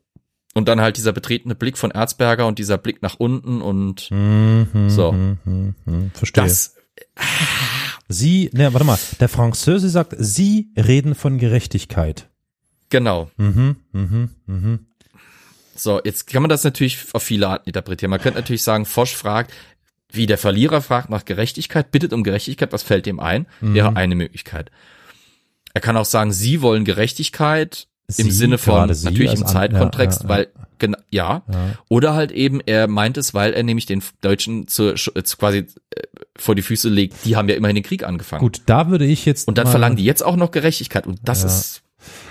Und dann halt dieser betretene Blick von Erzberger und dieser Blick nach unten und Hm, hm, So. hm, hm, hm. Verstehe. das, Sie, ne, warte mal. Der Französe sagt, Sie reden von Gerechtigkeit. genau. Mhm, mhm, mhm. So, jetzt kann man das natürlich auf viele Arten interpretieren. Man könnte natürlich sagen, Fosch fragt, wie der Verlierer fragt nach Gerechtigkeit, bittet um Gerechtigkeit, was fällt ihm ein? Wäre eine Möglichkeit. Er kann auch sagen, Sie wollen Gerechtigkeit im Sie, Sinne von, natürlich im Zeitkontext, ja, ja, weil, ja. Ja. Oder halt eben, er meint es, weil er nämlich den Deutschen zu, zu quasi äh, vor die Füße legt, die haben ja immerhin den Krieg angefangen. Gut, da würde ich jetzt Und dann verlangen die jetzt auch noch Gerechtigkeit. Und das Ja. ist,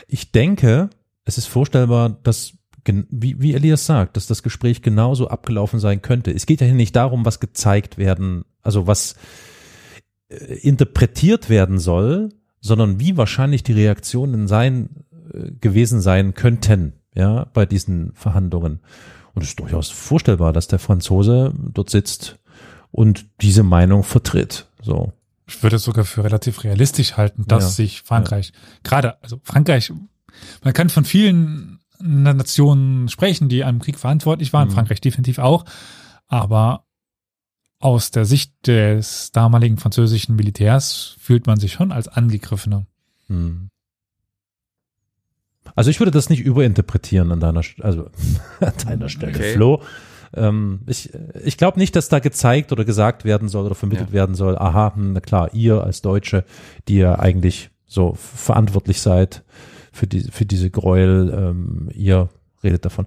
Ich denke, es ist vorstellbar, dass wie, wie Elias sagt, dass das Gespräch genauso abgelaufen sein könnte. Es geht ja hier nicht darum, was gezeigt werden, also was äh, interpretiert werden soll, sondern wie wahrscheinlich die Reaktionen sein äh, gewesen sein könnten, ja, bei diesen Verhandlungen. Und es ist durchaus vorstellbar, dass der Franzose dort sitzt und diese Meinung vertritt. So. Ich würde es sogar für relativ realistisch halten, dass Ja. sich Frankreich, gerade, also Frankreich, man kann von vielen Nationen sprechen, die einem Krieg verantwortlich waren, Mhm. Frankreich definitiv auch, aber aus der Sicht des damaligen französischen Militärs fühlt man sich schon als Angegriffener. Hm. Also ich würde das nicht überinterpretieren an deiner, also [LAUGHS] an deiner Stelle, Okay. Flo. Ähm, ich ich glaube nicht, dass da gezeigt oder gesagt werden soll oder vermittelt Ja. werden soll, aha, hm, na klar, ihr als Deutsche, die ja eigentlich so verantwortlich seid für, die, für diese Gräuel, ähm, ihr redet davon.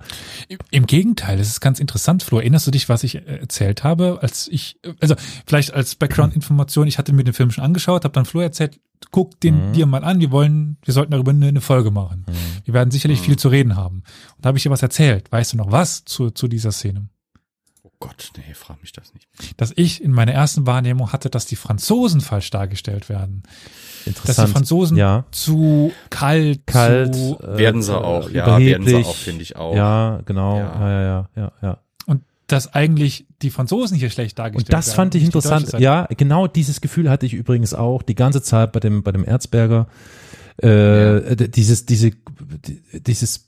Im- Gegenteil, das ist ganz interessant, Flo. Erinnerst du dich, was ich äh, erzählt habe, als ich, äh, also vielleicht als Background-Information, ich hatte mir den Film schon angeschaut, habe dann Flo erzählt, guck den Mhm. dir mal an, wir wollen, wir sollten darüber eine, eine Folge machen. Wir werden sicherlich Mhm. viel zu reden haben. Und da habe ich dir was erzählt. Weißt du noch was zu, zu dieser Szene? Gott, nee, frag mich das nicht. Dass ich in meiner ersten Wahrnehmung hatte, dass die Franzosen falsch dargestellt werden. Dass die Interessant. Franzosen ja, zu kalt, kalt. zu, äh, Werden sie äh, auch, ja, werden sie auch, finde ich auch. Ja, genau. Ja. Ja, ja, ja, ja. ja. und dass eigentlich die Franzosen hier schlecht dargestellt Und das werden. fand ich interessant. Ja, genau dieses Gefühl hatte ich übrigens auch die ganze Zeit bei dem bei dem Erzberger. Äh, d- Dieses diese die- dieses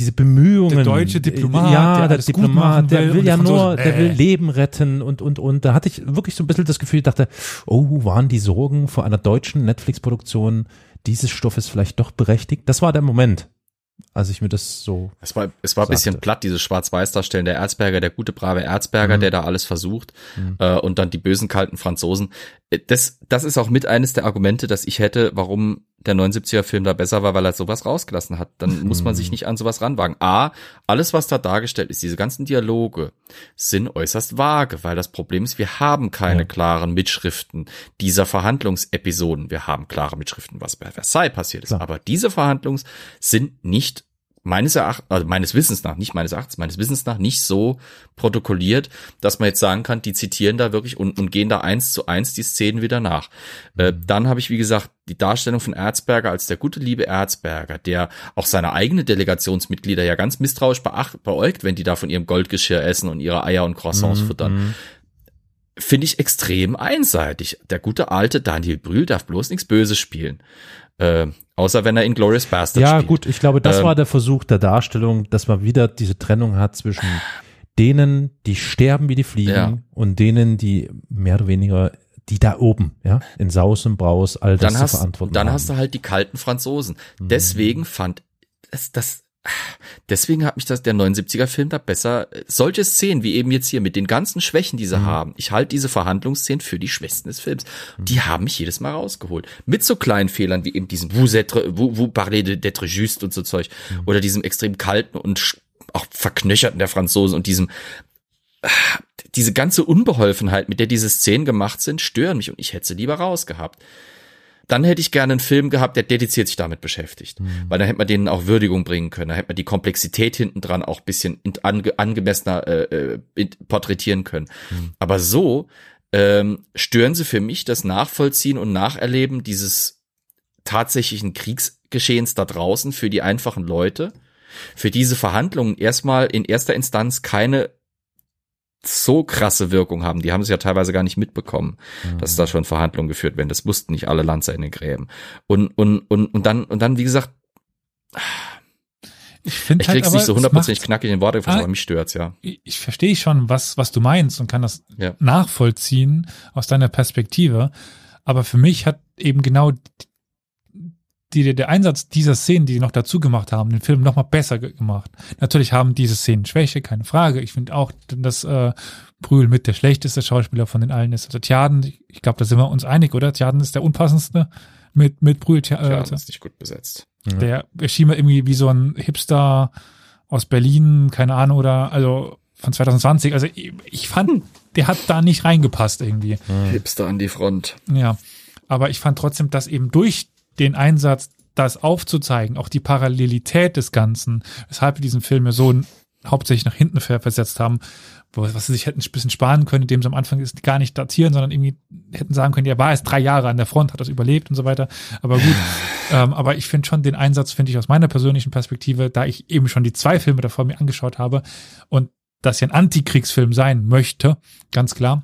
diese Bemühungen. Der deutsche Diplomat, ja, der der, Diplomat, will der will ja nur, Franzosen, der will äh. Leben retten und, und, und. Da hatte ich wirklich so ein bisschen das Gefühl, ich dachte, oh, waren die Sorgen vor einer deutschen Netflix-Produktion dieses Stoffes vielleicht doch berechtigt? Das war der Moment, als ich mir das so, Es war, es war ein bisschen platt, dieses Schwarz-Weiß-Darstellen. Der Erzberger, der gute, brave Erzberger, Mhm. der da alles versucht. Mhm. Äh, und dann die bösen, kalten Franzosen. Äh, Das, das ist auch mit eines der Argumente, dass ich hätte, warum der 79er-Film da besser war, weil er sowas rausgelassen hat. Dann muss man sich nicht an sowas ranwagen. A, alles, was da dargestellt ist, diese ganzen Dialoge, sind äußerst vage, weil das Problem ist, wir haben keine Ja. klaren Mitschriften dieser Verhandlungsepisoden. Wir haben klare Mitschriften, was bei Versailles passiert ist. Klar. Aber diese Verhandlungs sind nicht meines Erachtens, also meines Wissens nach, nicht meines Erachtens, meines Wissens nach nicht so protokolliert, dass man jetzt sagen kann, die zitieren da wirklich und, und gehen da eins zu eins die Szenen wieder nach. Äh, dann habe ich, wie gesagt, die Darstellung von Erzberger als der gute liebe Erzberger, der auch seine eigene Delegationsmitglieder ja ganz misstrauisch beacht, beäugt, wenn die da von ihrem Goldgeschirr essen und ihre Eier und Croissants Mhm, futtern mhm. finde ich extrem einseitig. Der gute alte Daniel Brühl darf bloß nichts Böses spielen. Äh, außer wenn er in Glorious Bastard Ja, spielt. gut, ich glaube, das Ähm, war der Versuch der Darstellung, dass man wieder diese Trennung hat zwischen denen, die sterben wie die Fliegen Ja. und denen, die mehr oder weniger, die da oben, ja, in Saus und Braus all das Dann zu hast, verantworten dann haben. hast du halt die kalten Franzosen. Mhm. Deswegen fand das, das, deswegen hat mich das, der 79er Film da besser, solche Szenen wie eben jetzt hier mit den ganzen Schwächen, die sie Mhm. haben. Ich halte diese Verhandlungsszenen für die Schwächsten des Films. Die haben mich jedes Mal rausgeholt. Mit so kleinen Fehlern wie eben diesem vous, êtes, vous, vous parlez de- d'être juste und so Zeug. Mhm. Oder diesem extrem kalten und auch verknöcherten der Franzosen und diesem, diese ganze Unbeholfenheit, mit der diese Szenen gemacht sind, stören mich und ich hätte sie lieber rausgehabt. Dann hätte ich gerne einen Film gehabt, der dediziert sich damit beschäftigt. Weil dann hätte man denen auch Würdigung bringen können. Da hätte man die Komplexität hinten dran auch bisschen ange, angemessener äh, äh, porträtieren können. Aber so ähm, stören sie für mich das Nachvollziehen und Nacherleben dieses tatsächlichen Kriegsgeschehens da draußen für die einfachen Leute, für diese Verhandlungen erstmal in erster Instanz keine so krasse Wirkung haben. Die haben es ja teilweise gar nicht mitbekommen, dass da schon Verhandlungen geführt werden. Das wussten nicht alle Lanzer in den Gräben. Und, und, und, und dann, und dann, wie gesagt, Ich finde ich halt krieg's nicht so hundertprozentig knackig in Worte gefasst, Ah. aber mich stört's, ja. ich, ich verstehe schon, was, was du meinst und kann das Ja. nachvollziehen aus deiner Perspektive. Aber für mich hat eben genau die, der Einsatz dieser Szenen, die sie noch dazu gemacht haben, den Film noch mal besser ge- gemacht. Natürlich haben diese Szenen Schwäche, keine Frage. Ich finde auch, dass äh, Brühl mit der schlechteste Schauspieler von den allen ist. Also Tjaden, ich glaube, da sind wir uns einig, oder? Tjaden ist der unpassendste mit, mit Brühl. Tja, Ja, äh, das ist nicht gut besetzt. der erschien mir irgendwie wie so ein Hipster aus Berlin, keine Ahnung, oder also von 2020. Also ich, ich fand, der hat da nicht reingepasst irgendwie. Hipster an die Front. Ja. Aber ich fand trotzdem, dass eben durch den Einsatz, das aufzuzeigen, auch die Parallelität des Ganzen, weshalb wir diesen Film ja so hauptsächlich nach hinten ver versetzt haben, was sie sich hätten ein bisschen sparen können, indem sie am Anfang ist gar nicht datieren, sondern irgendwie hätten sagen können, er war erst drei Jahre an der Front, hat das überlebt und so weiter. Aber gut, [SIGHS] ähm, aber ich finde schon den Einsatz, finde ich aus meiner persönlichen Perspektive, da ich eben schon die zwei Filme davor mir angeschaut habe und das ja ein Antikriegsfilm sein möchte, ganz klar,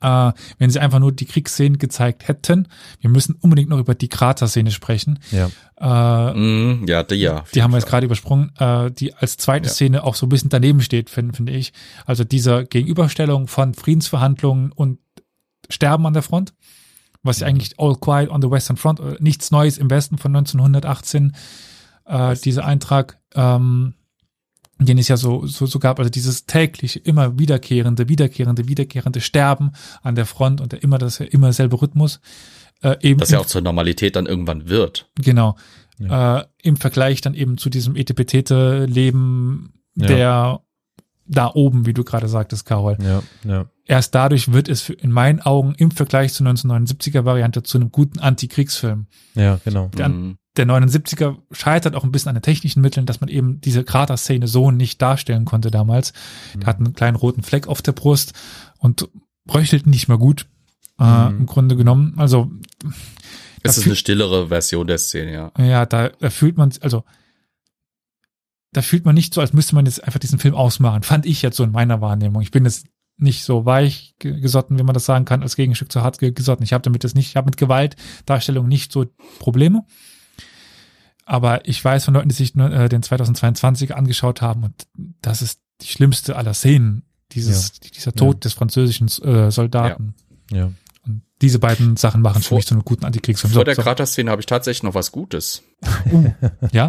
äh, wenn sie einfach nur die Kriegsszenen gezeigt hätten. Wir müssen unbedingt noch über die Krater-Szene sprechen. Ja. Äh, Mm, ja, die, ja. die haben wir jetzt gerade übersprungen, äh, die als zweite Ja. Szene auch so ein bisschen daneben steht, finde finde ich. Also dieser Gegenüberstellung von Friedensverhandlungen und Sterben an der Front, was Mhm. ja eigentlich All Quiet on the Western Front, äh, nichts Neues im Westen von 1918, äh, dieser Eintrag, ähm, den es ja so, so, so gab, also dieses tägliche, immer wiederkehrende, wiederkehrende, wiederkehrende Sterben an der Front und der immer das immer selbe Rhythmus. Äh, eben Das ja auch zur Normalität dann irgendwann wird. Genau. Äh, Im Vergleich dann eben zu diesem Etepetete-Leben Ja. der da oben, wie du gerade sagtest, Carol. Ja, ja. Erst dadurch wird es für, in meinen Augen im Vergleich zur 1979er Variante zu einem guten Antikriegsfilm. Ja, genau. Der, Mhm. Der 79er scheitert auch ein bisschen an den technischen Mitteln, dass man eben diese Krater-Szene so nicht darstellen konnte damals. Der hat einen kleinen roten Fleck auf der Brust und röchelt nicht mehr gut, äh, Mhm. im Grunde genommen. Also Es ist eine stillere Version der Szene, ja. Ja, da, da fühlt man, also da fühlt man nicht so, als müsste man jetzt einfach diesen Film ausmachen. Fand ich jetzt so in meiner Wahrnehmung. Ich bin jetzt nicht so weich ge- gesotten, wie man das sagen kann, als Gegenstück zu hart ge- gesotten. Ich habe damit das nicht, ich habe mit Gewalt, Darstellung nicht so Probleme. Aber ich weiß von Leuten, die sich nur, äh, den 2022 angeschaut haben und das ist die schlimmste aller Szenen, dieses, dieser Tod Ja. des französischen äh, Soldaten. Ja. Und diese beiden Sachen machen für Vor- mich so einen guten Antikriegsfilm. Vor So, der so, Krater-Szene habe ich tatsächlich noch was Gutes. [LAUGHS] ja,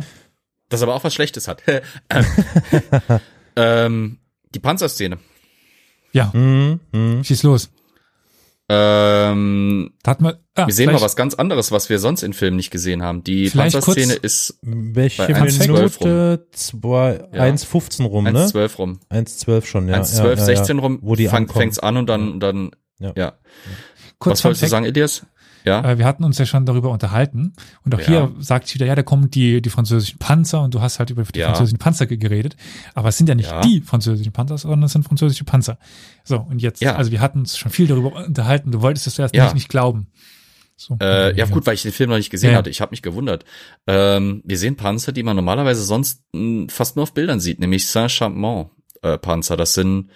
Das aber auch was Schlechtes hat. [LAUGHS] ähm, die Panzerszene. ja, Mhm. Mhm. schieß los. Ähm, man, ah, wir sehen mal was ganz anderes, was wir sonst in Filmen nicht gesehen haben. Die Panzerszene ist Welche Bei 1,12 Minute? Zwei, Ja. 1,15 rum, ne? 1,12 rum. 1,12 schon, ja. 1,12, ja, ja, 16 ja. rum, Wo die fang, fängt's an und dann, dann Ja. ja. Kurz Was wolltest du sagen, Elias? Ja? Äh, wir hatten uns ja schon darüber unterhalten. Und auch Ja. hier sagt sie wieder, ja, da kommen die, die französischen Panzer und du hast halt über die Ja. französischen Panzer ge- geredet. Aber es sind ja nicht Ja. die französischen Panzer, sondern es sind französische Panzer. So, und jetzt, also wir hatten uns schon viel darüber unterhalten. Du wolltest es zuerst Ja. nicht, nicht glauben. So. Äh, ja, gut, weil ich den Film noch nicht gesehen Ja. hatte. Ich habe mich gewundert. Ähm, wir sehen Panzer, die man normalerweise sonst mh, fast nur auf Bildern sieht, nämlich Saint-Chamond-Panzer. das sind,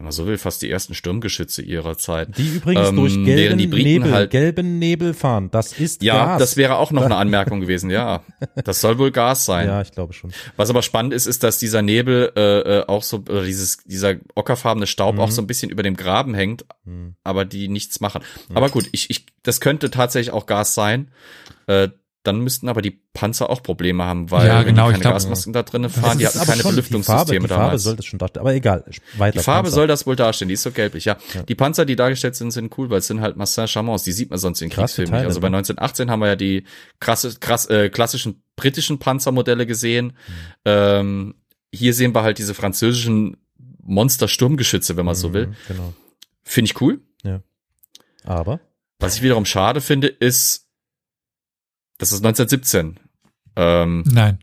wenn man so will, fast die ersten Sturmgeschütze ihrer Zeit. Die übrigens Ähm, durch gelben Nebel, halt- gelben Nebel fahren. Das ist Ja, Gas. das wäre auch noch eine [LAUGHS] Anmerkung gewesen, ja. Das soll wohl Gas sein. Ja, ich glaube schon. Was aber spannend ist, ist, dass dieser Nebel äh, äh, auch so, oder dieses, dieser ockerfarbene Staub Mhm. auch so ein bisschen über dem Graben hängt, Hm. aber die nichts machen. Aber gut, ich, ich, das könnte tatsächlich auch Gas sein. Äh, dann müssten aber die Panzer auch Probleme haben, weil Ja, genau, die keine glaub- Gasmasken da drinnen Das fahren, die hatten keine schon- Belüftungssysteme die Farbe, die Farbe damals. sollte schon darstellen. Aber egal, weiter. Die Farbe Panzer. soll das wohl darstellen, die ist so gelblich, ja. Ja. Die Panzer, die dargestellt sind, sind cool, weil es sind halt Massin Chamons, die sieht man sonst in Kriegsfilmen nicht. Also bei ne? 1918 haben wir ja die krasse, krass, äh, klassischen britischen Panzermodelle gesehen. Ähm, hier sehen wir halt diese französischen Monster-Sturmgeschütze, wenn man so will. Mhm, Genau. Finde ich cool. Aber Was ich wiederum schade finde, ist, das ist 1917. Ähm, Nein.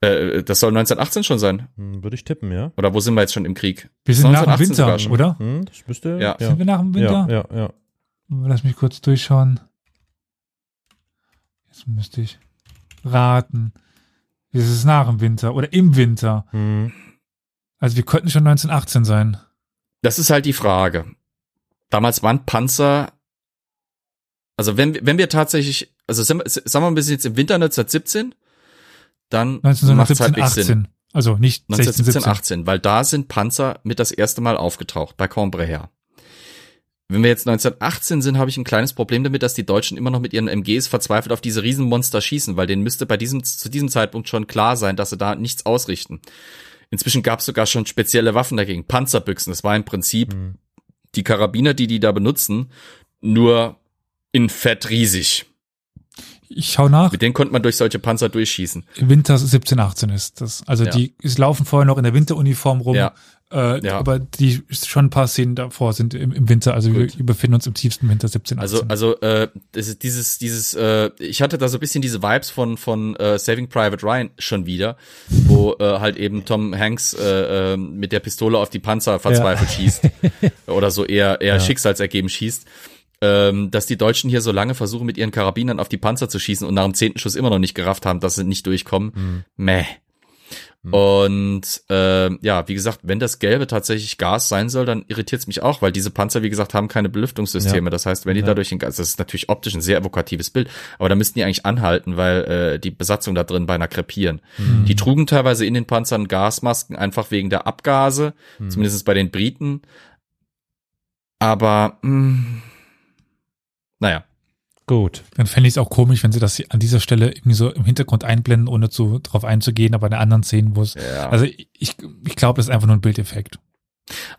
äh, das soll 1918 schon sein. hm, würde ich tippen, ja. Oder wo sind wir jetzt schon im Krieg? Wir sind nach dem 1918 Winter, oder? Hm, das müsste. Ja. ja. Sind wir nach dem Winter? Ja, ja, ja. Lass mich kurz durchschauen. Jetzt müsste ich raten. Es ist nach dem Winter oder im Winter. Hm. Also wir könnten schon 1918 sein. Das ist halt die Frage. Damals waren Panzer, also wenn, wenn wir tatsächlich, also sind wir- sagen wir, wir sind jetzt im Winter 1917, dann macht es 1917, halt Sinn. 18. Also nicht 16, 1917, 17. 18, weil da sind Panzer mit das erste Mal aufgetaucht, bei Cambrai her. Wenn wir jetzt 1918 sind, habe ich ein kleines Problem damit, dass die Deutschen immer noch mit ihren MGs verzweifelt auf diese Riesenmonster schießen, weil denen müsste bei diesem, zu diesem Zeitpunkt schon klar sein, dass sie da nichts ausrichten. Inzwischen gab es sogar schon spezielle Waffen dagegen, Panzerbüchsen. Das war im Prinzip Hm. die Karabiner, die die da benutzen, nur in Fett riesig. Ich schau nach. Mit denen konnte man durch solche Panzer durchschießen. Winter 17, 18 ist das. Also Ja. die laufen vorher noch in der Winteruniform rum. Ja. Äh, Ja. Aber die schon ein paar Szenen davor sind im, im Winter. Also wir, Gut. wir befinden uns im tiefsten Winter 17, 18. Also, also äh, das ist dieses, dieses, äh, ich hatte da so ein bisschen diese Vibes von von äh, Saving Private Ryan schon wieder, wo äh, halt eben Tom Hanks äh, äh, mit der Pistole auf die Panzer verzweifelt schießt [LAUGHS] oder so eher eher schicksalsergeben schießt. Ähm, dass die Deutschen hier so lange versuchen, mit ihren Karabinern auf die Panzer zu schießen und nach dem zehnten Schuss immer noch nicht gerafft haben, dass sie nicht durchkommen. Hm. Meh. Und äh, ja, wie gesagt, wenn das Gelbe tatsächlich Gas sein soll, dann irritiert es mich auch, weil diese Panzer, wie gesagt, haben keine Belüftungssysteme. Ja. Das heißt, wenn die Ja. da durch den Gas, das ist natürlich optisch ein sehr evokatives Bild, aber da müssten die eigentlich anhalten, weil äh, die Besatzung da drin beinahe krepieren. Mhm. Die trugen teilweise in den Panzern Gasmasken, einfach wegen der Abgase, Hm. zumindest bei den Briten. Aber mh, naja, Gut. Dann fände ich es auch komisch, wenn sie das an dieser Stelle irgendwie so im Hintergrund einblenden, ohne zu drauf einzugehen, aber in anderen Szenen, wo es. ja. Also ich, ich glaube, das ist einfach nur ein Bildeffekt.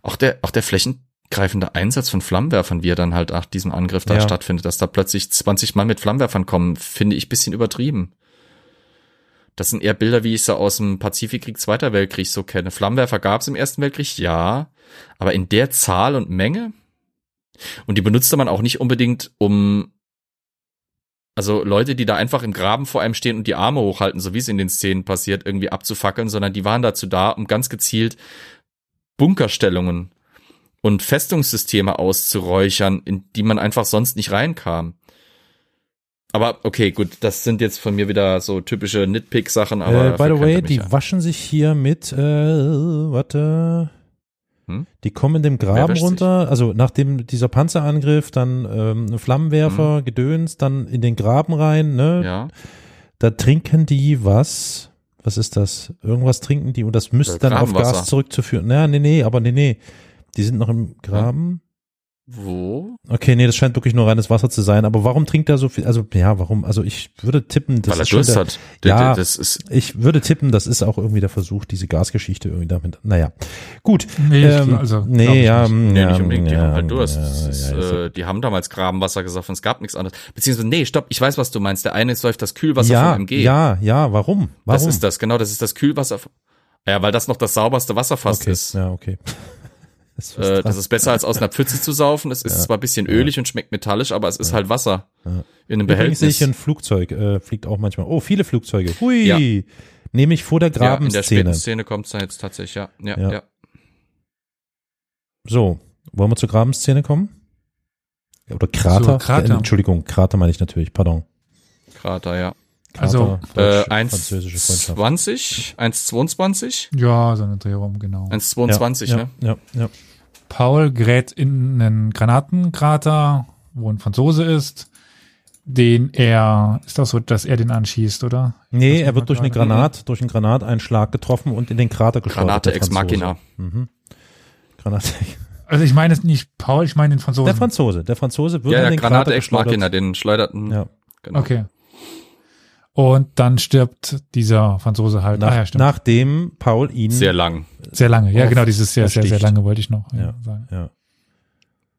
auch der, auch der flächengreifende Einsatz von Flammenwerfern, wie er dann halt nach diesem Angriff da Ja. stattfindet, dass da plötzlich 20 Mann mit Flammenwerfern kommen, finde ich bisschen übertrieben. Das sind eher Bilder, wie ich sie aus dem Pazifikkrieg, Zweiter Weltkrieg so kenne. Flammenwerfer gab es im Ersten Weltkrieg, ja, aber in der Zahl und Menge. Und die benutzte man auch nicht unbedingt, um also Leute, die da einfach im Graben vor einem stehen und die Arme hochhalten, so wie es in den Szenen passiert, irgendwie abzufackeln, sondern die waren dazu da, um ganz gezielt Bunkerstellungen und Festungssysteme auszuräuchern, in die man einfach sonst nicht reinkam. Aber okay, gut, das sind jetzt von mir wieder so typische Nitpick-Sachen, aber. Äh, by the way, die ja. waschen sich hier mit, äh, warte. Hm? Die kommen in dem Graben runter, also nachdem dieser Panzerangriff, dann ähm, Flammenwerfer, Hm. Gedöns, dann in den Graben rein, ne? Ja, da trinken die was? Was ist das? Irgendwas trinken die und das müsste Äh, dann auf. Gas zurückzuführen. Naja, nee, nee, aber nee, nee. Die sind noch im Graben. Wo? Okay, nee, das scheint wirklich nur reines Wasser zu sein. Aber warum trinkt er so viel? Also, ja, warum? Also, ich würde tippen, das Weil er ist Durst der, hat. Der, Ja. der, das ist, Ich würde tippen, das ist auch irgendwie der Versuch, diese Gasgeschichte irgendwie damit. Naja, gut. Nee, Ähm, also, glaub nee, ich ja, nicht. mm, nee, ja, nicht unbedingt, die ja, haben halt Durst. Ja, ist, ja, ist äh, die haben damals Grabenwasser gesagt und es gab nichts anderes. Beziehungsweise, nee, stopp, ich weiß, was du meinst. Der eine säuft das Kühlwasser ja, von MG. ja, ja, warum? Warum? Das ist das, genau, das ist das Kühlwasser. Ja, weil das noch das sauberste Wasser fast okay. ist. Ja, okay. Das ist Äh, das ist besser als aus einer Pfütze zu saufen. Es ist zwar ein bisschen ölig und schmeckt metallisch, aber es ist halt Wasser Ja. in einem Übrigens sehe Behältnis. ich ein Flugzeug, äh, fliegt auch manchmal. Oh, viele Flugzeuge. Hui. Ja. Nämlich vor der ja, in der Grabenszene. späten Szene kommt es dann jetzt tatsächlich, ja. Ja, Ja. ja. so, wollen wir zur Grabenszene kommen? Ja, Oder Krater? Zur Krater. Äh, Entschuldigung, Krater meine ich natürlich, pardon. Krater, ja. Also, Äh, Deutsch- französische Freundschaft. 1,20, 1,22? Ja, so eine Drehung, genau. 1,22, ja, ne? Ja, ja. Paul gerät in einen Granatenkrater, wo ein Franzose ist, den er, ist doch so, dass er den anschießt, oder? Nee, Das er wird durch eine Granat, durch einen Granateinschlag getroffen und in den Krater geschleudert. Granate der ex machina. Mhm. Granate. Also ich meine es nicht Paul, ich meine den Franzosen. Der Franzose, der Franzose wird Ja, in ja, den Granate Krater ex machina, den schleuderten. Ja. Genau. Okay. Und dann stirbt dieser Franzose halt. Nach, ah, ja, stimmt. nachdem Paul ihn Sehr lang. sehr lange. Ja, genau, dieses sehr, sehr, sehr lange wollte ich noch Ja. ja. sagen. ja,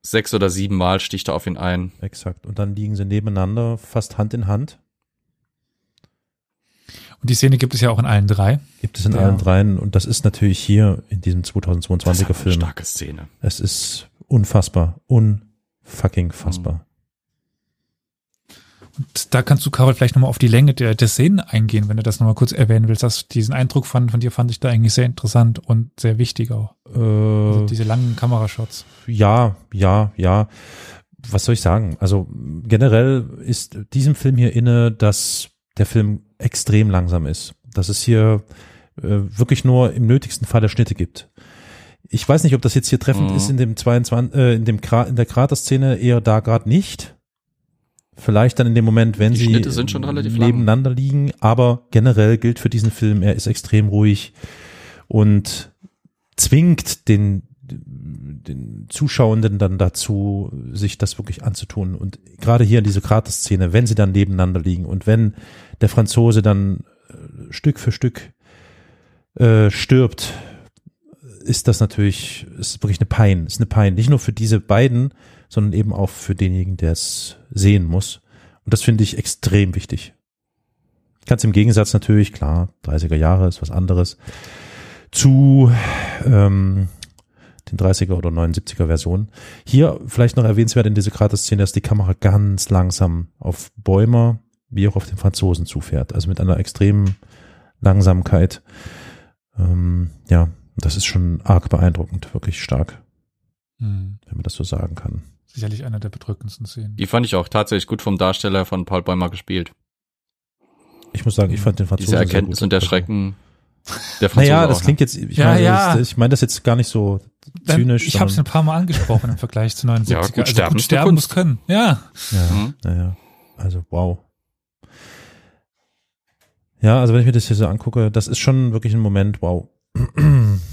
Sechs oder sieben Mal sticht er auf ihn ein. exakt. Und dann liegen sie nebeneinander, fast Hand in Hand. Und die Szene gibt es ja auch in allen drei. Gibt es in Ja. allen dreien. Und das ist natürlich hier in diesem Das 2022er ist eine Film. starke Szene. Es ist unfassbar. Unfucking fassbar. Und da kannst du, Carol, vielleicht nochmal auf die Länge der, der Szenen eingehen, wenn du das nochmal kurz erwähnen willst. Das, diesen Eindruck von, von dir fand ich da eigentlich sehr interessant und sehr wichtig auch. Also Äh, diese langen Kamerashots. ja, ja, ja. Was soll ich sagen? Also generell ist diesem Film hier inne, dass der Film extrem langsam ist. Dass es hier äh, wirklich nur im nötigsten Fall der Schnitte gibt. Ich weiß nicht, ob das jetzt hier treffend Mhm. ist in dem 22, äh, in dem Gra in der Kraterszene eher da gerade nicht. Vielleicht dann in dem Moment, wenn Die sie relativ lang. nebeneinander liegen, aber generell gilt für diesen Film, er ist extrem ruhig und zwingt den, den Zuschauenden dann dazu, sich das wirklich anzutun. Und gerade hier in diese Kraterszene, wenn sie dann nebeneinander liegen und wenn der Franzose dann äh, Stück für Stück äh, stirbt, ist das natürlich, ist wirklich eine Pein, ist eine Pein. Nicht nur für diese beiden, sondern eben auch für denjenigen, der es sehen muss. Und das finde ich extrem wichtig. Ganz im Gegensatz natürlich, klar, 30er Jahre ist was anderes, zu ähm, den 30er oder 79er Versionen. Hier vielleicht noch erwähnenswert in dieser Kraterszene, dass die Kamera ganz langsam auf Bäumer wie auch auf den Franzosen zufährt. Also mit einer extremen Langsamkeit. Ähm, ja, das ist schon arg beeindruckend, wirklich stark, Hm. wenn man das so sagen kann. Sicherlich einer der bedrückendsten Szenen. Die fand ich auch tatsächlich gut vom Darsteller von Paul Bäumer gespielt. Ich muss sagen, ich fand den Franzosen Diese sehr Erkenntnis gut. und der Schrecken der Franzose Naja, auch, das ne? klingt jetzt, ich Ja, meine, ja. Das, ich meine das jetzt gar nicht so zynisch. ich habe es ein paar Mal angesprochen im Vergleich zu 79er. Ja, gut, also sterben gut sterben muss können. Ja. Ja, Mhm. naja. Also, wow. Ja, also wenn ich mir das hier so angucke, das ist schon wirklich ein Moment, wow. [CLEARS THROAT]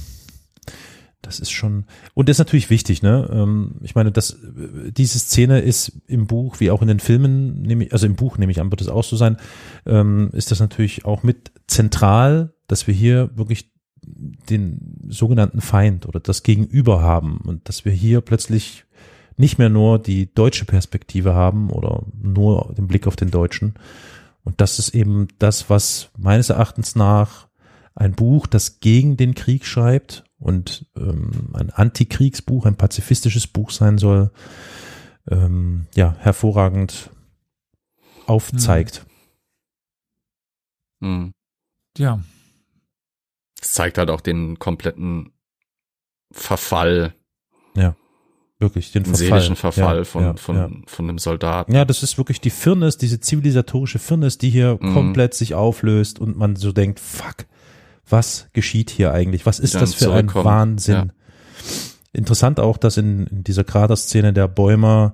Das ist schon, und das ist natürlich wichtig, ne? Ähm, Ich meine, dass diese Szene ist im Buch, wie auch in den Filmen, nehme ich, also im Buch nehme ich an, wird es auch so sein, ähm, ist das natürlich auch mit zentral, dass wir hier wirklich den sogenannten Feind oder das Gegenüber haben und dass wir hier plötzlich nicht mehr nur die deutsche Perspektive haben oder nur den Blick auf den Deutschen. Und das ist eben das, was meines Erachtens nach ein Buch, das gegen den Krieg schreibt und ähm, ein Antikriegsbuch, ein pazifistisches Buch sein soll, ähm, ja, hervorragend aufzeigt. Mhm. Ja. Es zeigt halt auch den kompletten Verfall, Wirklich, den den Verfall. seelischen Verfall Ja, von, ja, von, ja. von dem Soldaten. Ja, das ist wirklich die Firnis, diese zivilisatorische Firnis, die hier Mhm. komplett sich auflöst und man so denkt, fuck, was geschieht hier eigentlich? Was ist das für ein Wahnsinn? Interessant auch, dass in, in dieser Kraterszene der Bäumer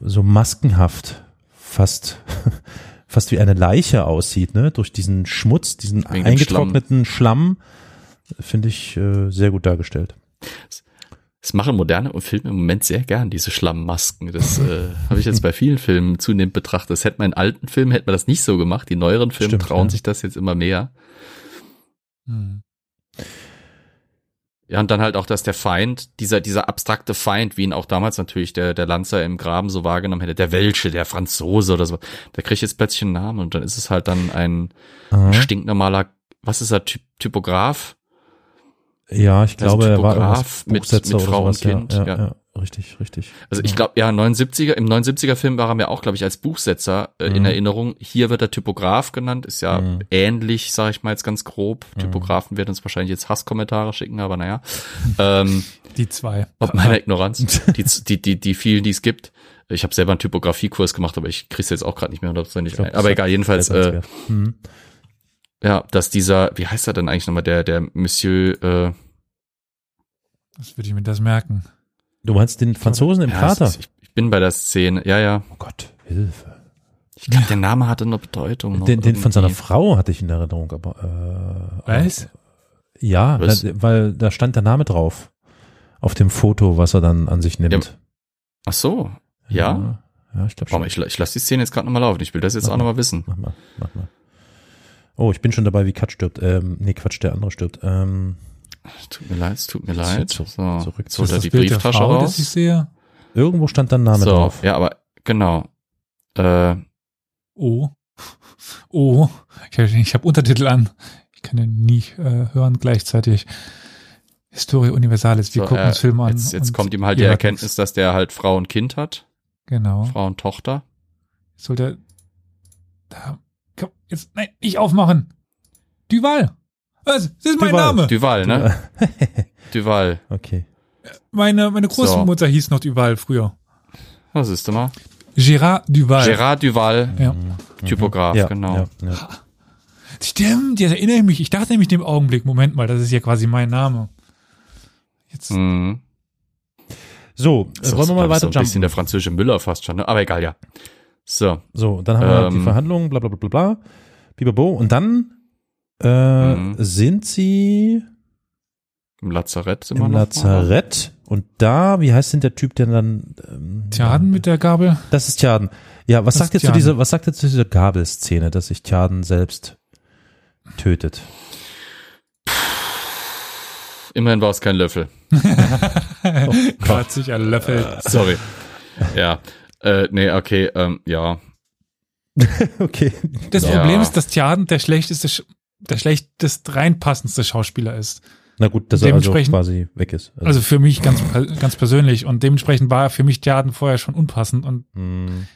so maskenhaft, fast, [LAUGHS] fast wie eine Leiche aussieht, ne? Durch diesen Schmutz, diesen Wegen eingetrockneten Schlamm, finde ich äh, sehr gut dargestellt. Das machen moderne Filme im Moment sehr gern, diese Schlammmasken. Das äh, [LAUGHS] habe ich jetzt bei vielen Filmen zunehmend betrachtet. Das hätte man in alten Filmen, hätte man das nicht so gemacht. Die neueren Filme Stimmt, trauen ja. sich das jetzt immer mehr. Hm. Ja, und dann halt auch, dass der Feind, dieser, dieser abstrakte Feind, wie ihn auch damals natürlich der, der Lanzer im Graben so wahrgenommen hätte, der Welsche, der Franzose oder so, der kriegt jetzt plötzlich einen Namen und dann ist es halt dann ein Aha. stinknormaler, was ist er, Typ, Typograf? Ja, ich Also glaube, er war Typograf mit- mit oder Frau und Kind, Ja, ja, ja. Richtig, richtig. Also ich glaube, ja, 79er, im 79er Film war er mir auch, glaube ich, als Buchsetzer äh, in Mhm. Erinnerung. Hier wird er Typograf genannt, ist ja Mhm. ähnlich, sage ich mal jetzt ganz grob. Typografen werden uns wahrscheinlich jetzt Hasskommentare schicken, aber naja. ähm, [LAUGHS] Die zwei. ob meiner Ignoranz, die, die, die, die vielen, die es gibt. Ich habe selber einen Typografiekurs gemacht, aber ich krieg's jetzt auch gerade nicht mehr hundertprozentig ein. Aber egal, jedenfalls, äh, ja, dass dieser, wie heißt er denn eigentlich nochmal, der, der Monsieur, äh, Das würde ich mir das merken. Du meinst den Franzosen im ja, Krater? ist- ich, ich bin bei der Szene, ja, ja. oh Gott, Hilfe. Ich glaube, der Name hatte eine Bedeutung. noch Den, den von seiner. Frau hatte ich in Erinnerung, aber äh, Was? ja, Was? da, weil da stand der Name drauf. Auf dem Foto, was er dann an sich nimmt. Ja, Ach so, ja. Ja, ja ich glaube schon. Warum, ich, ich lasse die Szene jetzt gerade nochmal laufen. Ich will das jetzt Mach auch mal. nochmal wissen. Mach mal, mach mal. Oh, ich bin schon dabei, wie Kat stirbt. Ähm, nee, Quatsch, der andere stirbt. Ähm, Tut mir leid, es tut mir leid. Zu- So, zurück jetzt zu- das die Bild der Brieftasche Frau, raus. das ich sehe. irgendwo stand dann Name so, drauf. ja, aber genau. Äh, Oh. Oh. Ich, ich habe Untertitel an. Ich kann ja nie äh, hören gleichzeitig. Historia Universalis. Wir so, gucken äh, uns Filme an. Jetzt, jetzt kommt ihm halt die Erkenntnis, dass der halt Frau und Kind hat. Genau. Frau und Tochter. Soll der. Da. Komm, jetzt. Nein, nicht aufmachen. Duval. Was? Das ist mein Duval. Name. Duval, ne? Duval. [LAUGHS] Okay. Meine, meine Großmutter hieß noch Duval früher. Was ist denn mal? Gérard Duval. Gerard Duval, Ja. Typograf, ja, genau. Ja, ja. Stimmt, jetzt erinnere ich mich. Ich dachte nämlich dem Augenblick, Moment mal, das ist ja quasi mein Name. Jetzt. Mhm. So, Ist äh, wollen wir so, mal weiter so ein bisschen jumpen. der französische Müller fast schon, ne? Aber egal, ja. So. So, dann haben wir die Ähm. Verhandlungen, bla bla bla bla bla. Bibabo. Und dann äh, Mhm. sind sie Im Lazarett sind wir im noch. Lazarett. Und da, wie heißt denn der Typ, der dann ähm, Tjaden mit der Gabel. Das ist Tjaden. Ja, was Das sagt ihr zu dieser, was sagt ihr zu dieser Gabelszene, dass sich Tjaden selbst tötet? Immerhin war es kein Löffel. [LAUGHS] Hat sich erlöffelt. Sorry. ja. Äh, nee, okay, ähm, ja. [LAUGHS] okay. Das Ja. Problem ist, dass Tjaden der schlechteste, Sch- der schlechtest reinpassendste Schauspieler ist. Na gut, dass er also Dementsprechend- quasi weg ist. Also für mich ganz, ganz persönlich. Und dementsprechend war für mich Tjaden vorher schon unpassend. Und Hm,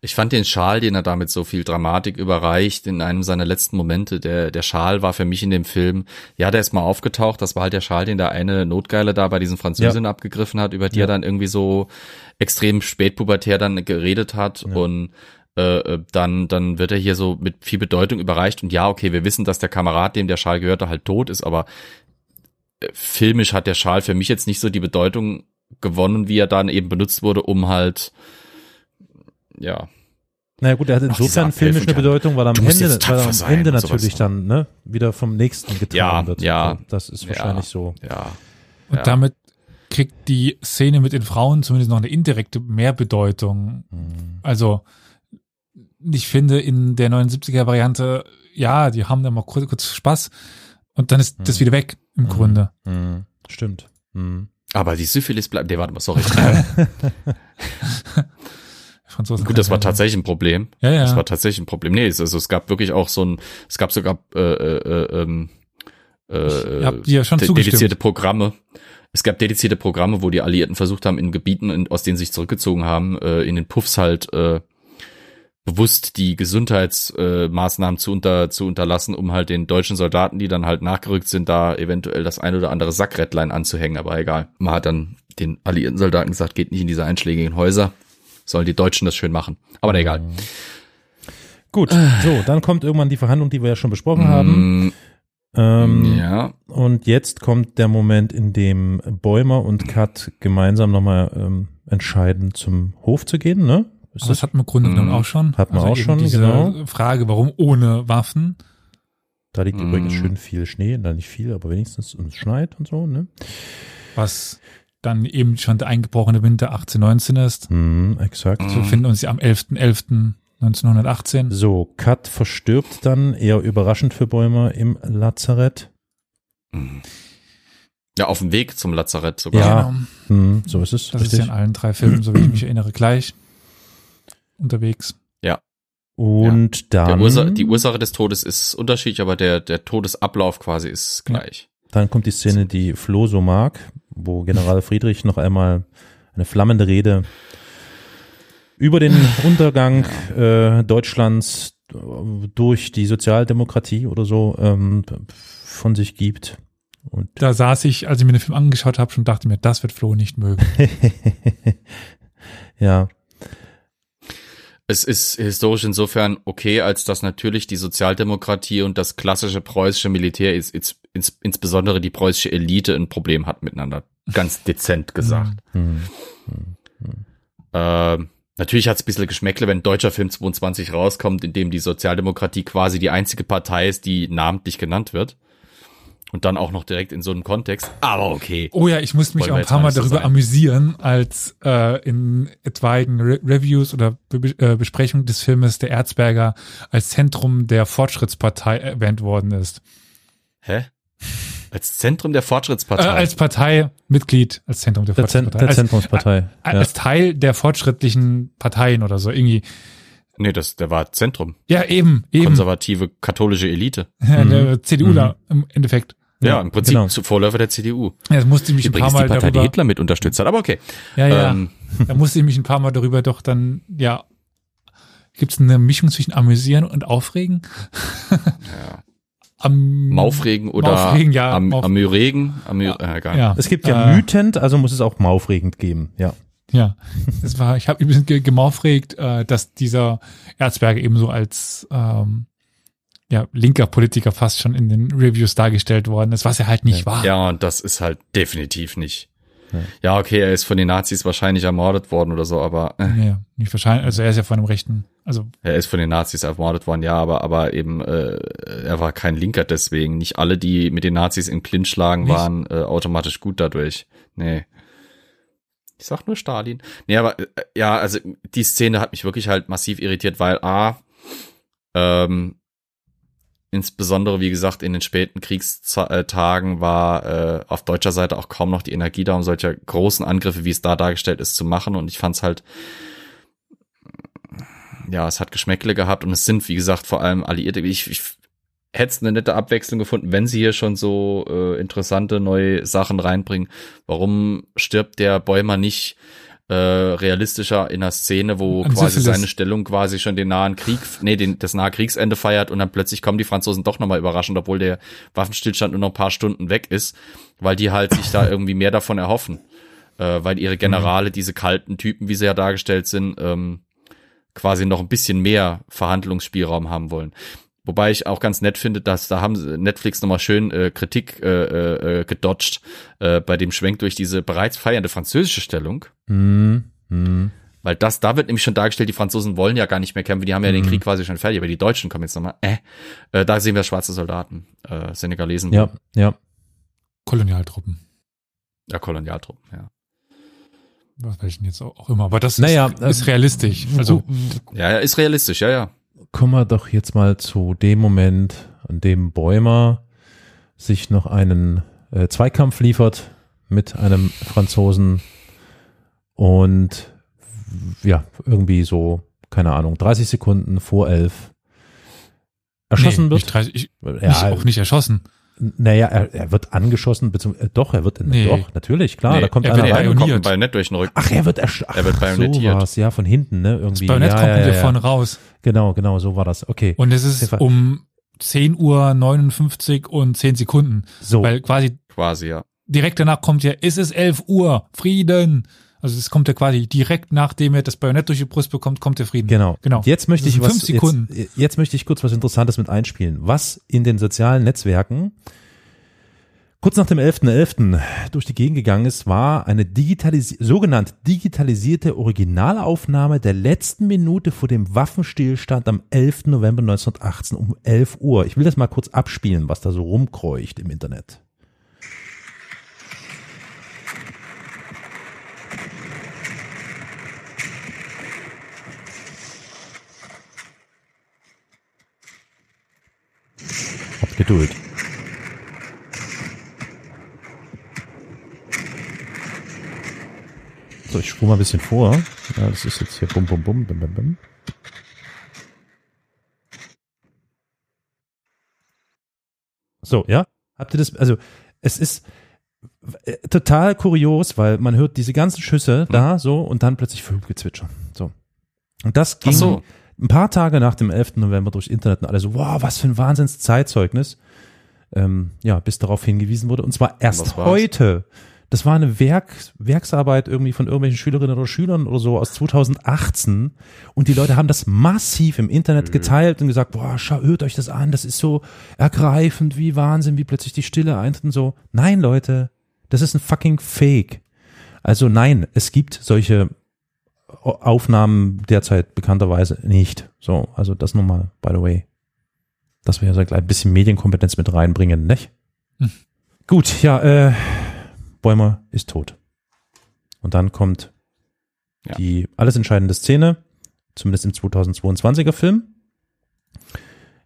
Ich fand den Schal, den er damit so viel Dramatik überreicht, in einem seiner letzten Momente, der, der Schal war für mich in dem Film, ja, der ist mal aufgetaucht, das war halt der Schal, den der eine Notgeile da bei diesen Französinnen abgegriffen hat, über die Ja. er dann irgendwie so extrem spätpubertär dann geredet hat Ja. und äh, äh, dann, dann wird er hier so mit viel Bedeutung überreicht und ja, okay, wir wissen, dass der Kamerad, dem der Schal gehörte, halt tot ist, aber äh, filmisch hat der Schal für mich jetzt nicht so die Bedeutung gewonnen, wie er dann eben benutzt wurde, um halt ja, Naja gut, er hat insofern filmisch eine Bedeutung, weil am Ende, weil am Ende natürlich dann ne, wieder vom nächsten getragen Ja, wird. ja. Das ist Ja. wahrscheinlich so. ja. Und Ja. damit kriegt die Szene mit den Frauen zumindest noch eine indirekte Mehrbedeutung. Hm. Also, ich finde in der 79er Variante, ja, die haben da mal kurz, kurz Spaß und dann ist das Mhm. wieder weg im Mhm. Grunde. Hm. Stimmt. Hm. Aber die Syphilis bleibt, nee, warte mal, sorry. [LAUGHS] [LAUGHS] Franzosen Gut, das war tatsächlich ein Problem. Ja, ja. Das war tatsächlich ein Problem. Nee, es, also es gab wirklich auch so ein, es gab sogar äh, äh, äh, ähm, äh, Ich hab dir ja schon dedizierte Programme. Es gab dedizierte Programme, wo die Alliierten versucht haben, in Gebieten, in, aus denen sie sich zurückgezogen haben, äh, in den Puffs halt äh, bewusst die Gesundheitsmaßnahmen äh, zu, unter, zu unterlassen, um halt den deutschen Soldaten, die dann halt nachgerückt sind, da eventuell das ein oder andere Sackrädlein anzuhängen, aber egal. Man hat dann den alliierten Soldaten gesagt, geht nicht in diese einschlägigen Häuser, sollen die Deutschen das schön machen. Aber na, egal. Gut, so, dann kommt irgendwann die Verhandlung, die wir ja schon besprochen haben. Mm, Ähm, ja, Und jetzt kommt der Moment, in dem Bäumer und Kat gemeinsam nochmal ähm, entscheiden, zum Hof zu gehen, ne? Ist das hatten wir im Grunde genommen Mhm. auch schon. Hat man auch eben schon, diese genau. Frage, warum ohne Waffen? Da liegt übrigens Mm. schön viel Schnee, da nicht viel, aber wenigstens und es schneit und so, ne? was dann eben schon der eingebrochene Winter 1819 ist. Mhm, exakt. So finden uns ja am 11.11.1918. So, Kat verstirbt dann, eher überraschend für Bäumer, im Lazarett. Mhm. Ja, auf dem Weg zum Lazarett sogar. Ja. Genau. Mhm, so ist es. Das ist ja in allen drei Filmen, so wie ich mich erinnere, gleich unterwegs. Und Der dann, Ursa die Ursache des Todes ist unterschiedlich, aber der, der Todesablauf quasi ist gleich. dann kommt die Szene, die Flo so mag, wo General Friedrich noch einmal eine flammende Rede über den [LAUGHS] Untergang äh, Deutschlands äh, durch die Sozialdemokratie oder so ähm, von sich gibt. Und Da saß ich, als ich mir den Film angeschaut habe, schon dachte mir, das wird Flo nicht mögen. [LAUGHS] ja, Es ist historisch insofern okay, als dass natürlich die Sozialdemokratie und das klassische preußische Militär, ist, ins, ins, insbesondere die preußische Elite, ein Problem hat miteinander. Ganz [LAUGHS] dezent gesagt. hm. Ähm, natürlich hat es ein bisschen Geschmäckle, wenn deutscher Film 22 rauskommt, in dem die Sozialdemokratie quasi die einzige Partei ist, die namentlich genannt wird. Und dann auch noch direkt in so einem Kontext. Aber okay. Oh ja, ich musste mich Wollen auch ein paar mal darüber sein. amüsieren, als äh, in etwaigen Re Reviews oder Be äh, Besprechungen des Filmes der Erzberger als Zentrum der Fortschrittspartei erwähnt worden ist. Hä? Als Zentrum der Äh, Fortschrittspartei. als Parteimitglied, als Zentrum der Fortschrittspartei. der als, Zentrumspartei. äh, als Teil der fortschrittlichen Parteien oder so. Irgendwie. Nee, das, der war Zentrum. Ja, eben, eben. Konservative katholische Elite. [LAUGHS] Ja, Mhm. der CDUler im Endeffekt. Ja, im Prinzip genau. zu Vorläufer der CDU. Ja, das musste ich mich ein Übrigens paar die Mal Partei, die darüber, Hitler mit unterstützt hat. Aber okay. ja, ja, Ähm, [LAUGHS] da musste ich mich ein paar Mal darüber doch dann, ja, gibt es eine Mischung zwischen amüsieren und aufregen? ja. [LAUGHS] Am, Maufregen oder Maufregen, ja, Am, Mauf- Amüregen. Amür, äh, egal. Ja, Es gibt ja Äh, mütend, also muss es auch maufregend geben. Ja. Ja. [LAUGHS] Es war, ich habe ein bisschen ge- gemaufregt, äh, dass dieser Erzberger eben so als ähm, ja, linker Politiker fast schon in den Reviews dargestellt worden ist, was er halt nicht war. Ja, und das ist halt definitiv nicht. Ja. Ja, okay, er ist von den Nazis wahrscheinlich ermordet worden oder so, aber äh, Ja, nicht wahrscheinlich, also er ist ja von einem rechten, also er ist von den Nazis ermordet worden, ja, aber aber eben äh, er war kein Linker deswegen. Nicht alle, die mit den Nazis in Clinch lagen, Nicht? waren äh, automatisch gut dadurch. Nee. Ich sag nur Stalin. Nee, aber äh, ja, also die Szene hat mich wirklich halt massiv irritiert, weil A, ähm, insbesondere, wie gesagt, in den späten Kriegstagen war äh, auf deutscher Seite auch kaum noch die Energie da, um solche großen Angriffe, wie es da dargestellt ist, zu machen. Und ich fand es halt, ja, es hat Geschmäckle gehabt und es sind, wie gesagt, vor allem Alliierte. Ich, ich hätte es eine nette Abwechslung gefunden, wenn sie hier schon so äh, interessante neue Sachen reinbringen. Warum stirbt der Bäumer nicht äh, realistischer in einer Szene, wo An quasi Syphilis. seine Stellung quasi schon den nahen Krieg, nee, den, das nahe Kriegsende feiert und dann plötzlich kommen die Franzosen doch nochmal überraschend, obwohl der Waffenstillstand nur noch ein paar Stunden weg ist, weil die halt sich da irgendwie mehr davon erhoffen. Äh, weil ihre Generale, diese kalten Typen, wie sie ja dargestellt sind, ähm, quasi noch ein bisschen mehr Verhandlungsspielraum haben wollen. Wobei ich auch ganz nett finde, dass da haben Netflix nochmal schön äh, Kritik äh, äh, gedodged äh, bei dem Schwenk durch diese bereits feiernde französische Stellung. Hm, hm. Weil das, da wird nämlich schon dargestellt, die Franzosen wollen ja gar nicht mehr kämpfen, die haben ja den Mhm. Krieg quasi schon fertig, aber die Deutschen kommen jetzt nochmal, äh, äh, da sehen wir schwarze Soldaten, äh, Senegalesen, Ja, ja. Kolonialtruppen. ja, Kolonialtruppen, ja. Was welchen jetzt auch auch immer. Aber das Naja, ist, ist äh, realistisch. Also Ja, ja, ist realistisch, ja, ja. Kommen wir doch jetzt mal zu dem Moment, an dem Bäumer sich noch einen äh, Zweikampf liefert mit einem Franzosen und ja, irgendwie so, keine Ahnung, 30 Sekunden vor elf erschossen nee, wird. Nicht 30, ich, ja, nicht, auch nicht erschossen. Naja, er, er wird angeschossen, beziehungsweise, äh, doch, er wird, Nee. doch, natürlich, klar, Nee, da kommt er einer rein. ja kommt ein. Bajonett durch den Rücken. Ach, er wird ersch Er wird ach, bajonettiert. So ja, von hinten, ne, Das irgendwie. Bajonett ja, kommt ja, ja, ja. vorne raus. Genau, genau, so war das. Okay. Und es ist um 10 Uhr 59 und 10 Sekunden. So, Weil quasi Quasi, ja. direkt danach kommt ja, es ist 11 Uhr, Frieden. Also es kommt ja quasi direkt nachdem er das Bajonett durch die Brust bekommt, kommt der Frieden. Genau. Genau. Jetzt möchte Das ich was, fünf Sekunden. Jetzt, jetzt möchte ich kurz was Interessantes mit einspielen. Was in den sozialen Netzwerken kurz nach dem 11.11. durch die Gegend gegangen ist, war eine digitalis sogenannte digitalisierte Originalaufnahme der letzten Minute vor dem Waffenstillstand am 11. November 1918 um 11 Uhr. Ich will das mal kurz abspielen, was da so rumkreucht im Internet. Habt Geduld. So, ich spule mal ein bisschen vor. Ja, das ist jetzt hier bum bum bum bum bum bum. So, ja? Habt ihr das, also es ist äh, total kurios, weil man hört diese ganzen Schüsse da so und dann plötzlich Vögelgezwitscher. So. Und das ging so. Ein paar Tage nach dem 11. November durchs Internet und alle so, wow, was für ein Wahnsinns-Zeitzeugnis. Ähm, ja, bis darauf hingewiesen wurde. Und zwar erst heute. Das war eine Werk, Werksarbeit irgendwie von irgendwelchen Schülerinnen oder Schülern oder so aus 2018. Und die Leute haben das massiv im Internet geteilt und gesagt, boah, schau, hört euch das an, das ist so ergreifend, wie Wahnsinn, wie plötzlich die Stille eintritt und so. Nein, Leute, das ist ein fucking Fake. Also nein, es gibt solche Aufnahmen derzeit bekannterweise nicht. So, also das nochmal, by the way. Dass wir ja so ein bisschen Medienkompetenz mit reinbringen, nicht? Hm. Gut, ja, äh, Bäumer ist tot. Und dann kommt Ja. die alles entscheidende Szene, zumindest im 2022er Film,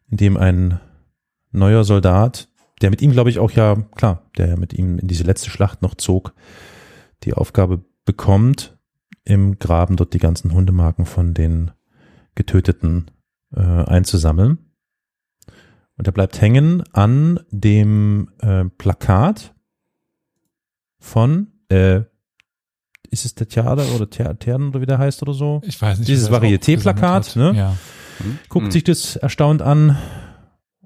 in dem ein neuer Soldat, der mit ihm, glaube ich, auch ja, klar, der mit ihm in diese letzte Schlacht noch zog, die Aufgabe bekommt, im Graben dort die ganzen Hundemarken von den Getöteten äh, einzusammeln. Und er bleibt hängen an dem äh, Plakat von, äh, ist es der Theater oder Ter Theater oder wie der heißt oder so? Ich weiß nicht. Dieses Varieté-Plakat, ne? Ja. Guckt Hm. sich das erstaunt an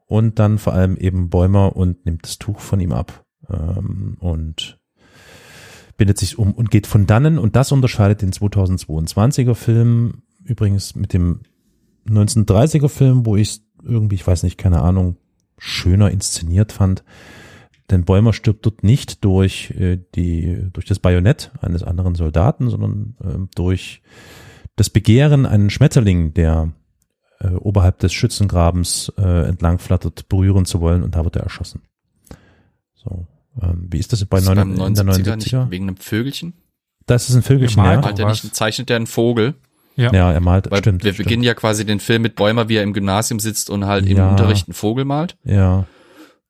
und dann vor allem eben Bäumer und nimmt das Tuch von ihm ab ähm, und bindet sich um und geht von dannen und das unterscheidet den 2022er Film übrigens mit dem 1930er Film, wo ich irgendwie, ich weiß nicht, keine Ahnung, schöner inszeniert fand. Denn Bäumer stirbt dort nicht durch äh, die durch das Bajonett eines anderen Soldaten, sondern ähm, durch das Begehren, einen Schmetterling, der äh, oberhalb des Schützengrabens äh, entlang flattert, berühren zu wollen und da wird er erschossen. So, ähm, wie ist das bei Ist beim 9, in der 79er nicht 79er? wegen einem Vögelchen? Das ist ein Vögelchen, Gemalt. ja. Malt er nicht, zeichnet er einen Vogel? Ja. Ja, er malt, Weil stimmt. wir stimmt. beginnen ja quasi den Film mit Bäumer, wie er im Gymnasium sitzt und halt im Ja. Unterricht einen Vogel malt. Ja,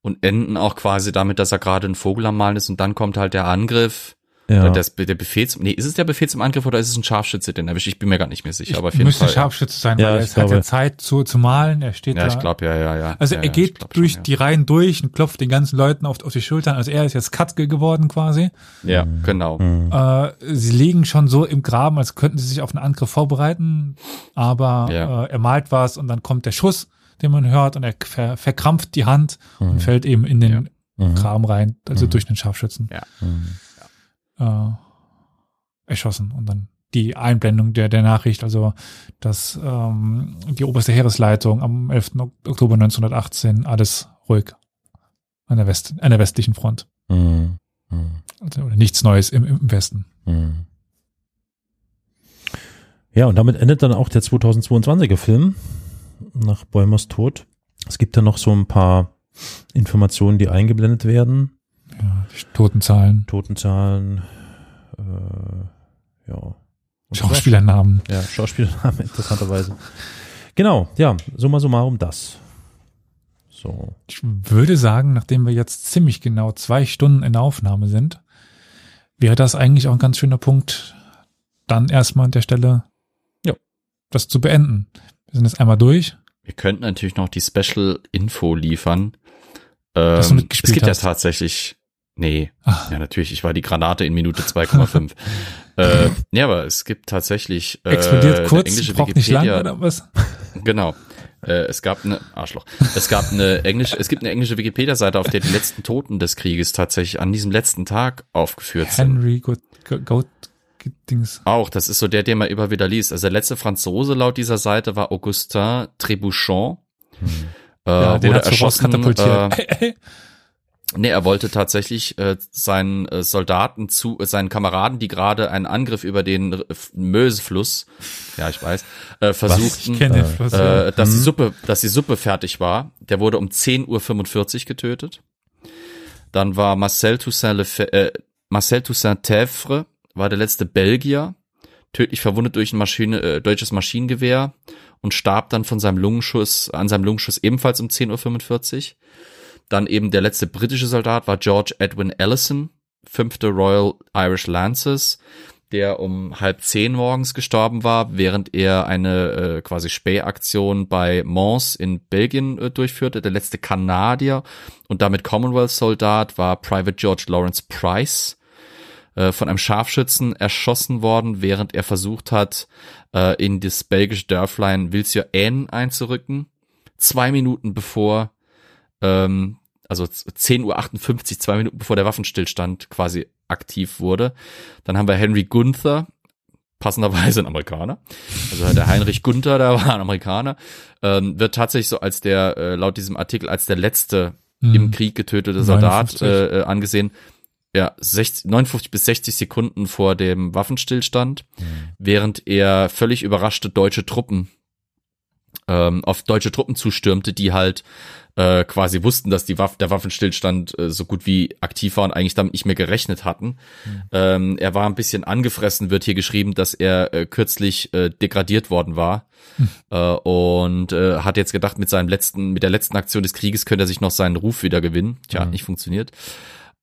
Und enden auch quasi damit, dass er gerade einen Vogel am Malen ist und dann kommt halt der Angriff. Ja. Das, der Befehl zum, nee, ist es der Befehl zum Angriff oder ist es ein Scharfschütze, den erwischt? Ich bin mir gar nicht mehr sicher, aber auf jeden müsste Fall. ja. Scharfschütze sein, Ja, weil er ich hat ja Zeit zu, zu malen. Er steht Ja, da. ich glaube, ja, ja, ja. Also ja, er ja, geht ich durch schon, die Reihen durch und klopft den ganzen Leuten auf, auf die Schultern. Also er ist jetzt Katzke geworden quasi. Ja, ja genau. Mhm. Äh, sie liegen schon so im Graben, als könnten sie sich auf einen Angriff vorbereiten. Aber Ja. äh, er malt was und dann kommt der Schuss, den man hört und er ver verkrampft die Hand und fällt eben in den Mhm. Graben rein, also Mhm. durch den Scharfschützen. Ja. Äh, erschossen und dann die Einblendung der, der Nachricht, also dass ähm, die oberste Heeresleitung am 11. Oktober 1918 alles ruhig an der, West, an der westlichen Front. Mhm. Mhm. Also, oder nichts Neues im, im Westen. Mhm. Ja, und damit endet dann auch der 2022er Film nach Bäumers Tod. Es gibt da noch so ein paar Informationen, die eingeblendet werden. Ja, die Totenzahlen, Totenzahlen, äh, ja. Und Schauspielernamen. Ja, Schauspielernamen [LAUGHS] interessanterweise. Genau, ja, summa summarum das. So. Ich würde sagen, nachdem wir jetzt ziemlich genau zwei Stunden in der Aufnahme sind, wäre das eigentlich auch ein ganz schöner Punkt, dann erstmal an der Stelle Ja. das zu beenden. Wir sind jetzt einmal durch. Wir könnten natürlich noch die Special Info liefern. Ähm, es gibt hast. ja tatsächlich, nee, Ach. ja natürlich, ich war die Granate in Minute 2,5. [LAUGHS] äh, ja, aber es gibt tatsächlich äh, Explodiert eine kurz, englische braucht nicht lang Wikipedia. oder was? [LAUGHS] Genau. Äh, es gab eine Arschloch. Es gab eine englische, es gibt eine englische Wikipedia-Seite, auf der die letzten Toten des Krieges tatsächlich an diesem letzten Tag aufgeführt sind. Henry Goat, Goat, Dings. Auch, das ist so der, den man immer wieder liest. Also der letzte Franzose laut dieser Seite war Augustin Trébuchon. Äh, Ja, den wurde erschossen, äh. [LAUGHS] Nee, er wollte tatsächlich äh, seinen äh, Soldaten zu, äh, seinen Kameraden, die gerade einen Angriff über den äh, Mösefluss, ja ich weiß, äh, versuchten, den Fluss. äh, ja. dass die Suppe, dass die Suppe fertig war. Der wurde um 10.45 Uhr getötet. Dann war Marcel Toussaint, Lefe äh, Marcel Toussaint Tèvre, war der letzte Belgier, tödlich verwundet durch ein Maschine, äh, deutsches Maschinengewehr und starb dann von seinem Lungenschuss, an seinem Lungenschuss ebenfalls um 10.45 Uhr. Dann eben der letzte britische Soldat war George Edwin Ellison, fünfte Royal Irish Lancers, der um halb zehn morgens gestorben war, während er eine äh, quasi Spähaktion bei Mons in Belgien äh, durchführte. Der letzte Kanadier und damit Commonwealth-Soldat war Private George Lawrence Price, äh, von einem Scharfschützen erschossen worden, während er versucht hat, äh, in das belgische Dörflein Vilsieu-Aisne einzurücken. Zwei Minuten bevor ähm, also 10.58 Uhr, zwei Minuten bevor der Waffenstillstand quasi aktiv wurde. Dann haben wir Henry Gunther, passenderweise ein Amerikaner. Also der Heinrich Gunther, der war ein Amerikaner, ähm, wird tatsächlich so als der, äh, laut diesem Artikel, als der letzte Mhm. im Krieg getötete Soldat 59. äh, äh, angesehen. Ja, 60, 59 bis 60 Sekunden vor dem Waffenstillstand, während er völlig überraschte deutsche Truppen ähm, auf deutsche Truppen zustürmte, die halt äh, quasi wussten, dass die Waff der Waffenstillstand äh, so gut wie aktiv war und eigentlich damit nicht mehr gerechnet hatten. Ähm, er war ein bisschen angefressen, wird hier geschrieben, dass er äh, kürzlich äh, degradiert worden war äh, und äh, hat jetzt gedacht, mit seinem letzten, mit der letzten Aktion des Krieges könnte er sich noch seinen Ruf wieder gewinnen. Tja, hat nicht funktioniert.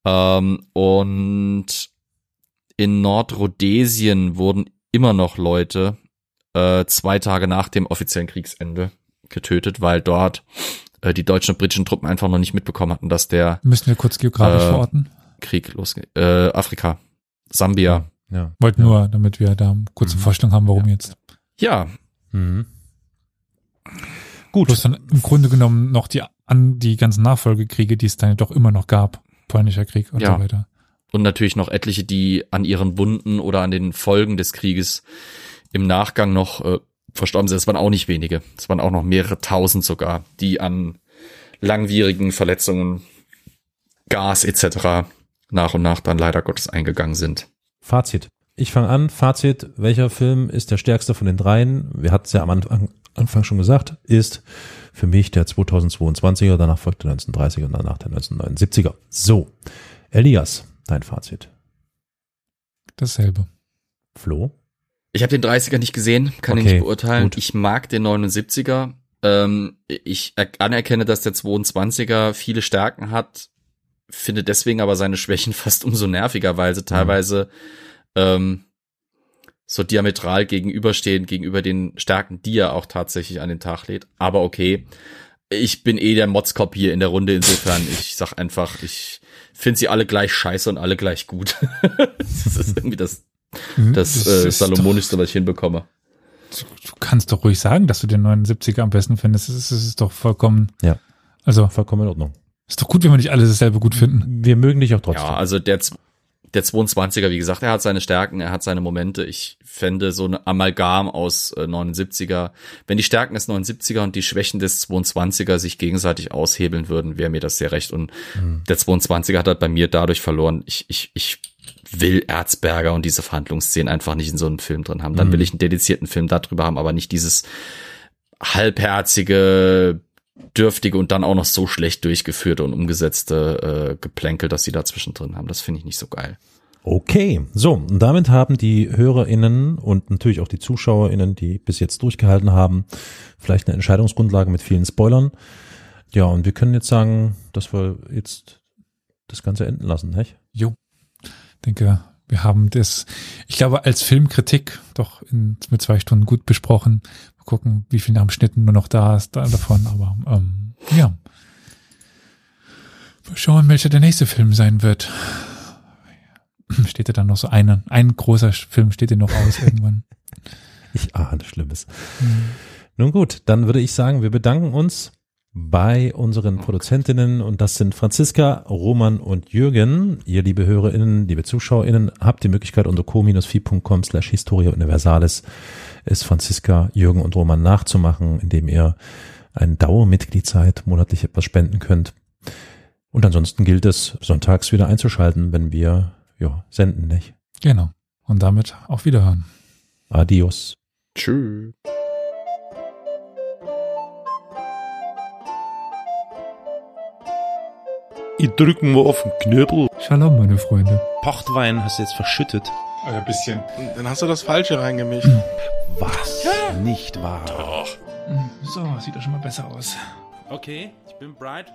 Ähm, und in Nordrhodesien wurden immer noch Leute äh, zwei Tage nach dem offiziellen Kriegsende getötet, weil dort äh, die deutschen und britischen Truppen einfach noch nicht mitbekommen hatten, dass der Müssen wir kurz geografisch Äh, verorten? Krieg losgeht. Äh, Afrika, Sambia. Ja. Wollte nur, damit wir da eine kurze Vorstellung haben, warum jetzt. Ja, Mhm. Gut. Plus dann im Grunde genommen noch die, an die ganzen Nachfolgekriege, die es dann doch immer noch gab. Polnischer Krieg und Ja. so weiter. und natürlich noch etliche, die an ihren Wunden oder an den Folgen des Krieges im Nachgang noch äh, verstorben sind. Es waren auch nicht wenige. Es waren auch noch mehrere tausend sogar, die an langwierigen Verletzungen, Gas etc. nach und nach dann leider Gottes eingegangen sind. Fazit. Ich fange an. Fazit. Welcher Film ist der stärkste von den dreien? Wir hatten es ja am Anfang, Anfang schon gesagt. Ist für mich der 2022er, danach folgt der 1930er und danach der 1979er. So. Elias, dein Fazit. Dasselbe. Flo? Ich habe den 30er nicht gesehen, kann ihn Okay, nicht beurteilen. gut. Ich mag den 79er. Ähm, ich er- anerkenne, dass der 22er viele Stärken hat, finde deswegen aber seine Schwächen [LAUGHS] fast umso nerviger, weil sie teilweise ähm, so diametral gegenüberstehen, gegenüber den Stärken, die er auch tatsächlich an den Tag lädt. Aber okay, ich bin eh der Motzkopf hier in der Runde, insofern ich sag einfach, ich finde sie alle gleich scheiße und alle gleich gut. [LAUGHS] das ist irgendwie das, das, äh, ist Salomonischste, was ich hinbekomme. Doch, du kannst doch ruhig sagen, dass du den 79er am besten findest. Es ist, ist doch vollkommen. Ja. Also, Vollkommen in Ordnung. ist doch gut, wenn wir nicht alle dasselbe gut finden. Wir mögen dich auch trotzdem. Ja, also der, der 22er, wie gesagt, er hat seine Stärken, er hat seine Momente. Ich fände so ein Amalgam aus äh, 79er. Wenn die Stärken des 79er und die Schwächen des 22er sich gegenseitig aushebeln würden, wäre mir das sehr recht. Und der 22er hat halt bei mir dadurch verloren. Ich, ich, ich will Erzberger und diese Verhandlungsszenen einfach nicht in so einem Film drin haben. Dann will ich einen dedizierten Film darüber haben, aber nicht dieses halbherzige, dürftige und dann auch noch so schlecht durchgeführte und umgesetzte äh, Geplänkel, dass sie dazwischen drin haben. Das finde ich nicht so geil. Okay, so, und damit haben die HörerInnen und natürlich auch die ZuschauerInnen, die bis jetzt durchgehalten haben, vielleicht eine Entscheidungsgrundlage mit vielen Spoilern. Ja, und wir können jetzt sagen, dass wir jetzt das Ganze enden lassen, nicht? Jo. Denke, wir haben das, ich glaube, als Filmkritik doch in, mit zwei Stunden gut besprochen. Mal gucken, wie viel nach dem Schnitten nur noch da ist da, davon, aber ähm, ja. Mal schauen, welcher der nächste Film sein wird. [CLEARS THROAT] Steht ja dann noch so eine, ein großer Film steht dir noch aus irgendwann. [LAUGHS] Ich ahne Schlimmes. Nun gut, dann würde ich sagen, wir bedanken uns bei unseren Produzentinnen und das sind Franziska, Roman und Jürgen. Ihr liebe HörerInnen, liebe ZuschauerInnen, habt die Möglichkeit unter co-fi.com slash Historia Universalis es Franziska, Jürgen und Roman nachzumachen, indem ihr ein Dauermitglied seid, monatlich etwas spenden könnt. Und ansonsten gilt es, sonntags wieder einzuschalten, wenn wir ja, senden, nicht? Genau. Und damit auf Wiederhören. Adios. Tschüss. Ich drücken wir auf den Knöbel. Shalom, meine Freunde. Pochtwein hast du jetzt verschüttet. Ein bisschen. Dann hast du das Falsche reingemischt. Was? Nicht wahr? So, sieht doch schon mal besser aus. Okay, ich bin bright.